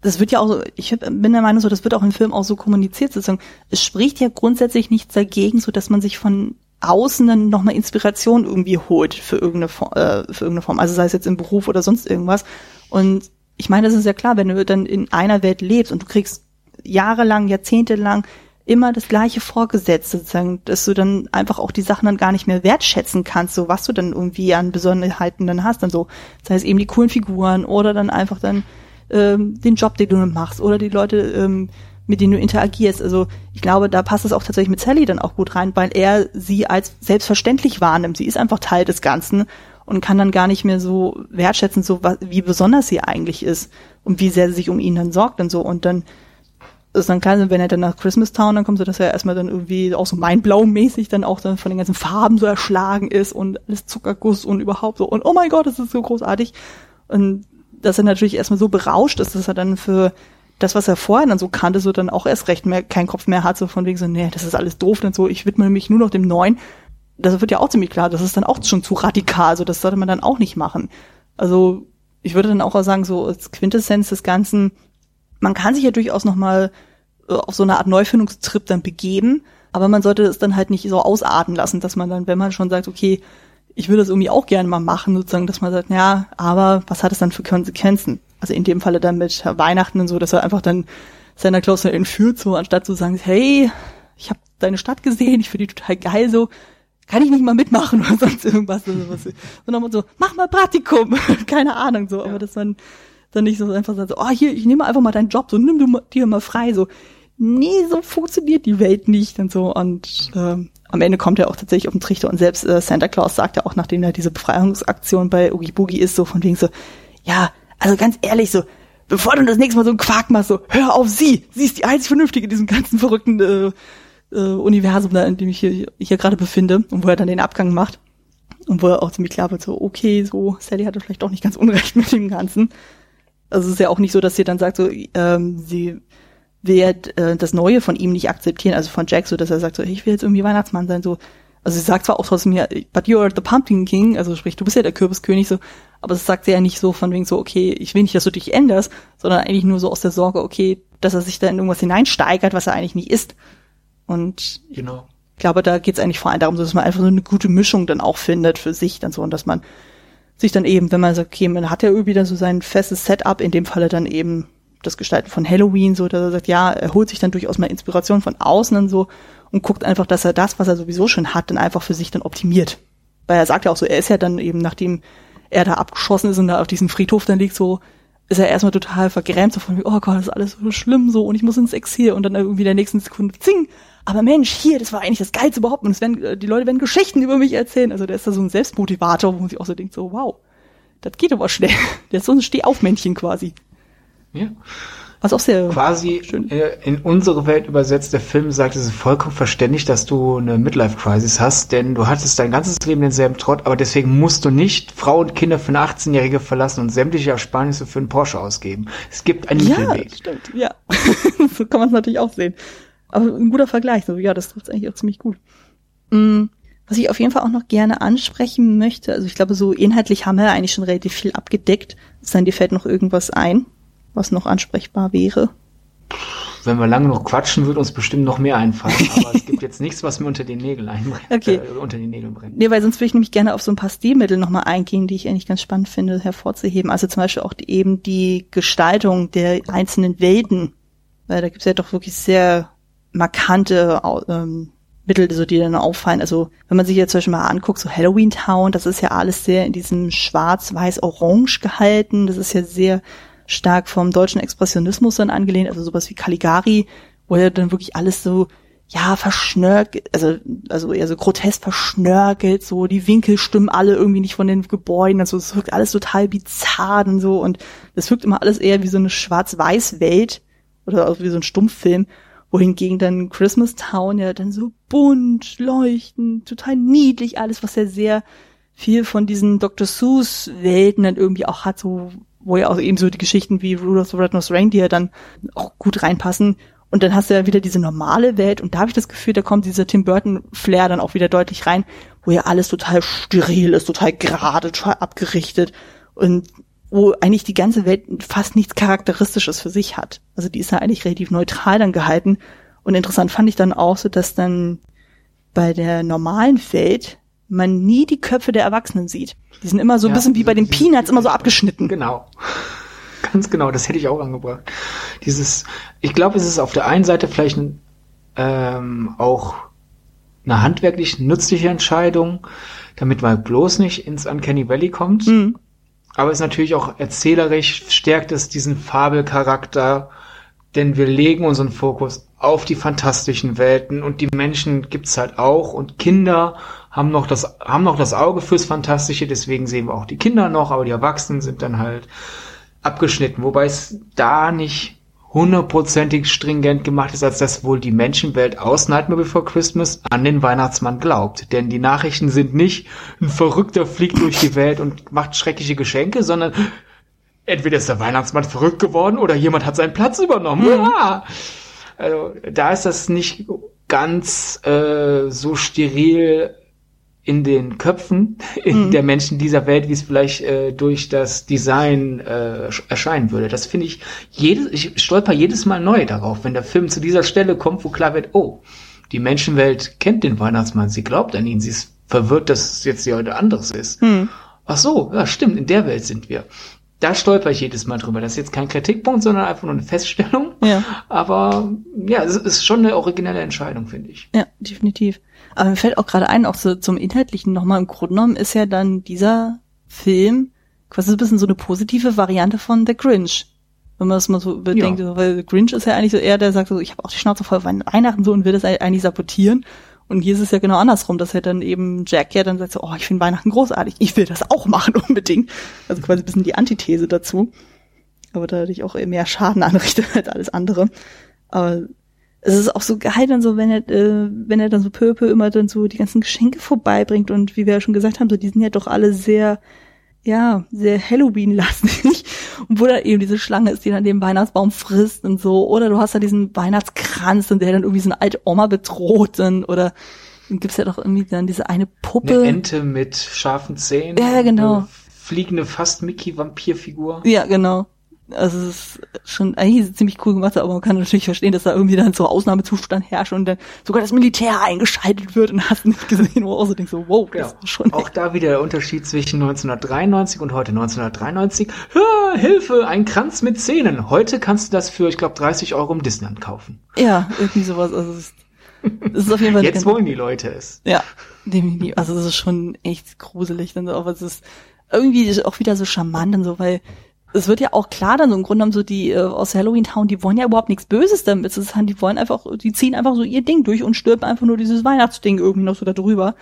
das wird ja auch, ich bin der Meinung so, das wird auch im Film auch so kommuniziert, sozusagen. Es spricht ja grundsätzlich nichts dagegen, so dass man sich von außen dann nochmal Inspiration irgendwie holt für irgendeine, Form, äh, für irgendeine Form. Also sei es jetzt im Beruf oder sonst irgendwas. Und ich meine, das ist ja klar, wenn du dann in einer Welt lebst und du kriegst jahrelang, jahrzehntelang immer das gleiche vorgesetzt, sozusagen, dass du dann einfach auch die Sachen dann gar nicht mehr wertschätzen kannst, so was du dann irgendwie an Besonderheiten dann hast, dann so, sei es eben die coolen Figuren oder dann einfach dann ähm, den Job, den du machst oder die Leute, ähm, mit denen du interagierst. Also ich glaube, da passt es auch tatsächlich mit Sally dann auch gut rein, weil er sie als selbstverständlich wahrnimmt. Sie ist einfach Teil des Ganzen und kann dann gar nicht mehr so wertschätzen, so was, wie besonders sie eigentlich ist und wie sehr sie sich um ihn dann sorgt und so. Und dann ist dann klar, wenn er dann nach Christmas Town dann kommt, so dass er erstmal dann irgendwie auch so mindblau-mäßig dann auch dann von den ganzen Farben so erschlagen ist und alles Zuckerguss und überhaupt so und oh mein Gott, das ist so großartig. Und dass er natürlich erstmal so berauscht ist, dass er dann für das, was er vorher dann so kannte, so dann auch erst recht mehr, keinen Kopf mehr hat, so von wegen so, nee, das ist alles doof, dann so, ich widme mich nur noch dem Neuen. Das wird ja auch ziemlich klar, das ist dann auch schon zu radikal, so das sollte man dann auch nicht machen. Also, ich würde dann auch sagen, so als Quintessenz des Ganzen, man kann sich ja durchaus nochmal äh, auf so eine Art Neufindungstrip dann begeben, aber man sollte es dann halt nicht so ausarten lassen, dass man dann, wenn man schon sagt, okay, ich würde das irgendwie auch gerne mal machen, sozusagen, dass man sagt, ja, aber was hat es dann für Konsequenzen? Also in dem Falle dann mit Weihnachten und so, dass er einfach dann Santa Claus entführt, so anstatt zu sagen, hey, ich habe deine Stadt gesehen, ich finde die total geil, so, kann ich nicht mal mitmachen oder sonst irgendwas. Oder sowas. Sondern so, mach mal Praktikum, keine Ahnung, so, ja. aber dass man dann nicht so einfach sagt, so, oh, hier, ich nehme einfach mal deinen Job, so, nimm du dir mal frei, so, nee, so funktioniert die Welt nicht und so und ähm, am Ende kommt er auch tatsächlich auf den Trichter und selbst äh, Santa Claus sagt ja auch, nachdem er diese Befreiungsaktion bei Oogie Boogie ist, so von wegen so, ja, also ganz ehrlich, so, bevor du das nächste Mal so einen Quark machst, so, hör auf sie, sie ist die einzig Vernünftige in diesem ganzen verrückten äh, äh, Universum, da, in dem ich hier, hier gerade befinde und wo er dann den Abgang macht. Und wo er auch ziemlich klar wird, so, okay, so, Sally hatte vielleicht doch nicht ganz unrecht mit dem Ganzen. Also es ist ja auch nicht so, dass sie dann sagt, so, ähm, sie wird äh, das Neue von ihm nicht akzeptieren, also von Jack, so dass er sagt, so, ich will jetzt irgendwie Weihnachtsmann sein, so. Also sie sagt zwar auch trotzdem ja, but you're the Pumpkin King, also sprich, du bist ja der Kürbiskönig, so, aber das sagt sie ja nicht so von wegen so, okay, ich will nicht, dass du dich änderst, sondern eigentlich nur so aus der Sorge, okay, dass er sich da in irgendwas hineinsteigert, was er eigentlich nicht ist. Und genau. ich glaube, da geht es eigentlich vor allem darum, dass man einfach so eine gute Mischung dann auch findet für sich dann so und dass man sich dann eben, wenn man sagt, okay, man hat ja irgendwie dann so sein festes Setup, in dem Falle dann eben das Gestalten von Halloween, so, dass er sagt, ja, er holt sich dann durchaus mal Inspiration von außen und so und guckt einfach, dass er das, was er sowieso schon hat, dann einfach für sich dann optimiert. Weil er sagt ja auch so, er ist ja dann eben, nachdem er da abgeschossen ist und da auf diesem Friedhof dann liegt, so, ist er erstmal total vergrämt, so von, oh Gott, das ist alles so schlimm, so, und ich muss ins Exil und dann irgendwie in der nächsten Sekunde, zing, aber Mensch, hier, das war eigentlich das Geilste überhaupt und es werden, die Leute werden Geschichten über mich erzählen. Also der ist da so ein Selbstmotivator, wo man sich auch so denkt, so, wow, das geht aber schnell. Der ist so ein Stehaufmännchen quasi. Ja. Was auch sehr Quasi schön. äh, in unsere Welt übersetzt, der Film sagt, es ist vollkommen verständlich, dass du eine Midlife-Crisis hast, denn du hattest dein ganzes Leben denselben Trott, aber deswegen musst du nicht Frau und Kinder für eine 18-Jährige verlassen und sämtliche Ersparnisse für einen Porsche ausgeben. Es gibt einen Ja, Mittelweg. stimmt, ja. so kann man es natürlich auch sehen. Aber ein guter Vergleich, so, ja, das trifft eigentlich auch ziemlich gut. Mm, Was ich auf jeden Fall auch noch gerne ansprechen möchte, also ich glaube, so inhaltlich haben wir eigentlich schon relativ viel abgedeckt. Es sei denn, dir fällt noch irgendwas ein, was noch ansprechbar wäre. Wenn wir lange noch quatschen, wird uns bestimmt noch mehr einfallen, aber es gibt jetzt nichts, was mir unter den Nägeln einbrennt. Okay. Äh, unter den Nägeln brennt. Nee, weil sonst würde ich nämlich gerne auf so ein paar Stilmittel nochmal eingehen, die ich eigentlich ganz spannend finde, hervorzuheben. Also zum Beispiel auch die, eben die Gestaltung der einzelnen Welten. Weil da gibt es ja doch wirklich sehr markante ähm, Mittel, so die dann auffallen. Also wenn man sich jetzt zum Beispiel mal anguckt, so Halloween Town, das ist ja alles sehr in diesem schwarz-weiß-orange gehalten. Das ist ja sehr stark vom deutschen Expressionismus dann angelehnt, also sowas wie Caligari, wo ja dann wirklich alles so ja, verschnörkelt, also, also eher so grotesk verschnörkelt, so, die Winkel stimmen alle irgendwie nicht von den Gebäuden, also es wirkt alles total bizarr und so und das wirkt immer alles eher wie so eine Schwarz-Weiß-Welt oder auch wie so ein Stummfilm, wohingegen dann Christmas Town ja dann so bunt, leuchtend, total niedlich alles, was ja sehr viel von diesen Dr. Seuss Welten dann irgendwie auch hat, so, wo ja auch eben so die Geschichten wie Rudolph the Red-Nosed Reindeer dann auch gut reinpassen. Und dann hast du ja wieder diese normale Welt und da habe ich das Gefühl, da kommt dieser Tim Burton Flair dann auch wieder deutlich rein, wo ja alles total steril ist, total gerade, total abgerichtet und wo eigentlich die ganze Welt fast nichts Charakteristisches für sich hat. Also die ist ja eigentlich relativ neutral dann gehalten. Und interessant fand ich dann auch so, dass dann bei der normalen Welt man nie die Köpfe der Erwachsenen sieht. Die sind immer so ein Ja, bisschen wie bei den Peanuts, immer so abgeschnitten. Genau. Ganz genau, das hätte ich auch angebracht. Dieses, ich glaube, es ist auf der einen Seite vielleicht ähm, auch eine handwerklich nützliche Entscheidung, damit man bloß nicht ins Uncanny Valley kommt. Mhm. Aber es ist natürlich auch erzählerisch, stärkt es diesen Fabelcharakter, denn wir legen unseren Fokus auf die fantastischen Welten und die Menschen gibt's halt auch und Kinder haben noch das, haben noch das Auge fürs Fantastische, deswegen sehen wir auch die Kinder noch, aber die Erwachsenen sind dann halt abgeschnitten, wobei es da nicht hundertprozentig stringent gemacht ist, als dass wohl die Menschenwelt aus Nightmare Before Christmas an den Weihnachtsmann glaubt. Denn die Nachrichten sind nicht, ein Verrückter fliegt durch die Welt und macht schreckliche Geschenke, sondern entweder ist der Weihnachtsmann verrückt geworden oder jemand hat seinen Platz übernommen. Ja. Also da ist das nicht ganz äh, so steril in den Köpfen in der Menschen dieser Welt, wie es vielleicht äh, durch das Design äh, sch- erscheinen würde. Das finde ich, jedes, ich stolper jedes Mal neu darauf, wenn der Film zu dieser Stelle kommt, wo klar wird, oh, die Menschenwelt kennt den Weihnachtsmann, sie glaubt an ihn, sie ist verwirrt, dass es jetzt hier heute anderes ist. Hm. Ach so, ja, stimmt, in der Welt sind wir. Da stolper ich jedes Mal drüber. Das ist jetzt kein Kritikpunkt, sondern einfach nur eine Feststellung. Ja. Aber ja, es ist schon eine originelle Entscheidung, finde ich. Ja, definitiv. Aber mir fällt auch gerade ein, auch so zum Inhaltlichen nochmal im Grunde genommen ist ja dann dieser Film quasi so ein bisschen so eine positive Variante von The Grinch. Wenn man das mal so bedenkt, Ja. weil The Grinch ist ja eigentlich so eher, der sagt so, ich habe auch die Schnauze voll von Weihnachten so und will das eigentlich sabotieren. Und hier ist es ja genau andersrum, dass er dann eben Jack ja dann sagt so, oh, ich finde Weihnachten großartig, ich will das auch machen unbedingt. Also quasi ein bisschen die Antithese dazu. Aber dadurch auch mehr Schaden anrichtet als alles andere. Aber es ist auch so geil dann so, wenn er, äh, wenn er dann so peu immer dann so die ganzen Geschenke vorbeibringt und wie wir ja schon gesagt haben, so die sind ja doch alle sehr, ja, sehr Halloween-lastig. Und wo da eben diese Schlange ist, die dann den Weihnachtsbaum frisst und so. Oder du hast da diesen Weihnachtskranz und der dann irgendwie so eine alte Oma bedroht dann. Oder dann gibt's ja doch irgendwie dann diese eine Puppe. Eine Ente mit scharfen Zähnen. Ja, genau. Eine fliegende fast Mickey-Vampirfigur. Ja, genau. Also es ist schon eigentlich ziemlich cool gemacht, aber man kann natürlich verstehen, dass da irgendwie dann so Ausnahmezustand herrscht und dann sogar das Militär eingeschaltet wird und hast nicht gesehen, wo auch so denkst, so, wow, das Ja. ist schon Auch da wieder der Unterschied zwischen 1993 und heute 1993. Ja, Hilfe, ein Kranz mit Zähnen. Heute kannst du das für, ich glaube, 30 Euro im Disneyland kaufen. Ja, irgendwie sowas. Also es ist, es ist auf jeden Fall Jetzt wollen die Leute es. Ja, definitiv. Also das ist schon echt gruselig dann so, aber es ist irgendwie auch wieder so charmant und so, weil es wird ja auch klar dann so im Grunde genommen so die äh, aus Halloween Town, die wollen ja überhaupt nichts Böses damit. Es ist halt, die wollen einfach, die ziehen einfach so ihr Ding durch und stülpen einfach nur dieses Weihnachtsding irgendwie noch so da drüber.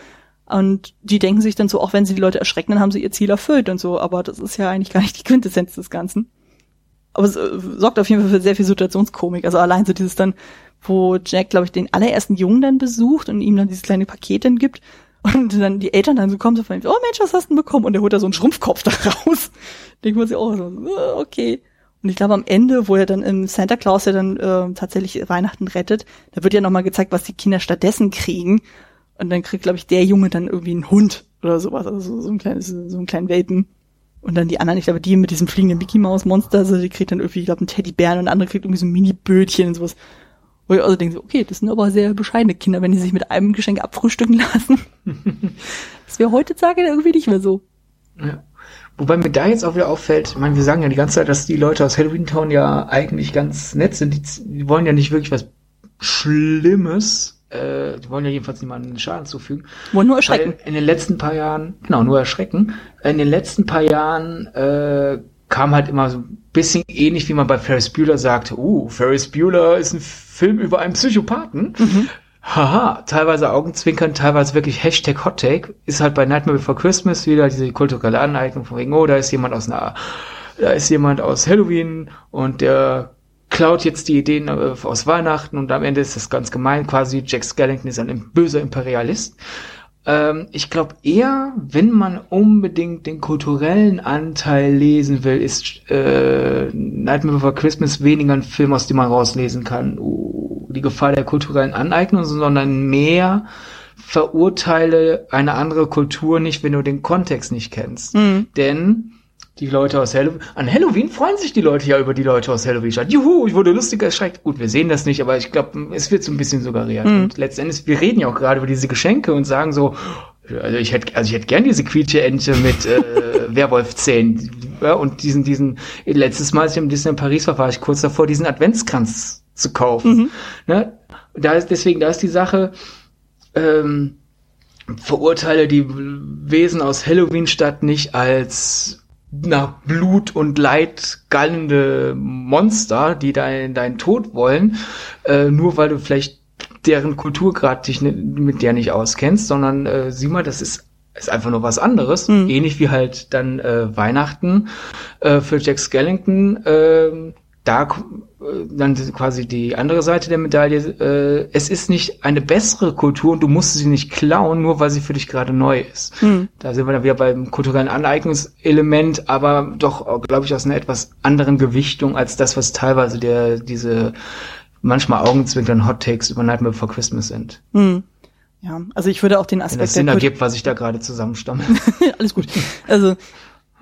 Und die denken sich dann so, auch wenn sie die Leute erschrecken, dann haben sie ihr Ziel erfüllt und so. Aber das ist ja eigentlich gar nicht die Quintessenz des Ganzen. Aber es äh, sorgt auf jeden Fall für sehr viel Situationskomik. Also allein so dieses dann, wo Jack, glaube ich, den allerersten Jungen dann besucht und ihm dann dieses kleine Paket dann gibt. Und dann die Eltern dann so kommen, so von, oh Mensch, was hast du denn bekommen? Und er holt da so einen Schrumpfkopf da raus. Denkt man sich auch so, äh, okay. Und ich glaube, am Ende, wo er dann im Santa Claus ja dann äh, tatsächlich Weihnachten rettet, da wird ja nochmal gezeigt, was die Kinder stattdessen kriegen. Und dann kriegt, glaube ich, der Junge dann irgendwie einen Hund oder sowas, also so, ein kleines, so einen kleinen Welpen. Und dann die anderen, ich glaube, die mit diesem fliegenden Mickey Maus Monster, also die kriegt dann irgendwie, ich glaube, einen Teddybären und der andere kriegt irgendwie so ein Mini-Bötchen und sowas. Wo ich also denke, okay, das sind aber sehr bescheidene Kinder, wenn die sich mit einem Geschenk abfrühstücken lassen. das wäre heutzutage irgendwie nicht mehr so. Ja. Wobei mir da jetzt auch wieder auffällt, ich meine, wir sagen ja die ganze Zeit, dass die Leute aus Halloween Town ja eigentlich ganz nett sind. Die, die wollen ja nicht wirklich was Schlimmes. Äh, die wollen ja jedenfalls niemanden Schaden zufügen. Wollen nur erschrecken. Weil in den letzten paar Jahren, genau, nur erschrecken. In den letzten paar Jahren äh, kam halt immer so ein bisschen ähnlich, wie man bei Ferris Bueller sagte, uh, Ferris Bueller ist ein Film über einen Psychopathen. Mhm. Haha, teilweise Augenzwinkern, teilweise wirklich Hashtag Hottake. Ist halt bei Nightmare Before Christmas wieder diese kulturelle Aneignung von wegen, oh, da ist jemand aus einer, da ist jemand aus Halloween und der klaut jetzt die Ideen äh, aus Weihnachten und am Ende ist das ganz gemein quasi. Jack Skellington ist ein böser Imperialist. Ähm, ich glaube eher, wenn man unbedingt den kulturellen Anteil lesen will, ist äh, Nightmare Before Christmas weniger ein Film, aus dem man rauslesen kann. Uh, die Gefahr der kulturellen Aneignung, sondern mehr verurteile eine andere Kultur nicht, wenn du den Kontext nicht kennst. Mhm. Denn die Leute aus Halloween, an Halloween freuen sich die Leute ja über die Leute aus Halloween. Juhu, ich wurde lustiger erschreckt. Gut, wir sehen das nicht, aber ich glaube, es wird so ein bisschen suggeriert. Mhm. Und letztendlich, wir reden ja auch gerade über diese Geschenke und sagen so, also ich hätte, also ich hätte gern diese quietsche Ente mit äh, Werwolfzähnen. Ja, und diesen, diesen, letztes Mal, als ich im Disney Paris war, war ich kurz davor, diesen Adventskranz zu kaufen. Mhm. Ne? Da ist deswegen, da ist die Sache, ähm, verurteile die Wesen aus Halloween-Stadt nicht als nach Blut und Leid gallende Monster, die dein, deinen Tod wollen, äh, nur weil du vielleicht deren Kulturgrad dich mit der nicht auskennst, sondern äh, sieh mal, das ist ist einfach nur was anderes, mhm. ähnlich wie halt dann äh, Weihnachten äh, für Jack Skellington äh, da äh, dann quasi die andere Seite der Medaille, äh, es ist nicht eine bessere Kultur und du musst sie nicht klauen, nur weil sie für dich gerade neu ist. Hm. Da sind wir dann wieder beim kulturellen Aneignungselement, aber doch, glaube ich, aus einer etwas anderen Gewichtung als das, was teilweise der, diese manchmal Augenzwinkern Hot Takes über Nightmare Before Christmas sind. Hm. Ja, also ich würde auch den Aspekt. Wenn das Sinn ergibt, was ich da gerade zusammenstamme. Alles gut. Also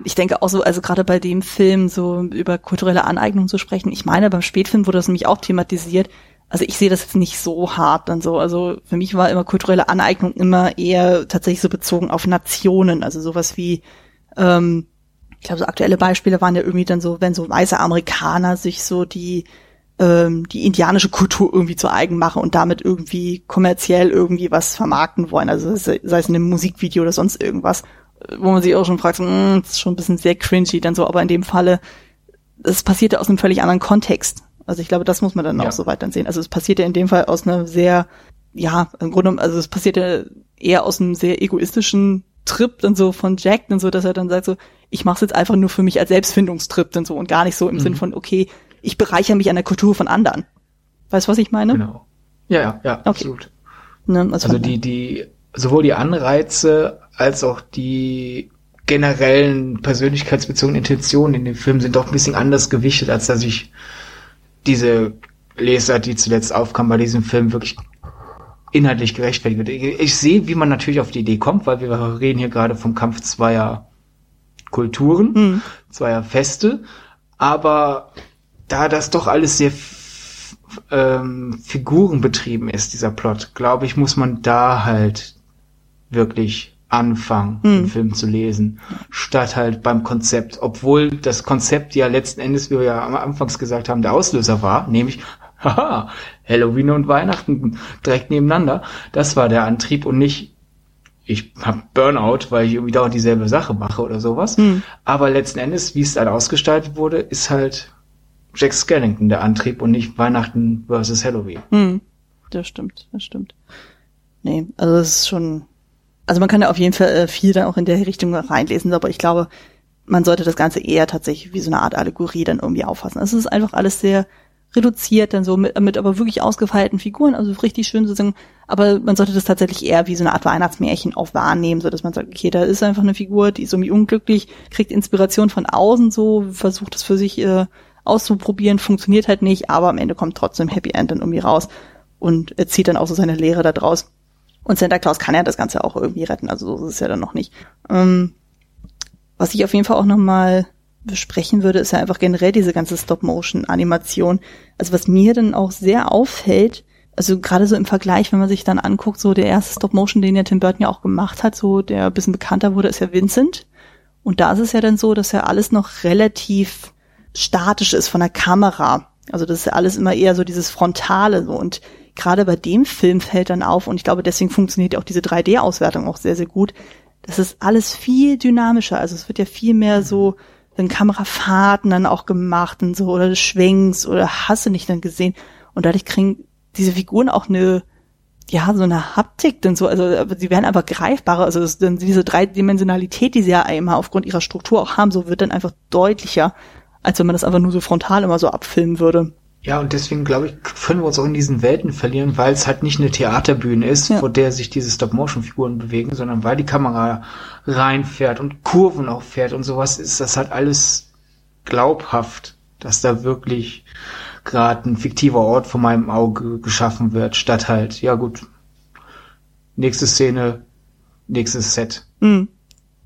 ich denke auch so, also gerade bei dem Film so über kulturelle Aneignung zu sprechen. Ich meine, beim Spätfilm wurde das nämlich auch thematisiert. Also ich sehe das jetzt nicht so hart dann so. Also für mich war immer kulturelle Aneignung immer eher tatsächlich so bezogen auf Nationen. Also sowas wie, ähm, ich glaube, so aktuelle Beispiele waren ja irgendwie dann so, wenn so weiße Amerikaner sich so die ähm, die indianische Kultur irgendwie zu eigen machen und damit irgendwie kommerziell irgendwie was vermarkten wollen. Also sei es in einem Musikvideo oder sonst irgendwas wo man sich auch schon fragt, mh, hm, das ist schon ein bisschen sehr cringy dann so, aber in dem Falle, es passiert ja aus einem völlig anderen Kontext. Also ich glaube, das muss man dann ja. auch so weit dann sehen. Also es passiert ja in dem Fall aus einer sehr, ja, im Grunde, also es passiert ja eher aus einem sehr egoistischen Trip dann so von Jack dann so, dass er dann sagt so, ich mache es jetzt einfach nur für mich als Selbstfindungstrip dann so und gar nicht so im mhm. Sinn von, okay, ich bereichere mich an der Kultur von anderen. Weißt du, was ich meine? Genau. Ja, ja, ja, okay. absolut. Ne, also, also die, die, sowohl die Anreize als auch die generellen persönlichkeitsbezogenen Intentionen in dem Film sind doch ein bisschen anders gewichtet, als dass ich diese Leser, die zuletzt aufkam bei diesem Film, wirklich inhaltlich gerechtfertigt wird. Ich, ich sehe, wie man natürlich auf die Idee kommt, weil wir reden hier gerade vom Kampf zweier Kulturen, mhm. zweier Feste, aber da das doch alles sehr ähm, figurenbetrieben ist, dieser Plot, glaube ich, muss man da halt wirklich anfangen, hm. den Film zu lesen, statt halt beim Konzept. Obwohl das Konzept ja letzten Endes, wie wir ja am Anfangs gesagt haben, der Auslöser war, nämlich, haha, Halloween und Weihnachten direkt nebeneinander. Das war der Antrieb und nicht, ich hab Burnout, weil ich irgendwie dauernd dieselbe Sache mache oder sowas. Hm. Aber letzten Endes, wie es dann ausgestaltet wurde, ist halt Jack Skellington der Antrieb und nicht Weihnachten versus Halloween. Hm. Das stimmt, das stimmt. Nee, also das ist schon Also man kann ja auf jeden Fall äh, viel dann auch in der Richtung reinlesen, aber ich glaube, man sollte das Ganze eher tatsächlich wie so eine Art Allegorie dann irgendwie auffassen. Also es ist einfach alles sehr reduziert, dann so mit, mit aber wirklich ausgefeilten Figuren, also richtig schön sozusagen, aber man sollte das tatsächlich eher wie so eine Art Weihnachtsmärchen auch wahrnehmen, so dass man sagt, okay, da ist einfach eine Figur, die ist irgendwie unglücklich, kriegt Inspiration von außen so, versucht es für sich äh, auszuprobieren, funktioniert halt nicht, aber am Ende kommt trotzdem Happy End dann irgendwie raus und er zieht dann auch so seine Lehre da draus. Und Santa Claus kann ja das Ganze auch irgendwie retten, also so ist es ja dann noch nicht. Ähm, was ich auf jeden Fall auch nochmal besprechen würde, ist ja einfach generell diese ganze Stop-Motion-Animation. Also was mir dann auch sehr auffällt, also gerade so im Vergleich, wenn man sich dann anguckt, so der erste Stop-Motion, den ja Tim Burton ja auch gemacht hat, so der ein bisschen bekannter wurde, ist ja Vincent. Und da ist es ja dann so, dass ja alles noch relativ statisch ist von der Kamera. Also das ist ja alles immer eher so dieses Frontale so und gerade bei dem Film fällt dann auf und ich glaube, deswegen funktioniert auch diese 3D-Auswertung auch sehr, sehr gut. Das ist alles viel dynamischer. Also es wird ja viel mehr so dann Kamerafahrten dann auch gemacht und so oder Schwenks oder hast du nicht dann gesehen. Und dadurch kriegen diese Figuren auch eine, ja, so eine Haptik denn so, also sie werden einfach greifbarer. Also das, dann diese Dreidimensionalität, die sie ja einmal aufgrund ihrer Struktur auch haben, so wird dann einfach deutlicher, als wenn man das einfach nur so frontal immer so abfilmen würde. Ja, und deswegen glaube ich, können wir uns auch in diesen Welten verlieren, weil es halt nicht eine Theaterbühne ist, ja. vor der sich diese Stop-Motion-Figuren bewegen, sondern weil die Kamera reinfährt und Kurven auch fährt und sowas, ist das halt alles glaubhaft, dass da wirklich gerade ein fiktiver Ort vor meinem Auge geschaffen wird, statt halt, ja gut, nächste Szene, nächstes Set. Mhm.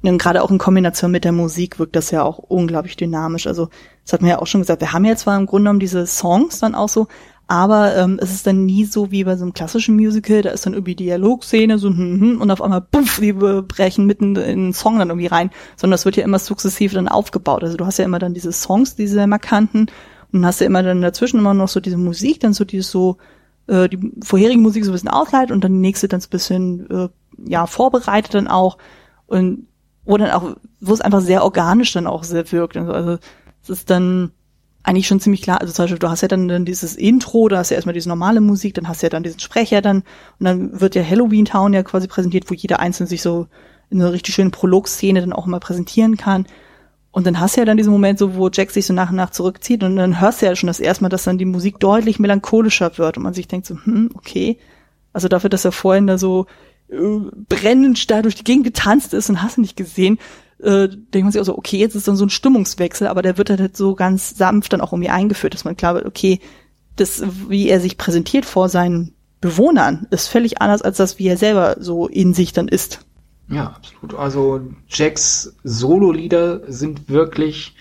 Und gerade auch in Kombination mit der Musik wirkt das ja auch unglaublich dynamisch. Also, das hat man ja auch schon gesagt, wir haben ja zwar im Grunde genommen diese Songs dann auch so, aber ähm, es ist dann nie so wie bei so einem klassischen Musical, da ist dann irgendwie Dialogszene, so hm, hm, und auf einmal puff, die brechen mitten in den Song dann irgendwie rein, sondern das wird ja immer sukzessive dann aufgebaut. Also du hast ja immer dann diese Songs, diese markanten, und hast ja immer dann dazwischen immer noch so diese Musik, dann so dieses so, äh, die vorherige Musik so ein bisschen ausleitet und dann die nächste dann so ein bisschen, äh, ja, vorbereitet dann auch. Und wo dann auch, wo es einfach sehr organisch dann auch sehr wirkt. Also, also es ist dann eigentlich schon ziemlich klar, also zum Beispiel, du hast ja dann, dann dieses Intro, da hast du ja erstmal diese normale Musik, dann hast du ja dann diesen Sprecher dann und dann wird ja Halloween Town ja quasi präsentiert, wo jeder Einzelne sich so in einer richtig schönen Prolog-Szene dann auch mal präsentieren kann. Und dann hast du ja dann diesen Moment so, wo Jack sich so nach und nach zurückzieht und dann hörst du ja schon das erste Mal, dass dann die Musik deutlich melancholischer wird und man sich denkt so, hm, okay. Also dafür, dass er vorhin da so brennend da durch die Gegend getanzt ist und hast du nicht gesehen, äh, denkt man sich auch so, okay, jetzt ist dann so ein Stimmungswechsel, aber der wird halt so ganz sanft dann auch irgendwie eingeführt, dass man glaubt, okay, das, wie er sich präsentiert vor seinen Bewohnern, ist völlig anders als das, wie er selber so in sich dann ist. Ja, absolut. Also Jacks Solo-Lieder sind wirklich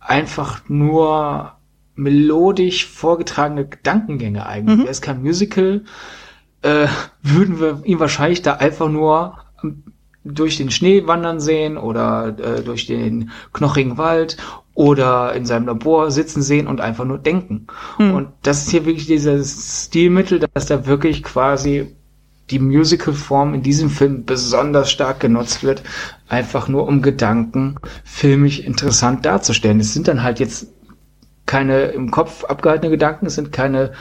einfach nur melodisch vorgetragene Gedankengänge eigentlich. Mhm. Er ist kein Musical, äh, würden wir ihn wahrscheinlich da einfach nur durch den Schnee wandern sehen oder äh, durch den knochigen Wald oder in seinem Labor sitzen sehen und einfach nur denken. Hm. Und das ist hier wirklich dieses Stilmittel, dass da wirklich quasi die Musicalform in diesem Film besonders stark genutzt wird, einfach nur um Gedanken filmisch interessant darzustellen. Es sind dann halt jetzt keine im Kopf abgehaltene Gedanken, es sind keine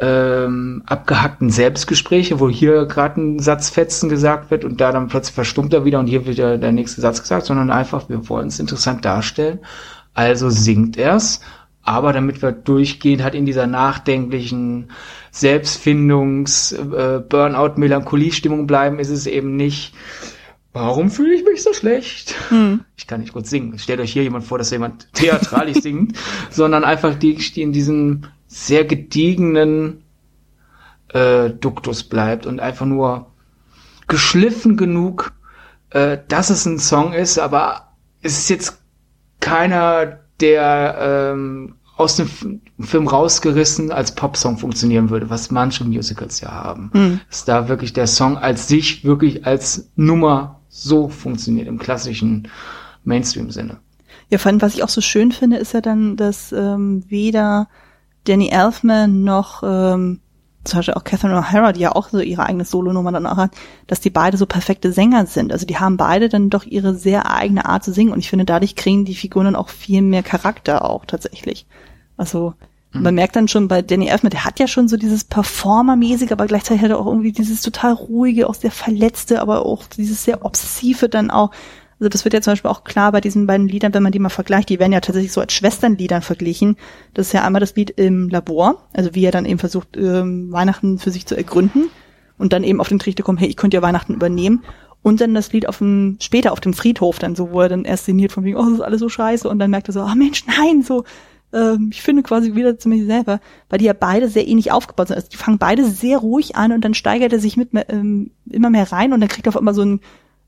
ähm, abgehackten Selbstgespräche, wo hier gerade ein Satz Fetzen gesagt wird und da dann plötzlich verstummt er wieder und hier wird der, der nächste Satz gesagt, sondern einfach, wir wollen es interessant darstellen. Also singt er's, aber damit wir durchgehend halt in dieser nachdenklichen Selbstfindungs-, äh, Burnout-Melancholie-Stimmung bleiben, ist es eben nicht, warum fühle ich mich so schlecht? Hm. Ich kann nicht gut singen. Stellt euch hier jemand vor, dass jemand theatralisch singt, sondern einfach die, die in diesen sehr gediegenen äh, Duktus bleibt und einfach nur geschliffen genug, äh, dass es ein Song ist, aber es ist jetzt keiner, der ähm, aus dem Film rausgerissen als Popsong funktionieren würde, was manche Musicals ja haben. Mhm. Dass da wirklich der Song als sich wirklich als Nummer so funktioniert im klassischen Mainstream-Sinne. Ja, vor allem, was ich auch so schön finde, ist ja dann, dass ähm, weder Danny Elfman noch ähm, zum Beispiel auch Catherine O'Hara, die ja auch so ihre eigene Solonummer dann auch hat, dass die beide so perfekte Sänger sind. Also die haben beide dann doch ihre sehr eigene Art zu singen und ich finde, dadurch kriegen die Figuren dann auch viel mehr Charakter auch tatsächlich. Also Mhm. Man merkt dann schon bei Danny Elfman, der hat ja schon so dieses Performer-mäßige, aber gleichzeitig hat er auch irgendwie dieses total ruhige, auch sehr verletzte, aber auch dieses sehr obsessive dann auch. Also das wird ja zum Beispiel auch klar bei diesen beiden Liedern, wenn man die mal vergleicht, die werden ja tatsächlich so als Schwesternliedern verglichen. Das ist ja einmal das Lied im Labor, also wie er dann eben versucht, ähm, Weihnachten für sich zu ergründen und dann eben auf den Trichter kommt, hey, ich könnte ja Weihnachten übernehmen. Und dann das Lied auf dem, später auf dem Friedhof dann so, wo er dann erst sinniert von wegen, oh, das ist alles so scheiße. Und dann merkt er so, oh, Mensch, nein, so, ähm, ich finde quasi wieder zu mir selber, weil die ja beide sehr ähnlich aufgebaut sind. Also die fangen beide sehr ruhig an und dann steigert er sich mit ähm, immer mehr rein und dann kriegt er auf einmal so ein,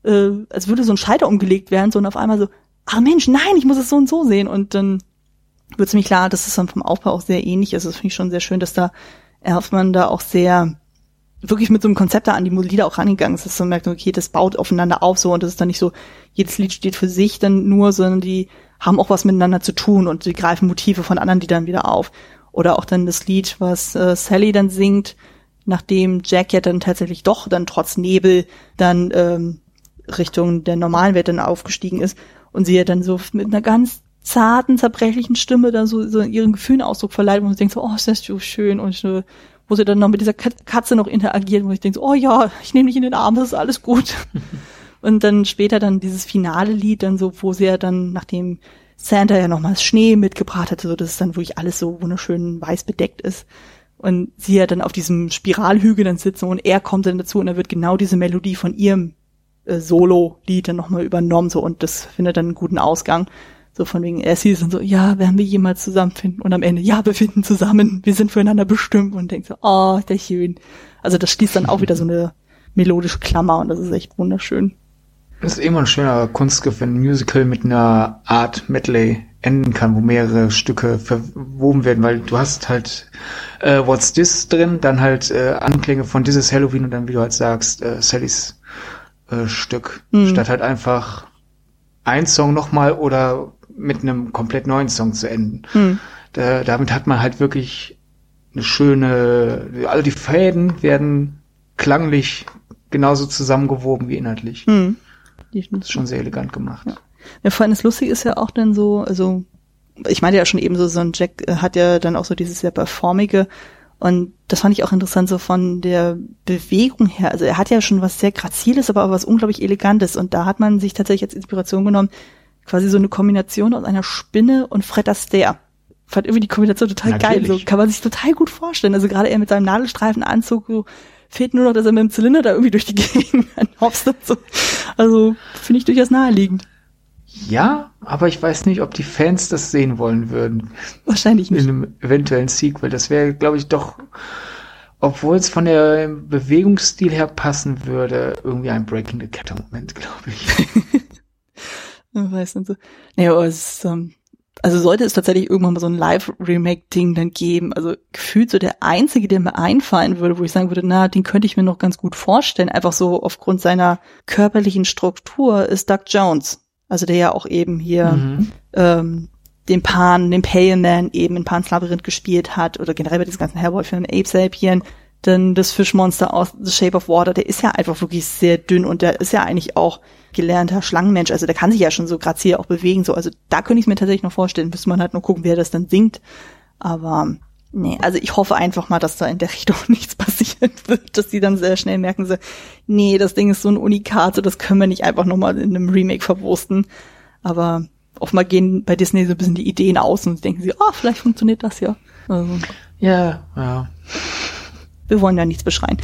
äh, als würde so ein Schalter umgelegt werden, so und auf einmal so, ah Mensch, nein, ich muss es so und so sehen. Und dann wird mir klar, dass es dann vom Aufbau auch sehr ähnlich ist. Das finde ich schon sehr schön, dass da Erfmann da auch sehr wirklich mit so einem Konzept da an die Lieder auch rangegangen ist, dass man merkt, okay, das baut aufeinander auf so und das ist dann nicht so, jedes Lied steht für sich dann nur, sondern die haben auch was miteinander zu tun und sie greifen Motive von anderen Liedern wieder auf. Oder auch dann das Lied, was äh, Sally dann singt, nachdem Jack ja dann tatsächlich doch dann trotz Nebel dann ähm, Richtung der normalen Welt dann aufgestiegen ist und sie ja dann so mit einer ganz zarten, zerbrechlichen Stimme dann so, so ihren Gefühlen Ausdruck verleiht, wo man denkt so, oh, ist das so schön und äh, wo sie dann noch mit dieser Katze noch interagiert, wo ich denke so, oh ja, ich nehme dich in den Arm, das ist alles gut. Und dann später dann dieses finale Lied dann so, wo sie ja dann, nachdem Santa ja nochmals Schnee mitgebracht hatte, so dass es dann wirklich alles so wunderschön weiß bedeckt ist. Und sie ja dann auf diesem Spiralhügel dann sitzen und er kommt dann dazu und dann wird genau diese Melodie von ihrem äh, Solo-Lied dann nochmal übernommen, so und das findet dann einen guten Ausgang. So von wegen, sieht dann so, ja, werden wir jemals zusammenfinden? Und am Ende, ja, wir finden zusammen, wir sind füreinander bestimmt und denkt so, oh, ist der schön. Also das schließt dann auch wieder so eine melodische Klammer und das ist echt wunderschön. Das ist immer ein schöner Kunstgriff, wenn ein Musical mit einer Art Medley enden kann, wo mehrere Stücke verwoben werden, weil du hast halt äh, What's This drin, dann halt äh, Anklänge von This is Halloween und dann, wie du halt sagst, äh, Sallys äh, Stück. Mhm. Statt halt einfach ein Song nochmal oder mit einem komplett neuen Song zu enden. Mhm. Da, damit hat man halt wirklich eine schöne, alle die Fäden werden klanglich genauso zusammengewoben wie inhaltlich. Mhm. Das ist schon sehr elegant gemacht. Ja. ja, vor allem das Lustige ist ja auch dann so, also ich meinte ja schon eben so, so ein Jack äh, hat ja dann auch so dieses sehr performige und das fand ich auch interessant so von der Bewegung her. Also er hat ja schon was sehr graziles, aber auch was unglaublich elegantes und da hat man sich tatsächlich als Inspiration genommen, quasi so eine Kombination aus einer Spinne und Fred Astaire. Fand irgendwie die Kombination total Natürlich. geil. So kann man sich total gut vorstellen. Also gerade er mit seinem Nadelstreifenanzug, so fehlt nur noch, dass er mit dem Zylinder da irgendwie durch die Gegend hopst und so. Also finde ich durchaus naheliegend. Ja, aber ich weiß nicht, ob die Fans das sehen wollen würden. Wahrscheinlich nicht. In einem eventuellen Sequel. Das wäre, glaube ich, doch, obwohl es von der Bewegungsstil her passen würde, irgendwie ein Breaking the Cat Moment, glaube ich. weiß nicht so. Naja, aber es ist, ähm, also sollte es tatsächlich irgendwann mal so ein Live-Remake-Ding dann geben, also gefühlt so der einzige, der mir einfallen würde, wo ich sagen würde, na, den könnte ich mir noch ganz gut vorstellen, einfach so aufgrund seiner körperlichen Struktur, ist Doug Jones. Also der ja auch eben hier mhm. ähm, den Pan, den Pale Man eben in Pan's Labyrinth gespielt hat oder generell bei diesem ganzen Hellboy-Film Ape Sapien. Dann das Fischmonster aus The Shape of Water, der ist ja einfach wirklich sehr dünn und der ist ja eigentlich auch gelernter Schlangenmensch. Also der kann sich ja schon so grazil auch bewegen. So, also da könnte ich mir tatsächlich noch vorstellen. Müsste man halt nur gucken, wer das dann singt. Aber nee, also ich hoffe einfach mal, dass da in der Richtung nichts passieren wird, dass die dann sehr schnell merken so, nee, das Ding ist so ein Unikat, so das können wir nicht einfach nochmal in einem Remake verwursten. Aber offenbar gehen bei Disney so ein bisschen die Ideen aus und denken sie, ah, oh, vielleicht funktioniert das ja. Also, ja, ja. Wir wollen ja nichts beschreien.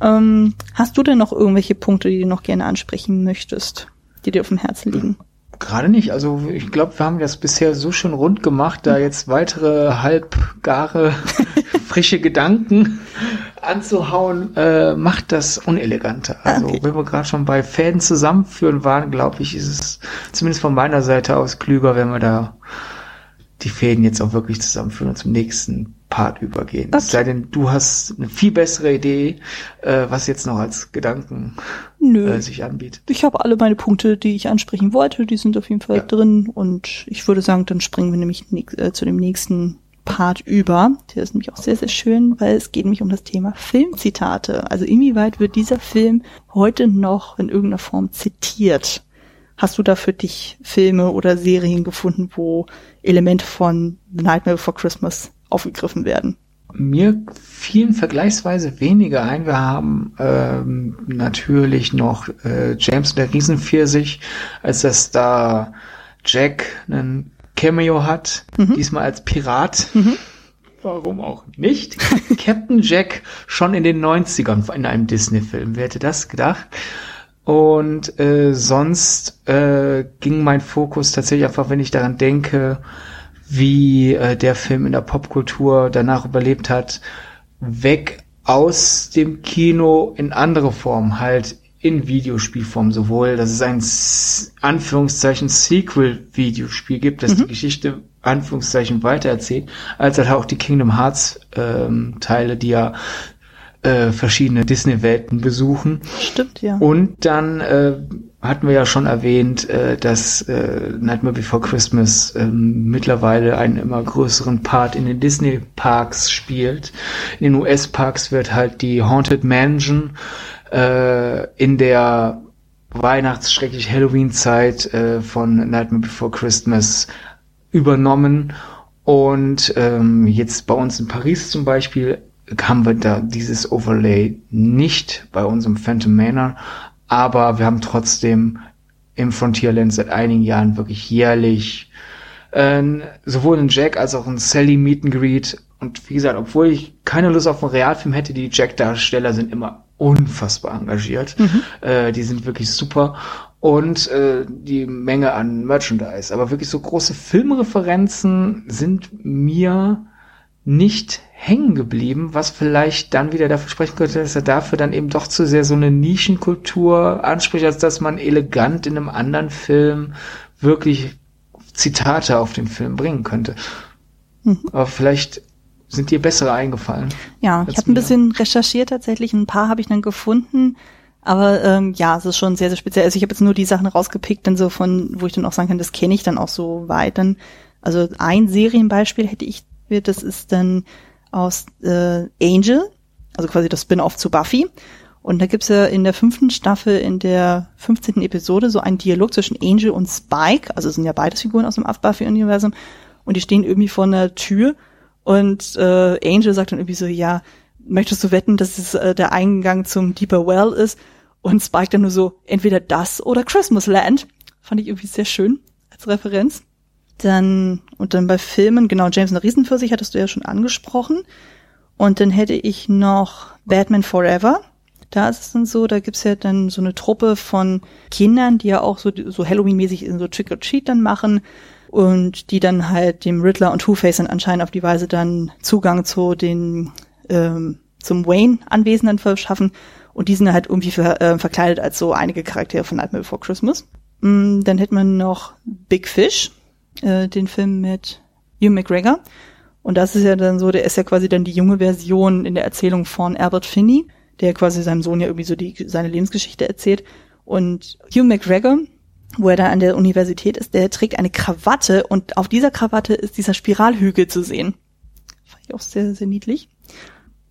Ähm, hast du denn noch irgendwelche Punkte, die du noch gerne ansprechen möchtest, die dir auf dem Herzen liegen? Gerade nicht. Also ich glaube, wir haben das bisher so schon rund gemacht, da jetzt weitere halbgare, frische Gedanken anzuhauen, äh, macht das uneleganter. Also okay. wenn wir gerade schon bei Fäden zusammenführen waren, glaube ich, ist es zumindest von meiner Seite aus klüger, wenn wir da die Fäden jetzt auch wirklich zusammenführen und zum nächsten Part übergehen. Okay. Es sei denn, du hast eine viel bessere Idee, äh, was jetzt noch als Gedanken äh, sich anbietet. Ich habe alle meine Punkte, die ich ansprechen wollte, die sind auf jeden Fall ja. drin und ich würde sagen, dann springen wir nämlich äh, zu dem nächsten Part über. Der ist nämlich auch sehr, sehr schön, weil es geht nämlich um das Thema Filmzitate. Also inwieweit wird dieser Film heute noch in irgendeiner Form zitiert? Hast du da für dich Filme oder Serien gefunden, wo Elemente von The Nightmare Before Christmas aufgegriffen werden. Mir fielen vergleichsweise weniger ein. Wir haben ähm, natürlich noch äh, James der Riesenpfirsich, als das da Jack einen Cameo hat, mhm. diesmal als Pirat. Mhm. Warum auch nicht? Captain Jack schon in den 90ern in einem Disney-Film. Wer hätte das gedacht? Und äh, sonst äh, ging mein Fokus tatsächlich einfach, wenn ich daran denke, wie äh, der Film in der Popkultur danach überlebt hat, weg aus dem Kino in andere Formen, halt in Videospielform sowohl, dass es ein Anführungszeichen Sequel-Videospiel gibt, das mhm. die Geschichte Anführungszeichen weitererzählt, als halt auch die Kingdom Hearts ähm, Teile, die ja äh, verschiedene Disney-Welten besuchen. Stimmt, ja. Und dann äh, hatten wir ja schon erwähnt, äh, dass äh, Nightmare Before Christmas äh, mittlerweile einen immer größeren Part in den Disney-Parks spielt. In den US-Parks wird halt die Haunted Mansion äh, in der Weihnachts-schrecklich Halloween-Zeit äh, von Nightmare Before Christmas übernommen. Und ähm, jetzt bei uns in Paris zum Beispiel haben wir da dieses Overlay nicht bei unserem Phantom Manor, aber wir haben trotzdem im Frontierland seit einigen Jahren wirklich jährlich äh, sowohl ein Jack als auch ein Sally Meet and Greet. Und wie gesagt, obwohl ich keine Lust auf einen Realfilm hätte, die Jack-Darsteller sind immer unfassbar engagiert. Mhm. Äh, die sind wirklich super. Und äh, die Menge an Merchandise. Aber wirklich so große Filmreferenzen sind mir nicht hängen geblieben, was vielleicht dann wieder dafür sprechen könnte, dass er dafür dann eben doch zu sehr so eine Nischenkultur anspricht, als dass man elegant in einem anderen Film wirklich Zitate auf den Film bringen könnte. Mhm. Aber vielleicht sind dir bessere eingefallen. Ja, ich habe ein bisschen recherchiert tatsächlich. Ein paar habe ich dann gefunden. Aber ähm, ja, es ist schon sehr, sehr speziell. Also ich habe jetzt nur die Sachen rausgepickt, dann so von, wo ich dann auch sagen kann, das kenne ich dann auch so weit. Dann, also ein Serienbeispiel hätte ich wird. Das ist dann aus äh, Angel, also quasi das Spin-off zu Buffy. Und da gibt's ja in der fünften Staffel, in der 15. Episode, so einen Dialog zwischen Angel und Spike. Also sind ja beides Figuren aus dem Buffy-Universum. Und die stehen irgendwie vor einer Tür. Und äh, Angel sagt dann irgendwie so, ja, möchtest du wetten, dass es äh, der Eingang zum Deeper Well ist? Und Spike dann nur so, entweder das oder Christmas Land. Fand ich irgendwie sehr schön als Referenz. Dann, und dann bei Filmen, genau, James eine Riesenpfirsich hattest du ja schon angesprochen. Und dann hätte ich noch Batman Forever. Da ist es dann so, da gibt's ja dann so eine Truppe von Kindern, die ja auch so, so Halloween-mäßig so Trick-or-Treat dann machen und die dann halt dem Riddler und Two-Face dann anscheinend auf die Weise dann Zugang zu den, ähm, zum Wayne-Anwesen dann verschaffen und die sind halt irgendwie ver, äh, verkleidet als so einige Charaktere von Nightmare Before Christmas. Mm, dann hätte man noch Big Fish, äh, den Film mit Hugh McGregor. Und das ist ja dann so, der ist ja quasi dann die junge Version in der Erzählung von Albert Finney, der quasi seinem Sohn ja irgendwie so die, seine Lebensgeschichte erzählt. Und Hugh McGregor, wo er da an der Universität ist, der trägt eine Krawatte und auf dieser Krawatte ist dieser Spiralhügel zu sehen. Fand ich auch sehr, sehr niedlich.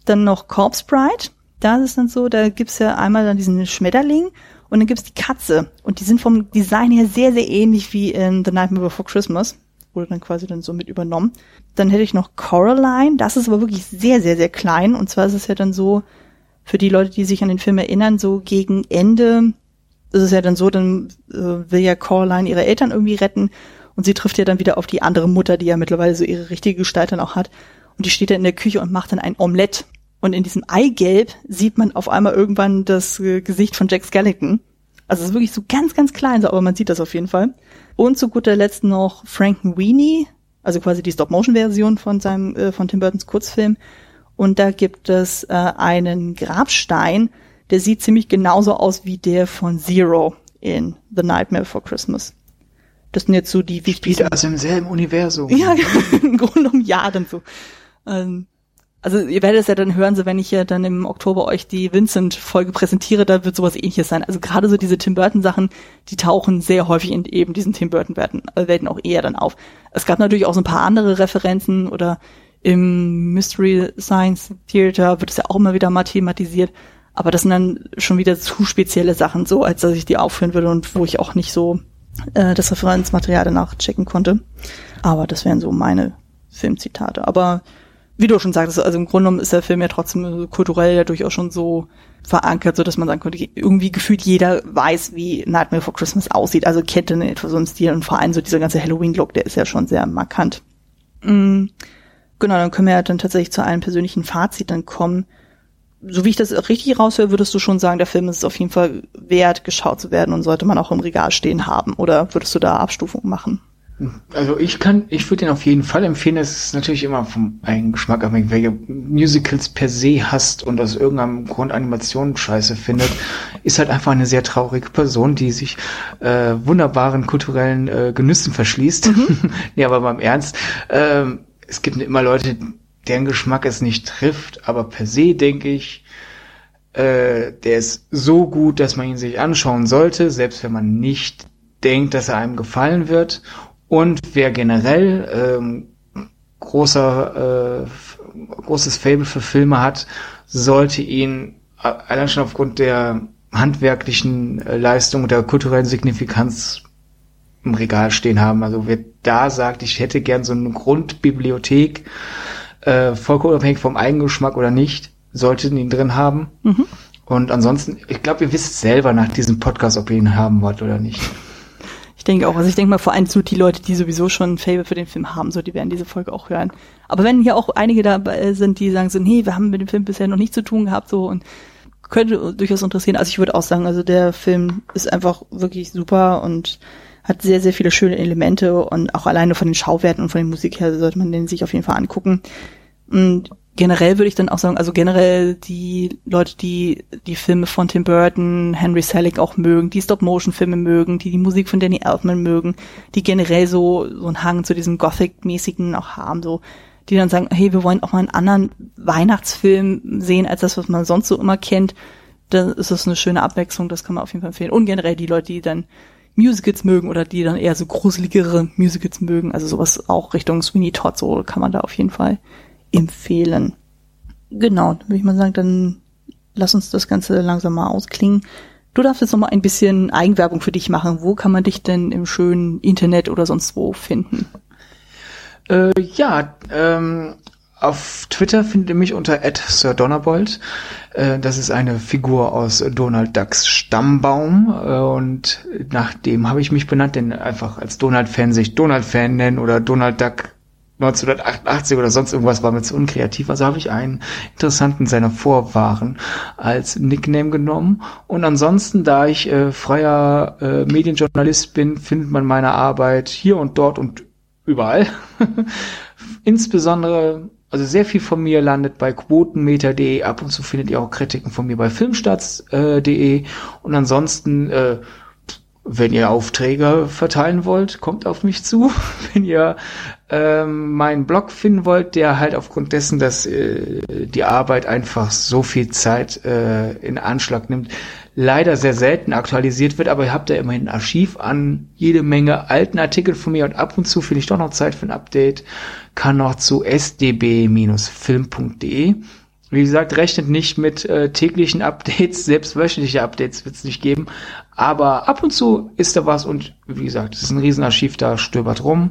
Dann noch Corpse Bride. Da ist es dann so, da gibt's ja einmal dann diesen Schmetterling und dann gibt's die Katze. Und die sind vom Design her sehr, sehr ähnlich wie in The Nightmare Before Christmas. Wurde dann quasi dann so mit übernommen. Dann hätte ich noch Coraline. Das ist aber wirklich sehr, sehr, sehr klein. Und zwar ist es ja dann so, für die Leute, die sich an den Film erinnern, so gegen Ende ist es ja dann so, dann äh, will ja Coraline ihre Eltern irgendwie retten. Und sie trifft ja dann wieder auf die andere Mutter, die ja mittlerweile so ihre richtige Gestalt dann auch hat. Und die steht dann in der Küche und macht dann ein Omelett. Und in diesem Eigelb sieht man auf einmal irgendwann das äh, Gesicht von Jack Skellington. Also es ist wirklich so ganz, ganz klein, aber man sieht das auf jeden Fall. Und zu guter Letzt noch Frankenweenie, also quasi die Stop-Motion-Version von seinem, äh, von Tim Burtons Kurzfilm. Und da gibt es äh, einen Grabstein, der sieht ziemlich genauso aus wie der von Zero in The Nightmare Before Christmas. Das sind jetzt so die wichtigsten. Spielt also im selben Universum. Ja, im Grunde um Jahren so. Ähm, also ihr werdet es ja dann hören, so wenn ich ja dann im Oktober euch die Vincent-Folge präsentiere, da wird sowas ähnliches sein. Also gerade so diese Tim Burton-Sachen, die tauchen sehr häufig in eben diesen Tim Burton-Welten auch eher dann auf. Es gab natürlich auch so ein paar andere Referenzen oder im Mystery Science Theater wird es ja auch immer wieder mal thematisiert. Aber das sind dann schon wieder zu spezielle Sachen, so als dass ich die aufführen würde und wo ich auch nicht so äh, das Referenzmaterial danach checken konnte. Aber das wären so meine Filmzitate. Aber wie du schon sagtest, also im Grunde genommen ist der Film ja trotzdem kulturell ja durchaus schon so verankert, so dass man sagen könnte, irgendwie gefühlt jeder weiß, wie Nightmare for Christmas aussieht, also kennt in etwa so einen Stil und vor allem so dieser ganze Halloween-Look, der ist ja schon sehr markant. Mhm. Genau, dann können wir ja dann tatsächlich zu einem persönlichen Fazit dann kommen. So wie ich das richtig raushöre, würdest du schon sagen, der Film ist auf jeden Fall wert, geschaut zu werden und sollte man auch im Regal stehen haben. Oder würdest du da Abstufungen machen? Also ich kann, ich würde den auf jeden Fall empfehlen. Es ist natürlich immer vom eigenen Geschmack abhängig, welche Musicals per se hast und aus irgendeinem Grund Animationen scheiße findet, ist halt einfach eine sehr traurige Person, die sich äh, wunderbaren kulturellen äh, Genüssen verschließt. Mhm. nee, aber beim Ernst, äh, es gibt immer Leute, deren Geschmack es nicht trifft, aber per se denke ich, äh, der ist so gut, dass man ihn sich anschauen sollte, selbst wenn man nicht denkt, dass er einem gefallen wird. Und wer generell ähm, großer, äh, großes Fable für Filme hat, sollte ihn äh, allein schon aufgrund der handwerklichen äh, Leistung und der kulturellen Signifikanz im Regal stehen haben. Also wer da sagt, ich hätte gern so eine Grundbibliothek, äh, vollkommen unabhängig vom Eigengeschmack oder nicht, sollte ihn drin haben. Mhm. Und ansonsten, ich glaube, ihr wisst selber nach diesem Podcast, ob ihr ihn haben wollt oder nicht denke auch, also ich denke mal vor allem so die Leute, die sowieso schon ein Favor für den Film haben, so die werden diese Folge auch hören. Aber wenn hier auch einige dabei sind, die sagen so, nee, wir haben mit dem Film bisher noch nichts zu tun gehabt, so und könnte durchaus interessieren. Also ich würde auch sagen, also der Film ist einfach wirklich super und hat sehr, sehr viele schöne Elemente und auch alleine von den Schauwerten und von der Musik her sollte man den sich auf jeden Fall angucken. Und generell würde ich dann auch sagen, also generell die Leute, die die Filme von Tim Burton, Henry Selick auch mögen, die Stop-Motion-Filme mögen, die die Musik von Danny Elfman mögen, die generell so so einen Hang zu diesem Gothic-mäßigen auch haben, so die dann sagen, hey, wir wollen auch mal einen anderen Weihnachtsfilm sehen als das, was man sonst so immer kennt. Dann ist das eine schöne Abwechslung, das kann man auf jeden Fall empfehlen. Und generell die Leute, die dann Musicals mögen oder die dann eher so gruseligere Musicals mögen, also sowas auch Richtung Sweeney Todd, so kann man da auf jeden Fall empfehlen. Genau, dann würde ich mal sagen, dann lass uns das Ganze langsam mal ausklingen. Du darfst jetzt noch mal ein bisschen Eigenwerbung für dich machen. Wo kann man dich denn im schönen Internet oder sonst wo finden? Äh, ja, ähm, auf Twitter findet ihr mich unter @sir_donnerbold. Äh, das ist eine Figur aus Donald Ducks Stammbaum äh, und nach dem habe ich mich benannt, denn einfach als Donald-Fan sich Donald-Fan nennen oder Donald Duck 1988 oder sonst irgendwas war mir zu unkreativ. Also habe ich einen interessanten seiner Vorwaren als Nickname genommen. Und ansonsten, da ich äh, freier äh, Medienjournalist bin, findet man meine Arbeit hier und dort und überall. Insbesondere, also sehr viel von mir landet bei quotenmeter.de. Ab und zu findet ihr auch Kritiken von mir bei filmstarts.de. Und ansonsten äh, wenn ihr Aufträge verteilen wollt, kommt auf mich zu. Wenn ihr ähm, meinen Blog finden wollt, der halt aufgrund dessen, dass äh, die Arbeit einfach so viel Zeit äh, in Anschlag nimmt, leider sehr selten aktualisiert wird, aber ihr habt ja immerhin ein Archiv an jede Menge alten Artikel von mir und ab und zu finde ich doch noch Zeit für ein Update, kann noch zu sdb-film.de wie gesagt, rechnet nicht mit äh, täglichen Updates, selbst wöchentliche Updates wird es nicht geben. Aber ab und zu ist da was und wie gesagt, es ist ein Riesenarchiv, da stöbert rum.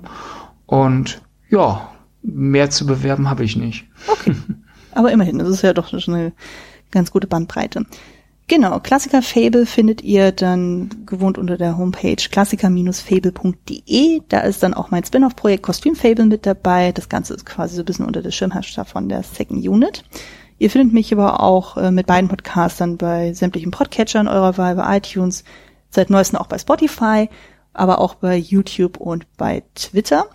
Und ja, mehr zu bewerben habe ich nicht. Okay. Aber immerhin, das ist ja doch schon eine ganz gute Bandbreite. Genau, Klassiker Fable findet ihr dann gewohnt unter der Homepage klassiker-fable.de. Da ist dann auch mein Spin-off-Projekt Kostüm Fable mit dabei. Das Ganze ist quasi so ein bisschen unter der Schirmherrschaft von der Second Unit. Ihr findet mich aber auch äh, mit beiden Podcastern bei sämtlichen Podcatchern eurer Wahl, bei iTunes, seit neuestem auch bei Spotify, aber auch bei YouTube und bei Twitter.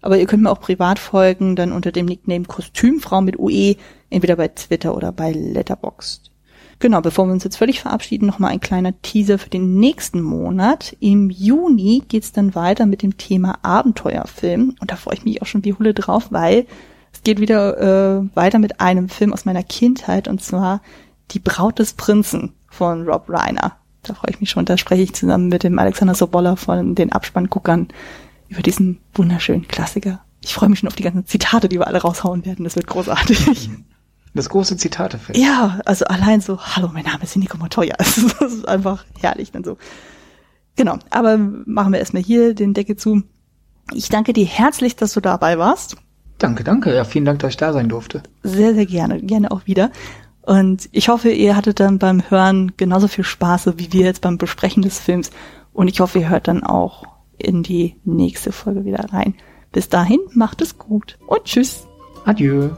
Aber ihr könnt mir auch privat folgen, dann unter dem Nickname Kostümfrau mit UE, entweder bei Twitter oder bei Letterboxd. Genau, bevor wir uns jetzt völlig verabschieden, nochmal ein kleiner Teaser für den nächsten Monat. Im Juni geht's dann weiter mit dem Thema Abenteuerfilm. Und da freue ich mich auch schon wie Hulle drauf, weil es geht wieder äh, weiter mit einem Film aus meiner Kindheit und zwar Die Braut des Prinzen von Rob Reiner. Da freue ich mich schon. Da spreche ich zusammen mit dem Alexander Sobolla von den Abspannguckern über diesen wunderschönen Klassiker. Ich freue mich schon auf die ganzen Zitate, die wir alle raushauen werden. Das wird großartig. Das große Zitatefest. Ja, also allein so, hallo, mein Name ist Nico Montoya. Das ist einfach herrlich dann so. Genau, aber machen wir erstmal hier den Deckel zu. Ich danke dir herzlich, dass du dabei warst. Danke, danke. Ja, vielen Dank, dass ich da sein durfte. Sehr, sehr gerne. Gerne auch wieder. Und ich hoffe, ihr hattet dann beim Hören genauso viel Spaß wie wir jetzt beim Besprechen des Films. Und ich hoffe, ihr hört dann auch in die nächste Folge wieder rein. Bis dahin, macht es gut und tschüss. Adieu.